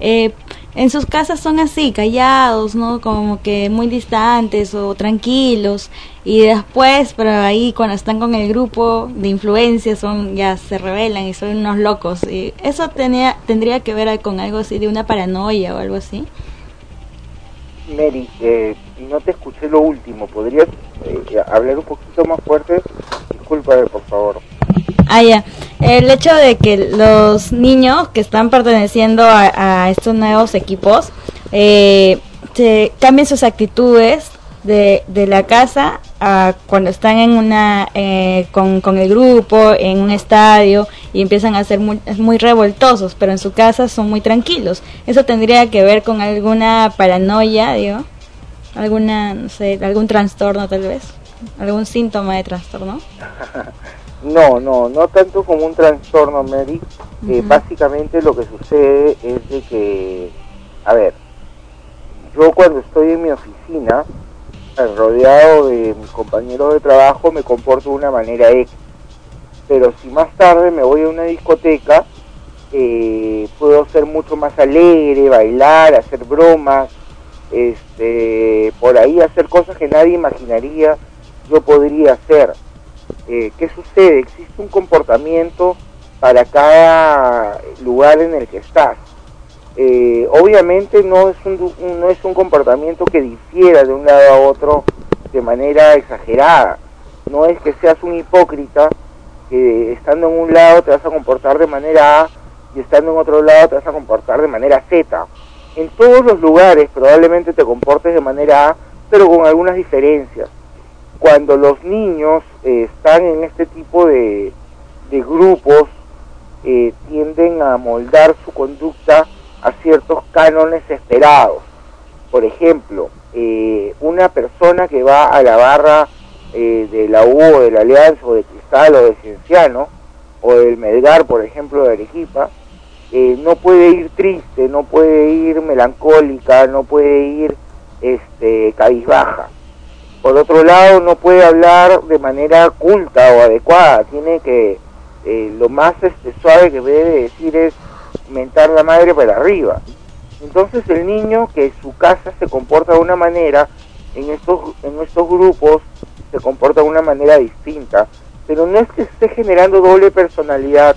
Eh, en sus casas son así, callados, ¿no? Como que muy distantes o tranquilos. Y después, pero ahí cuando están con el grupo de influencia, son ya se rebelan y son unos locos. Y eso tenía, tendría que ver con algo así de una paranoia o algo así. Mary, eh, no te escuché lo último, ¿podrías eh, hablar un poquito más fuerte? Disculpa, por favor. Ah, ya. El hecho de que los niños que están perteneciendo a, estos nuevos equipos eh, se cambien sus actitudes de, de la casa a cuando están en una eh, con, con, el grupo en un estadio y empiezan a ser muy, muy revoltosos pero en su casa son muy tranquilos. Eso tendría que ver con alguna paranoia digo. Alguna no sé algún trastorno tal vez. Algún síntoma de trastorno [LAUGHS] no no no tanto como un trastorno Mary uh -huh. eh, básicamente lo que sucede es de que a ver yo cuando estoy en mi oficina rodeado de mis compañeros de trabajo me comporto de una manera X. Pero si más tarde me voy a una discoteca, eh, puedo ser mucho más alegre, bailar, hacer bromas, este, por ahí hacer cosas que nadie imaginaría yo podría hacer. Eh, ¿Qué sucede? Existe un comportamiento para cada lugar en el que estás. Eh, obviamente no es un, no es un comportamiento que difiera de un lado a otro de manera exagerada. No es que seas un hipócrita que estando en un lado te vas a comportar de manera A y estando en otro lado te vas a comportar de manera Z. En todos los lugares probablemente te comportes de manera A, pero con algunas diferencias. Cuando los niños eh, están en este tipo de, grupos, eh, tienden a moldar su conducta a ciertos cánones esperados. Por ejemplo, eh, una persona que va a la barra de la U o de la Alianza o de Cristal o de Cienciano o del Melgar, por ejemplo, de Arequipa, no puede ir triste, no puede ir melancólica, no puede ir este, cabizbaja. Por otro lado, no puede hablar de manera culta o adecuada, tiene que, lo más este, suave que debe decir es mentar la madre para arriba. Entonces el niño que en su casa se comporta de una manera, en estos, en estos grupos se comporta de una manera distinta, pero no es que esté generando doble personalidad,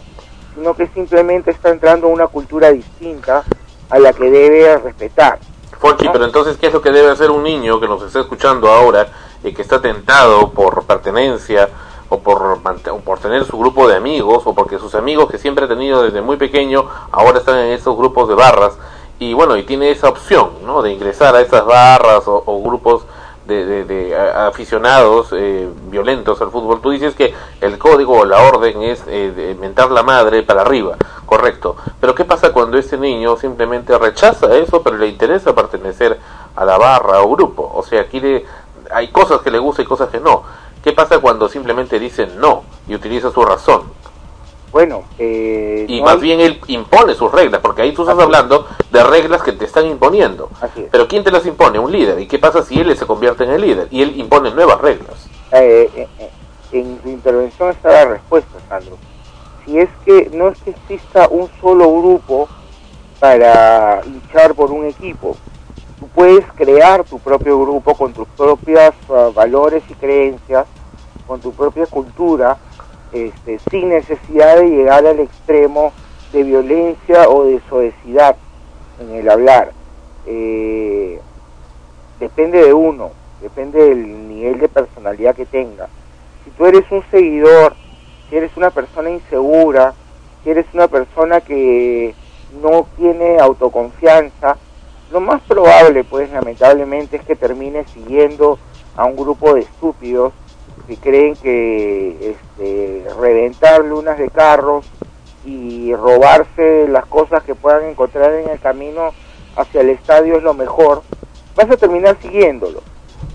sino que simplemente está entrando a una cultura distinta a la que debe respetar. Fonchi, pero entonces, ¿qué es lo que debe hacer un niño que nos está escuchando ahora y que está tentado por pertenencia o por, o por tener su grupo de amigos o porque sus amigos que siempre ha tenido desde muy pequeño ahora están en esos grupos de barras y bueno, y tiene esa opción ¿no? de ingresar a esas barras o, o grupos de, de, de aficionados eh, violentos al fútbol. Tú dices que el código o la orden es eh, mentar la madre para arriba, correcto. Pero ¿qué pasa cuando ese niño simplemente rechaza eso, pero le interesa pertenecer a la barra o grupo? O sea, quiere, hay cosas que le gustan y cosas que no. ¿Qué pasa cuando simplemente dice no y utiliza su razón? Bueno, eh, y no más hay- bien él impone sus reglas, porque ahí tú estás hablando de reglas que te están imponiendo. Pero ¿quién te las impone? Un líder. ¿Y qué pasa si él se convierte en el líder y él impone nuevas reglas? eh, eh, eh, en tu intervención está la respuesta, Sandro. Si es que no es que exista un solo grupo para luchar por un equipo, tú puedes crear tu propio grupo con tus propios ah, valores y creencias con tu propia cultura, este, sin necesidad de llegar al extremo de violencia o de soecidad en el hablar. Eh, depende de uno, depende del nivel de personalidad que tenga. Si tú eres un seguidor, si eres una persona insegura, si eres una persona que no tiene autoconfianza, lo más probable, pues lamentablemente, es que termine siguiendo a un grupo de estúpidos que creen que este, reventar lunas de carros y robarse las cosas que puedan encontrar en el camino hacia el estadio es lo mejor, vas a terminar siguiéndolo.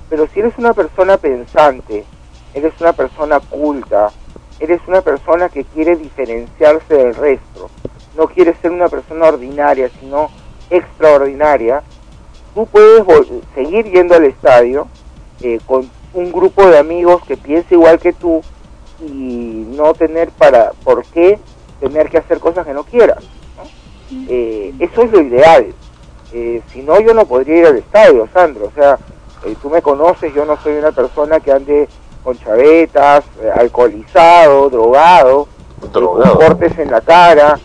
Pero si eres una persona pensante, eres una persona culta, eres una persona que quiere diferenciarse del resto, no quieres ser una persona ordinaria, sino extraordinaria, tú puedes seguir yendo al estadio eh, con un grupo de amigos que piense igual que tú y no tener para por qué tener que hacer cosas que no quieras. Eh, eso es lo ideal. Eh, si no, yo no podría ir al estadio, Sandro. O sea, tú me conoces, yo no soy una persona que ande con chavetas, alcoholizado, drogado, con cortes en la cara.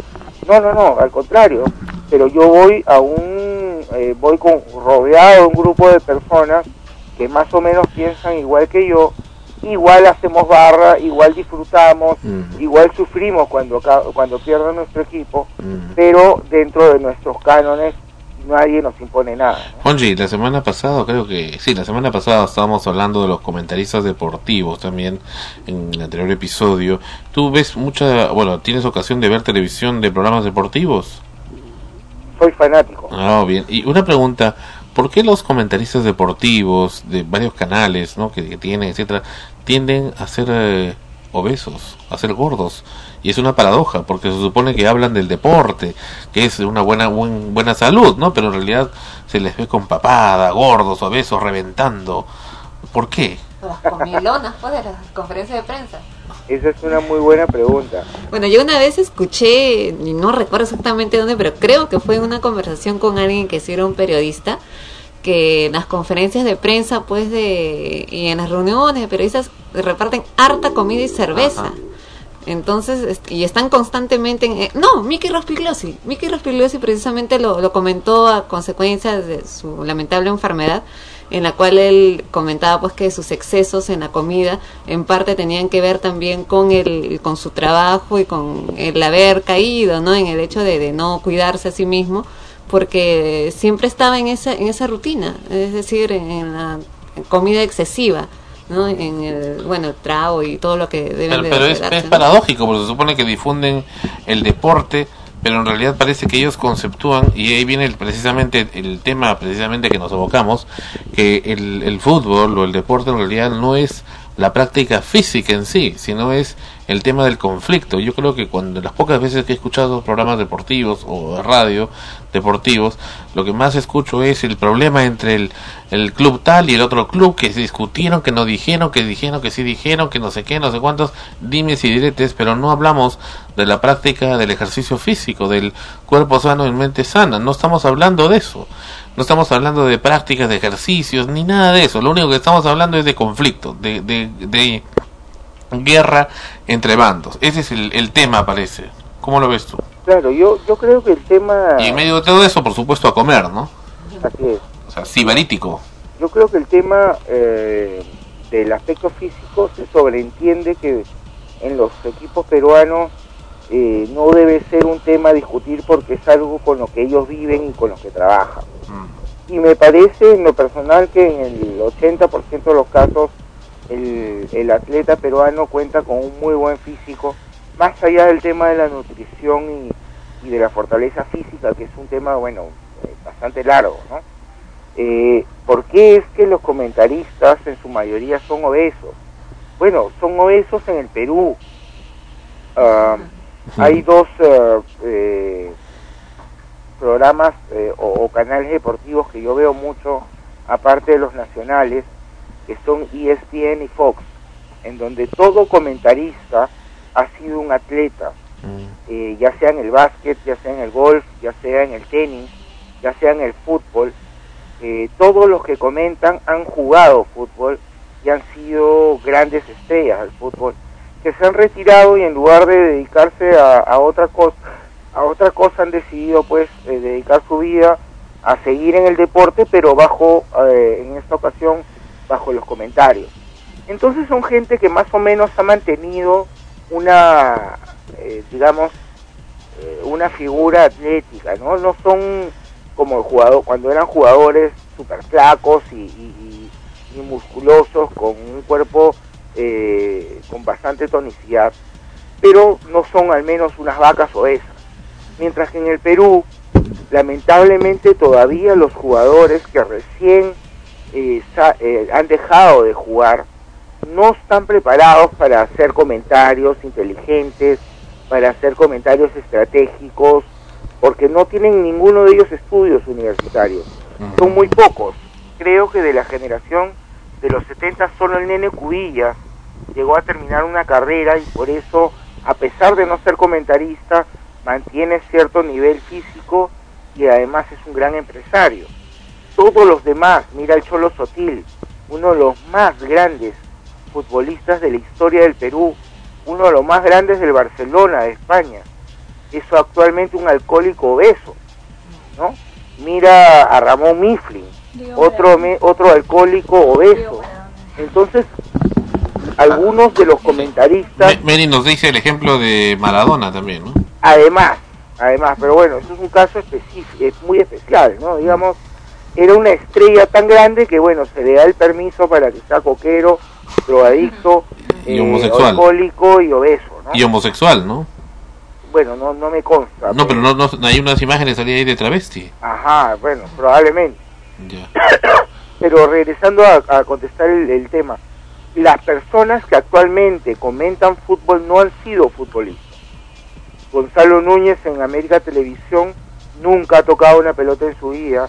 No, no, no, al contrario. Pero yo voy a un, voy con rodeado de un grupo de personas que más o menos piensan igual que yo, igual hacemos barra, igual disfrutamos, igual sufrimos cuando, cuando pierde nuestro equipo, pero dentro de nuestros cánones nadie nos impone nada. ¿no? la semana pasada, creo que sí, la semana pasada estábamos hablando de los comentaristas deportivos también en el anterior episodio. ¿Tú ves mucha, bueno, tienes ocasión de ver televisión de programas deportivos? Soy fanático. Ah, bien. Y una pregunta, ¿por qué los comentaristas deportivos de varios canales, ¿no? que, tienen, etcétera, tienden a ser eh, obesos, a ser gordos? Y es una paradoja, porque se supone que hablan del deporte, que es una buena buena salud, ¿no? Pero en realidad se les ve con papada, gordos, obesos, reventando. ¿Por qué? Las comilonas, pues, de las conferencias de prensa. Esa es una muy buena pregunta. Bueno, yo una vez escuché, no recuerdo exactamente dónde, pero creo que fue en una conversación con alguien que sí era un periodista, que en las conferencias de prensa, pues, de y en las reuniones de periodistas reparten harta comida y cerveza. Entonces, y están constantemente en... Eh, no, Mickey Rospigliosi. Mickey Rospigliosi precisamente lo, lo comentó a consecuencia de su lamentable enfermedad en la cual él comentaba pues que sus excesos en la comida en parte tenían que ver también con el con su trabajo y con el haber caído no en el hecho de, de no cuidarse a sí mismo porque siempre estaba en esa en esa rutina es decir en la comida excesiva ¿no? en el bueno trago y todo lo que deben pero, de pero es, es paradójico porque se supone que difunden el deporte pero en realidad parece que ellos conceptúan y ahí viene el- precisamente el tema precisamente que nos evocamos que el, el fútbol o el deporte en realidad no es la práctica física en sí sino es el tema del conflicto. Yo creo que cuando las pocas veces que he escuchado programas deportivos o radio deportivos lo que más escucho es el problema entre el, el club tal y el otro club que se discutieron que no dijeron que dijeron que sí dijeron que no sé qué no sé cuántos. Dimes y diretes pero no hablamos de la práctica del ejercicio físico del cuerpo sano y mente sana. No estamos hablando de eso. No estamos hablando de prácticas de ejercicios ni nada de eso. Lo único que estamos hablando es de conflicto de, de, de guerra entre bandos ese es el, el tema parece ¿cómo lo ves tú? Claro, yo, yo creo que el tema... y en medio de todo eso por supuesto a comer ¿no? Así es. o sea sibarítico Yo creo que el tema eh, del aspecto físico se sobreentiende que en los equipos peruanos eh, no debe ser un tema a discutir porque es algo con lo que ellos viven y con lo que trabajan. Y me parece en lo personal que en el 80% de los casos el, el atleta peruano cuenta con un muy buen físico, más allá del tema de la nutrición y, y de la fortaleza física, que es un tema, bueno, eh, bastante largo, ¿no? Eh, ¿Por qué es que los comentaristas en su mayoría son obesos? Bueno, son obesos en el Perú. Ah, hay dos eh, programas eh, o, o canales deportivos que yo veo mucho, aparte de los nacionales, que son ESPN y Fox, en donde todo comentarista ha sido un atleta, eh, ya sea en el básquet, ya sea en el golf, ya sea en el tenis, ya sea en el fútbol. Eh, todos los que comentan han jugado fútbol y han sido grandes estrellas del fútbol, que se han retirado y en lugar de dedicarse a, a otra cosa, a otra cosa han decidido pues eh, dedicar su vida a seguir en el deporte, pero bajo, eh, en esta ocasión, bajo los comentarios. Entonces son gente que más o menos ha mantenido una, eh, digamos, eh, una figura atlética, ¿no? No son como el jugador, cuando eran jugadores super flacos y musculosos, con un cuerpo eh, con bastante tonicidad, pero no son al menos unas vacas obesas. Mientras que en el Perú, lamentablemente todavía los jugadores que recién eh, eh, han dejado de jugar no están preparados para hacer comentarios inteligentes, para hacer comentarios estratégicos, porque no tienen ninguno de ellos estudios universitarios. Son muy pocos. Creo que de la generación de los 70 solo el nene Cubilla llegó a terminar una carrera y por eso, a pesar de no ser comentarista, mantiene cierto nivel físico y además es un gran empresario. Todos los demás, mira el Cholo Sotil, uno de los más grandes futbolistas de la historia del Perú, uno de los más grandes del Barcelona, de España. Eso actualmente un alcohólico obeso, ¿no? Mira a Ramón Mifflin, otro, me- otro alcohólico obeso. Entonces, algunos de los comentaristas, Me- Mary nos dice el ejemplo de Maradona también, ¿no? además, además, pero bueno, eso es un caso específico, es muy especial, ¿no? Digamos, era una estrella tan grande que, bueno, se le da el permiso para que sea coquero, drogadicto, Y eh, homosexual. alcohólico y obeso, ¿no? Y homosexual, ¿no? Bueno, no, no me consta. No, pero no, no hay unas imágenes salía ahí de travesti. Ajá, bueno, probablemente. Ya. [COUGHS] Pero regresando a, a contestar el, el tema, las personas que actualmente comentan fútbol no han sido futbolistas. Gonzalo Núñez en América Televisión nunca ha tocado una pelota en su vida.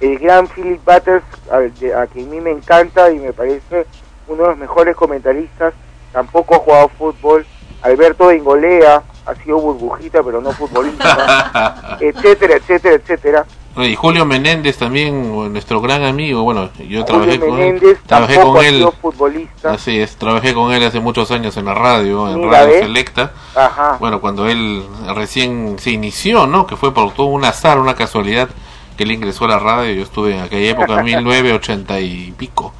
El gran Philip Butters, a, quien a mí me encanta y me parece uno de los mejores comentaristas, tampoco ha jugado fútbol. Alberto Bengolea ha sido burbujita, pero no futbolista, [LAUGHS] etcétera, etcétera, etcétera. Y Julio Menéndez también, nuestro gran amigo, bueno, yo Julio trabajé con él, Menéndez trabajé con él, futbolista. así es, trabajé con él hace muchos años en la radio, en Mira, Radio ¿ves? Selecta, Ajá. bueno, cuando él recién se inició, ¿no? Que fue por todo un azar, una casualidad que él ingresó a la radio, yo estuve en aquella época, [LAUGHS] 1980 y pico,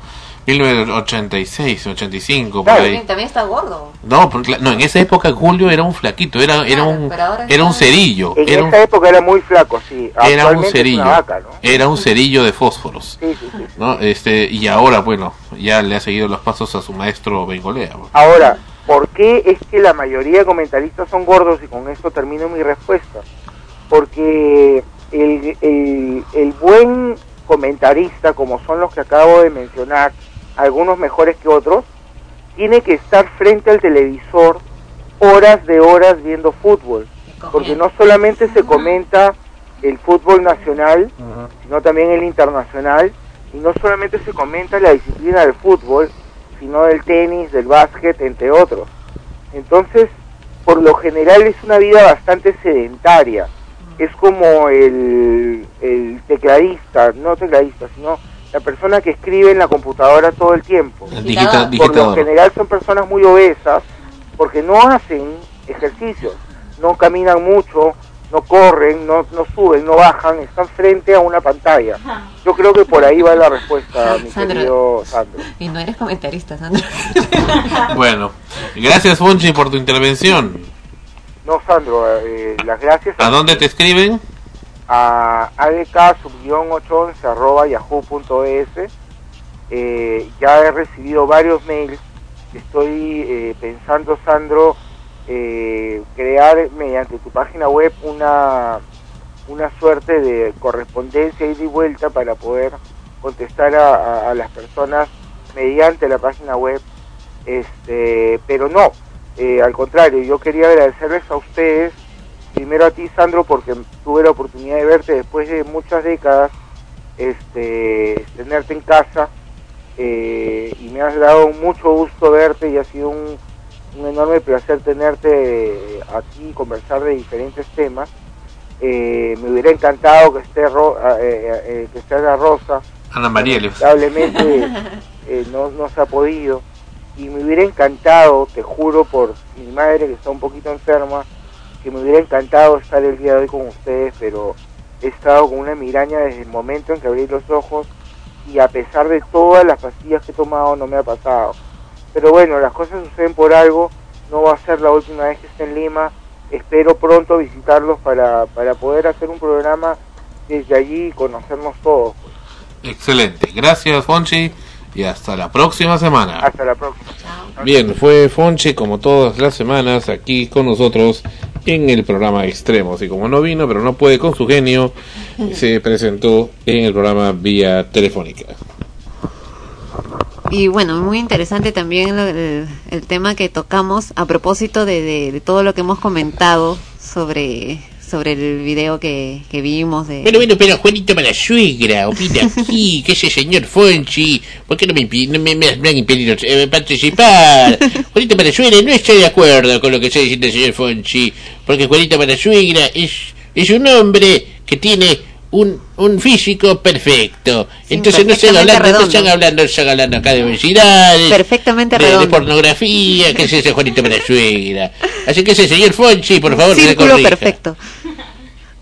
1986, 85, por ahí. También, también está gordo. No, porque no, en esa época Julio era un flaquito, era, era un, era un cerillo, En era un, esa época era muy flaco, sí. era un cerillo, una vaca, ¿no? era un cerillo de fósforos. Sí, sí, sí. ¿no? Este, y ahora, bueno, ya le ha seguido los pasos a su maestro Bengolea. Ahora, ¿por qué es que la mayoría de comentaristas son gordos? Y con esto termino mi respuesta. Porque el, el, el buen comentarista, como son los que acabo de mencionar, algunos mejores que otros, tiene que estar frente al televisor horas de horas viendo fútbol. Porque no solamente se comenta el fútbol nacional, sino también el internacional, y no solamente se comenta la disciplina del fútbol, sino del tenis, del básquet, entre otros. Entonces, por lo general es una vida bastante sedentaria. Es como el, el tecladista, no tecladista, sino la persona que escribe en la computadora todo el tiempo. El digita- Por lo general son personas muy obesas porque no hacen ejercicios, no caminan mucho, no corren, no, no suben, no bajan, están frente a una pantalla. Yo creo que por ahí va la respuesta, mi [LAUGHS] Sandro. querido Sandro. Y no eres comentarista, Sandro. [LAUGHS] Bueno, gracias Fonchi por tu intervención. No, Sandro, eh, las gracias ¿A dónde te escriben? a adk-811 arroba yahoo.es. Eh, ya he recibido varios mails. Estoy eh, pensando, Sandro, eh, crear mediante tu página web una, una suerte de correspondencia ida y vuelta para poder contestar a, a- a las personas mediante la página web. Este, pero no, eh, al contrario, yo quería agradecerles a ustedes primero a ti Sandro porque tuve la oportunidad de verte después de muchas décadas este tenerte en casa eh, y me has dado mucho gusto verte y ha sido un, un enorme placer tenerte eh, aquí y conversar de diferentes temas Eh, me hubiera encantado que esté Ro- ah, eh, eh, que esté Ana Rosa Ana María. le- lamentablemente [LAUGHS] no, no se ha podido. Y me hubiera encantado, te juro por mi madre que está un poquito enferma, que me hubiera encantado estar el día de hoy con ustedes, pero he estado con una migraña desde el momento en que abrí los ojos y a pesar de todas las pastillas que he tomado no me ha pasado. Pero bueno, las cosas suceden por algo, no va a ser la última vez que esté en Lima, espero pronto visitarlos para, para poder hacer un programa desde allí y conocernos todos. Excelente. Gracias, Fonchi. Y hasta la próxima semana. Hasta la próxima. Bien, fue Fonchi como todas las semanas aquí con nosotros en el programa Extremos. Y como no vino, pero no puede con su genio, [LAUGHS] se presentó en el programa vía telefónica. Y bueno, muy interesante también el, el tema que tocamos a propósito de, de- de todo lo que hemos comentado sobre sobre el video que, que vimos de Bueno, bueno, pero Juanito para la suegra, opina aquí, [LAUGHS] que ese señor Fonchi, ¿por qué no me, no me, me- han impedido eh, participar? Juanito para la suegra, no estoy de acuerdo con lo que está diciendo el señor Fonchi, porque Juanito para la suegra es, es un hombre que tiene un, un físico perfecto. Entonces no están perfectamente hablando, no hablando, están hablando acá de obesidades, perfectamente de, de pornografía, que es ese Juanito para la suegra. Así que ese señor Fonchi, por favor, Círculo perfecto.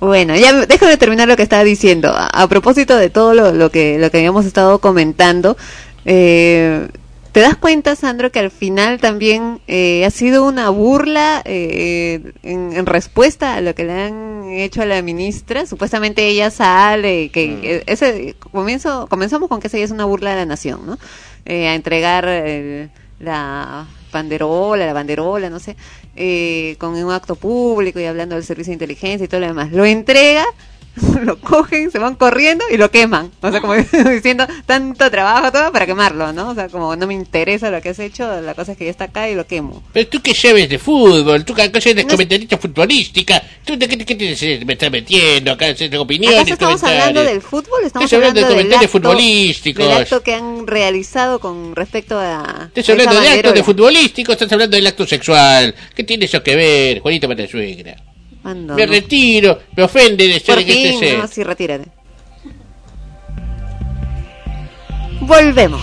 Bueno, ya me- déjame terminar lo que estaba diciendo. A, a propósito de todo lo, lo que lo que habíamos estado comentando, eh, ¿te das cuenta, Sandro, que al final también eh, ha sido una burla eh, en, en respuesta a lo que le han hecho a la ministra? Supuestamente ella sale, que eh, ese comienzo comenzamos con que esa es una burla de la nación, ¿no? Eh, a entregar eh, la banderola, la banderola, no sé, eh, con un acto público y hablando del servicio de inteligencia y todo lo demás. Lo entrega, [LAUGHS] lo cogen, se van corriendo y lo queman. O sea, como [LAUGHS] diciendo, tanto trabajo todo para quemarlo, ¿no? O sea, como no me interesa lo que has hecho, la cosa es que ya está acá y lo quemo. Pero tú que sabes de fútbol, tú que acá eres comentarista futbolística, tú de qué, qué te me estás metiendo acá, haces opiniones, ¿Acaso estamos comentarios. hablando del fútbol? Estamos hablando de del comentarios acto- futbolísticos. Del acto que han realizado con respecto a... Estás hablando de actos de futbolísticos, estás hablando del acto sexual. ¿Qué tiene eso que ver, Juanito Matasuegra? Ando, Me no. retiro, me ofende de estar Por este fin, set. no, sí, retírate. Volvemos.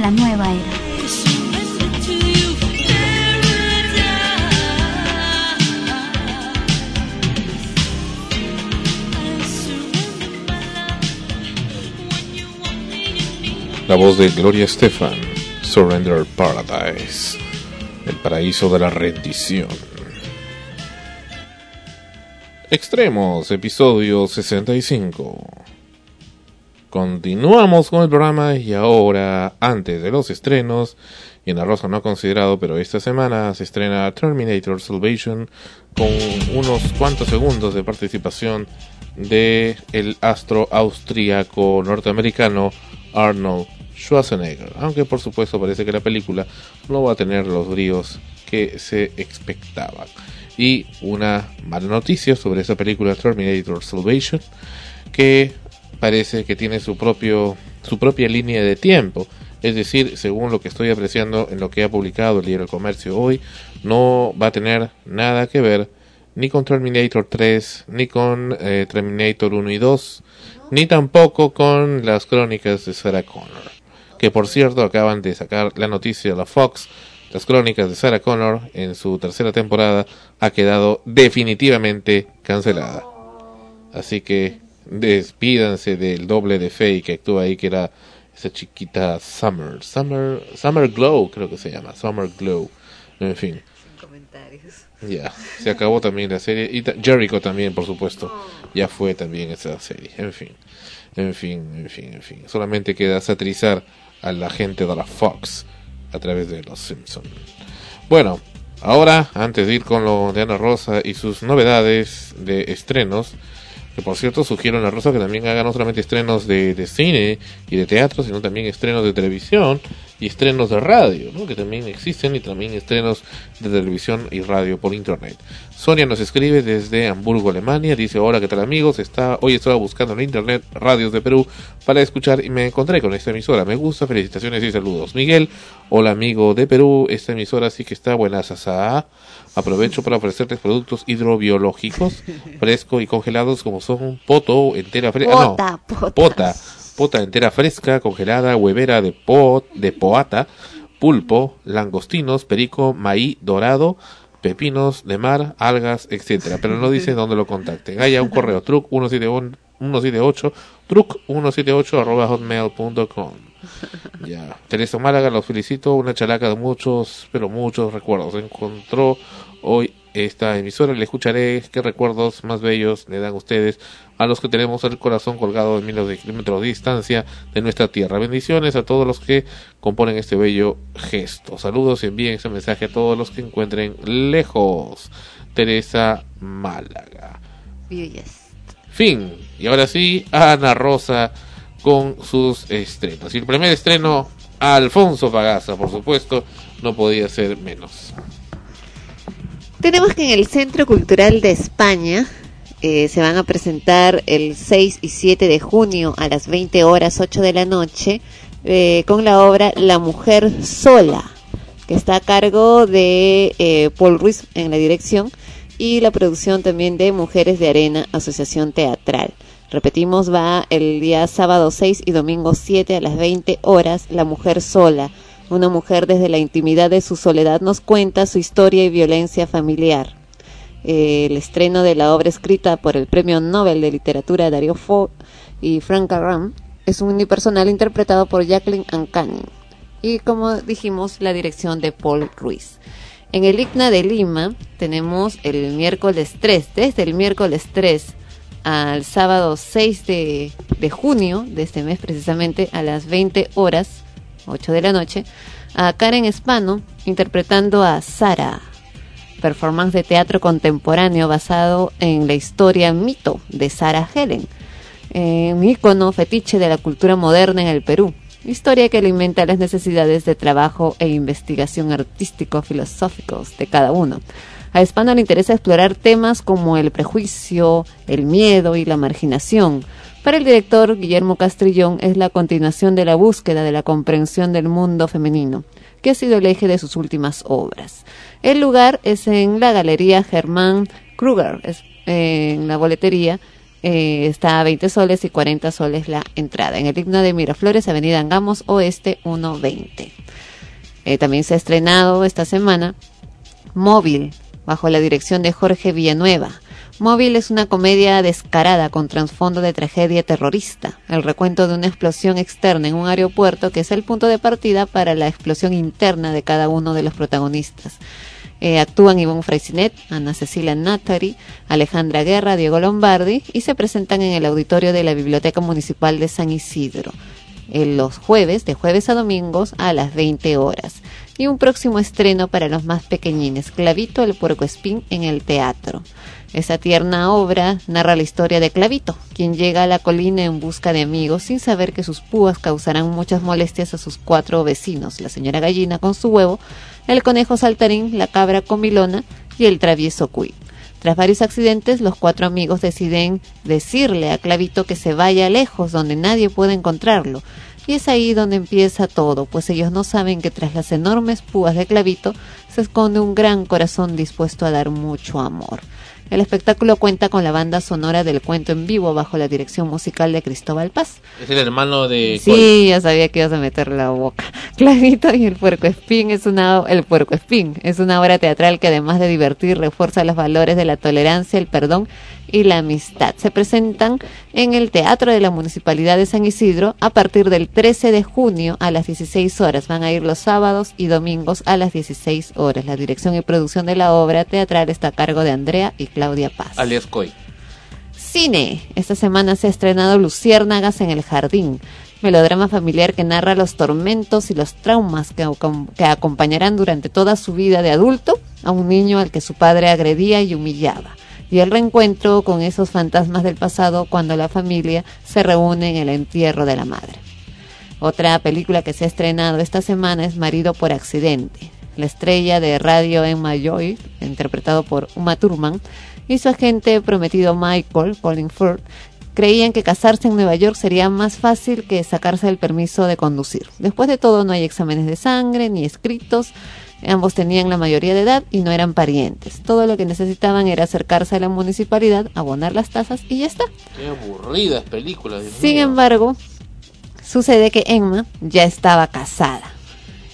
La nueva era. La voz de Gloria Estefan, Surrender Paradise, el paraíso de la rendición. Extremos, episodio 65. Continuamos con el programa y ahora, antes de los estrenos, y en Rosa no ha considerado, pero esta semana se estrena Terminator Salvation con unos cuantos segundos de participación de el astro austríaco norteamericano Arnold Schwarzenegger, aunque por supuesto parece que la película no va a tener los bríos que se expectaban. Y una mala noticia sobre esa película Terminator Salvation, que parece que tiene su propio su propia línea de tiempo. Es decir, según lo que estoy apreciando en lo que ha publicado el diario El Comercio hoy, no va a tener nada que ver ni con Terminator 3, ni con eh, Terminator 1 y 2, ni tampoco con las crónicas de Sarah Connor que por cierto acaban de sacar la noticia de la Fox, las crónicas de Sarah Connor en su tercera temporada ha quedado definitivamente cancelada. Así que despídanse del doble de Faye que actúa ahí, que era esa chiquita Summer, Summer, Summer Glow creo que se llama, Summer Glow, en fin. Ya, se acabó también la serie. Y Jericho también, por supuesto. Ya fue también esa serie. En fin. En fin, en fin, en fin. Solamente queda satirizar a la gente de la Fox a través de Los Simpson. Bueno, ahora, antes de ir con lo de Ana Rosa y sus novedades de estrenos, que por cierto sugiero a Rosa que también haga no solamente estrenos de, de cine y de teatro, sino también estrenos de televisión y estrenos de radio, ¿no? que también existen, y también estrenos de televisión y radio por internet. Sonia nos escribe desde Hamburgo, Alemania, dice, hola, ¿qué tal amigos? Está, hoy estaba buscando en internet radios de Perú para escuchar y me encontré con esta emisora. Me gusta, felicitaciones y saludos. Miguel, hola amigo de Perú, esta emisora sí que está buena, sasa. Aprovecho para ofrecerles productos hidrobiológicos [LAUGHS] frescos y congelados como son poto entera fresca, ah, no, pota pota entera fresca, congelada, huevera de pot, de poata, pulpo, langostinos, perico, maíz dorado, pepinos de mar, algas, etcétera, pero no dice dónde lo contacten. Haya un correo [LAUGHS] truc 178 truc 178 arroba hotmail.com. Ya, Teresa Málaga, los felicito, una chalaca de muchos, pero muchos recuerdos. Encontró hoy esta emisora, le escucharé qué recuerdos más bellos le dan ustedes a los que tenemos el corazón colgado en miles de kilómetros de distancia de nuestra tierra. Bendiciones a todos los que componen este bello gesto. Saludos y envíen ese mensaje a todos los que encuentren lejos. Teresa Málaga. Fin. Y ahora sí, Ana Rosa con sus estrenos. Y el primer estreno, Alfonso Pagaza, por supuesto, no podía ser menos. Tenemos que en el Centro Cultural de España eh, se van a presentar el 6 y 7 de junio a las 20 horas 8 de la noche eh, con la obra La Mujer Sola, que está a cargo de eh, Paul Ruiz en la dirección y la producción también de Mujeres de Arena, Asociación Teatral. Repetimos, va el día sábado 6 y domingo 7 a las 20 horas La Mujer Sola una mujer desde la intimidad de su soledad nos cuenta su historia y violencia familiar. el estreno de la obra escrita por el Premio Nobel de Literatura Dario Fo y Frank Ram es un unipersonal interpretado por Jacqueline Ancani y como dijimos la dirección de Paul Ruiz. En el ICNA de Lima tenemos el miércoles 3, desde el miércoles 3 al sábado 6 de, de junio de este mes precisamente a las 20 horas 8 de la noche, a Karen Espano interpretando a Sara, performance de teatro contemporáneo basado en la historia mito de Sara Helen, un ícono fetiche de la cultura moderna en el Perú. Historia que alimenta las necesidades de trabajo e investigación artístico-filosóficos de cada uno. A Espano le interesa explorar temas como el prejuicio, el miedo y la marginación, para el director Guillermo Castrillón es la continuación de la búsqueda de la comprensión del mundo femenino, que ha sido el eje de sus últimas obras. El lugar es en la Galería Germán Kruger, en la boletería, eh, está a 20 soles y 40 soles la entrada. En el himno de Miraflores, Avenida Angamos Oeste 120. Eh, también se ha estrenado esta semana Móvil, bajo la dirección de Jorge Villanueva. Móvil es una comedia descarada con trasfondo de tragedia terrorista, el recuento de una explosión externa en un aeropuerto que es el punto de partida para la explosión interna de cada uno de los protagonistas. Eh, actúan Ivonne Fraisinet, Ana Cecilia Natari, Alejandra Guerra, Diego Lombardi y se presentan en el auditorio de la Biblioteca Municipal de San Isidro en los jueves, de jueves a domingos a las 20 horas. Y un próximo estreno para los más pequeñines, Clavito el Puerco Espín en el teatro. Esa tierna obra narra la historia de Clavito, quien llega a la colina en busca de amigos sin saber que sus púas causarán muchas molestias a sus cuatro vecinos, la señora gallina con su huevo, el conejo saltarín, la cabra comilona y el travieso cuy. Tras varios accidentes, los cuatro amigos deciden decirle a Clavito que se vaya lejos donde nadie puede encontrarlo. Y es ahí donde empieza todo, pues ellos no saben que tras las enormes púas de Clavito se esconde un gran corazón dispuesto a dar mucho amor. El espectáculo cuenta con la banda sonora del cuento en vivo bajo la dirección musical de Cristóbal Paz. Es el hermano de... Sí, ya sabía que ibas a meter la boca. [LAUGHS] Clavito y el Puerco Espín es una el Puerco Espín es una obra teatral que además de divertir refuerza los valores de la tolerancia, el perdón y la amistad. Se presentan en el Teatro de la Municipalidad de San Isidro a partir del 13 de junio a las 16 horas. Van a ir los sábados y domingos a las 16 horas. La dirección y producción de la obra teatral está a cargo de Andrea y Claudia Paz. Alias Coy. Cine. Esta semana se ha estrenado Luciérnagas en el Jardín, melodrama familiar que narra los tormentos y los traumas que, que, acompañarán durante toda su vida de adulto a un niño al que su padre agredía y humillaba, y el reencuentro con esos fantasmas del pasado cuando la familia se reúne en el entierro de la madre. Otra película que se ha estrenado esta semana es Marido por Accidente. La estrella de radio Emma Joy, interpretado por Uma Thurman, y su agente prometido Michael Colin creían que casarse en Nueva York sería más fácil que sacarse el permiso de conducir. Después de todo, no hay exámenes de sangre ni escritos. Ambos tenían la mayoría de edad y no eran parientes. Todo lo que necesitaban era acercarse a la municipalidad, abonar las tasas y ya está. Qué aburridas películas. Sin embargo, sucede que Emma ya estaba casada.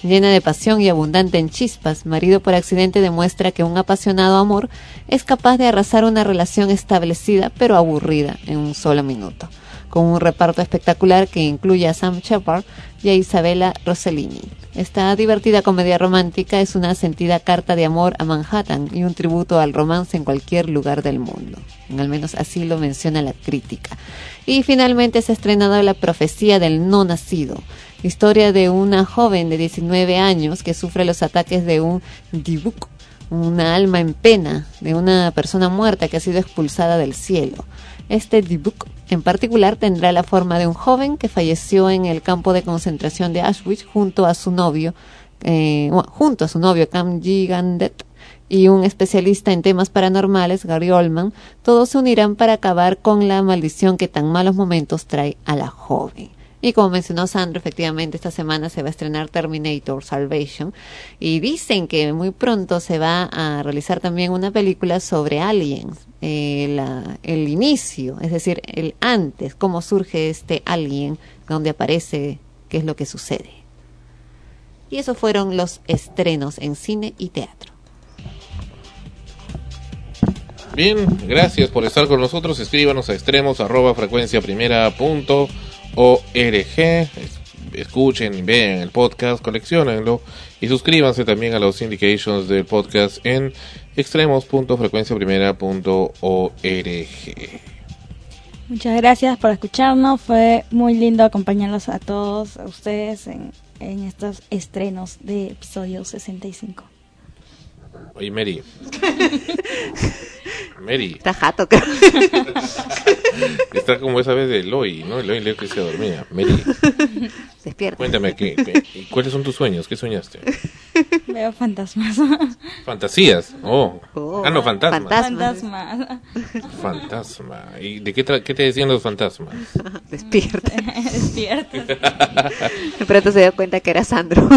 Llena de pasión y abundante en chispas, marido por accidente demuestra que un apasionado amor es capaz de arrasar una relación establecida pero aburrida en un solo minuto, con un reparto espectacular que incluye a Sam Shepard y a Isabella Rossellini. Esta divertida comedia romántica es una sentida carta de amor a Manhattan y un tributo al romance en cualquier lugar del mundo. Al menos así lo menciona la crítica. Y finalmente se ha estrenado La profecía del no nacido, historia de una joven de 19 años que sufre los ataques de un dibuk, una alma en pena, de una persona muerta que ha sido expulsada del cielo. Este dibuk en particular tendrá la forma de un joven que falleció en el campo de concentración de Auschwitz junto a su novio, eh, junto a su novio Cam Gigandet y un especialista en temas paranormales, Gary Oldman, todos se unirán para acabar con la maldición que tan malos momentos trae a la joven. Y como mencionó Sandro, efectivamente esta semana se va a estrenar Terminator Salvation y dicen que muy pronto se va a realizar también una película sobre aliens, eh, el inicio, es decir, el antes, cómo surge este alien, donde aparece, qué es lo que sucede. Y esos fueron los estrenos en cine y teatro. Bien, gracias por estar con nosotros. Escríbanos a extremos arroba frecuencia primera punto org. Escuchen, vean el podcast, coleccionenlo y suscríbanse también a los indications del podcast en extremos.frecuenciaprimera.org. Muchas gracias por escucharnos. Fue muy lindo acompañarlos a todos, a ustedes en, en estos estrenos de episodio 65. Oye, Mary. [LAUGHS] Mary. Está jato, creo. [LAUGHS] Está como esa vez de Eloy, ¿no? Eloy leo que se dormía. Mary. Despierta. Cuéntame, ¿qué, qué, ¿cuáles son tus sueños? ¿Qué soñaste? Veo fantasmas. Fantasías. Oh. ah, no, fantasmas. Fantasmas. Fantasma. ¿Y de qué, qué te decían los fantasmas? [LAUGHS] Despierta. Despierta. De pronto se dio cuenta que era Sandro.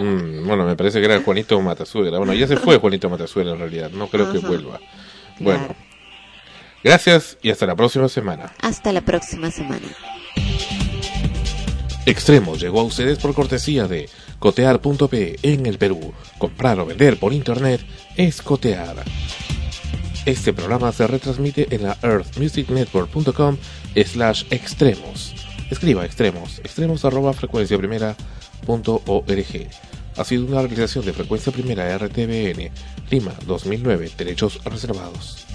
Mm, bueno, me parece que era Juanito Matasuegra. Bueno, ya se fue Juanito Matasuegra en realidad. No creo que vuelva. Bueno. Gracias y hasta la próxima semana. Hasta la próxima semana. Extremos llegó a ustedes por cortesía de cotear.pe en el Perú. Comprar o vender por internet es cotear. Este programa se retransmite en la earthmusicnetwork.com slash extremos. Escriba extremos, extremos arroba frecuencia primera punto org. Ha sido una realización de frecuencia primera RTBN, Lima 2009, derechos reservados.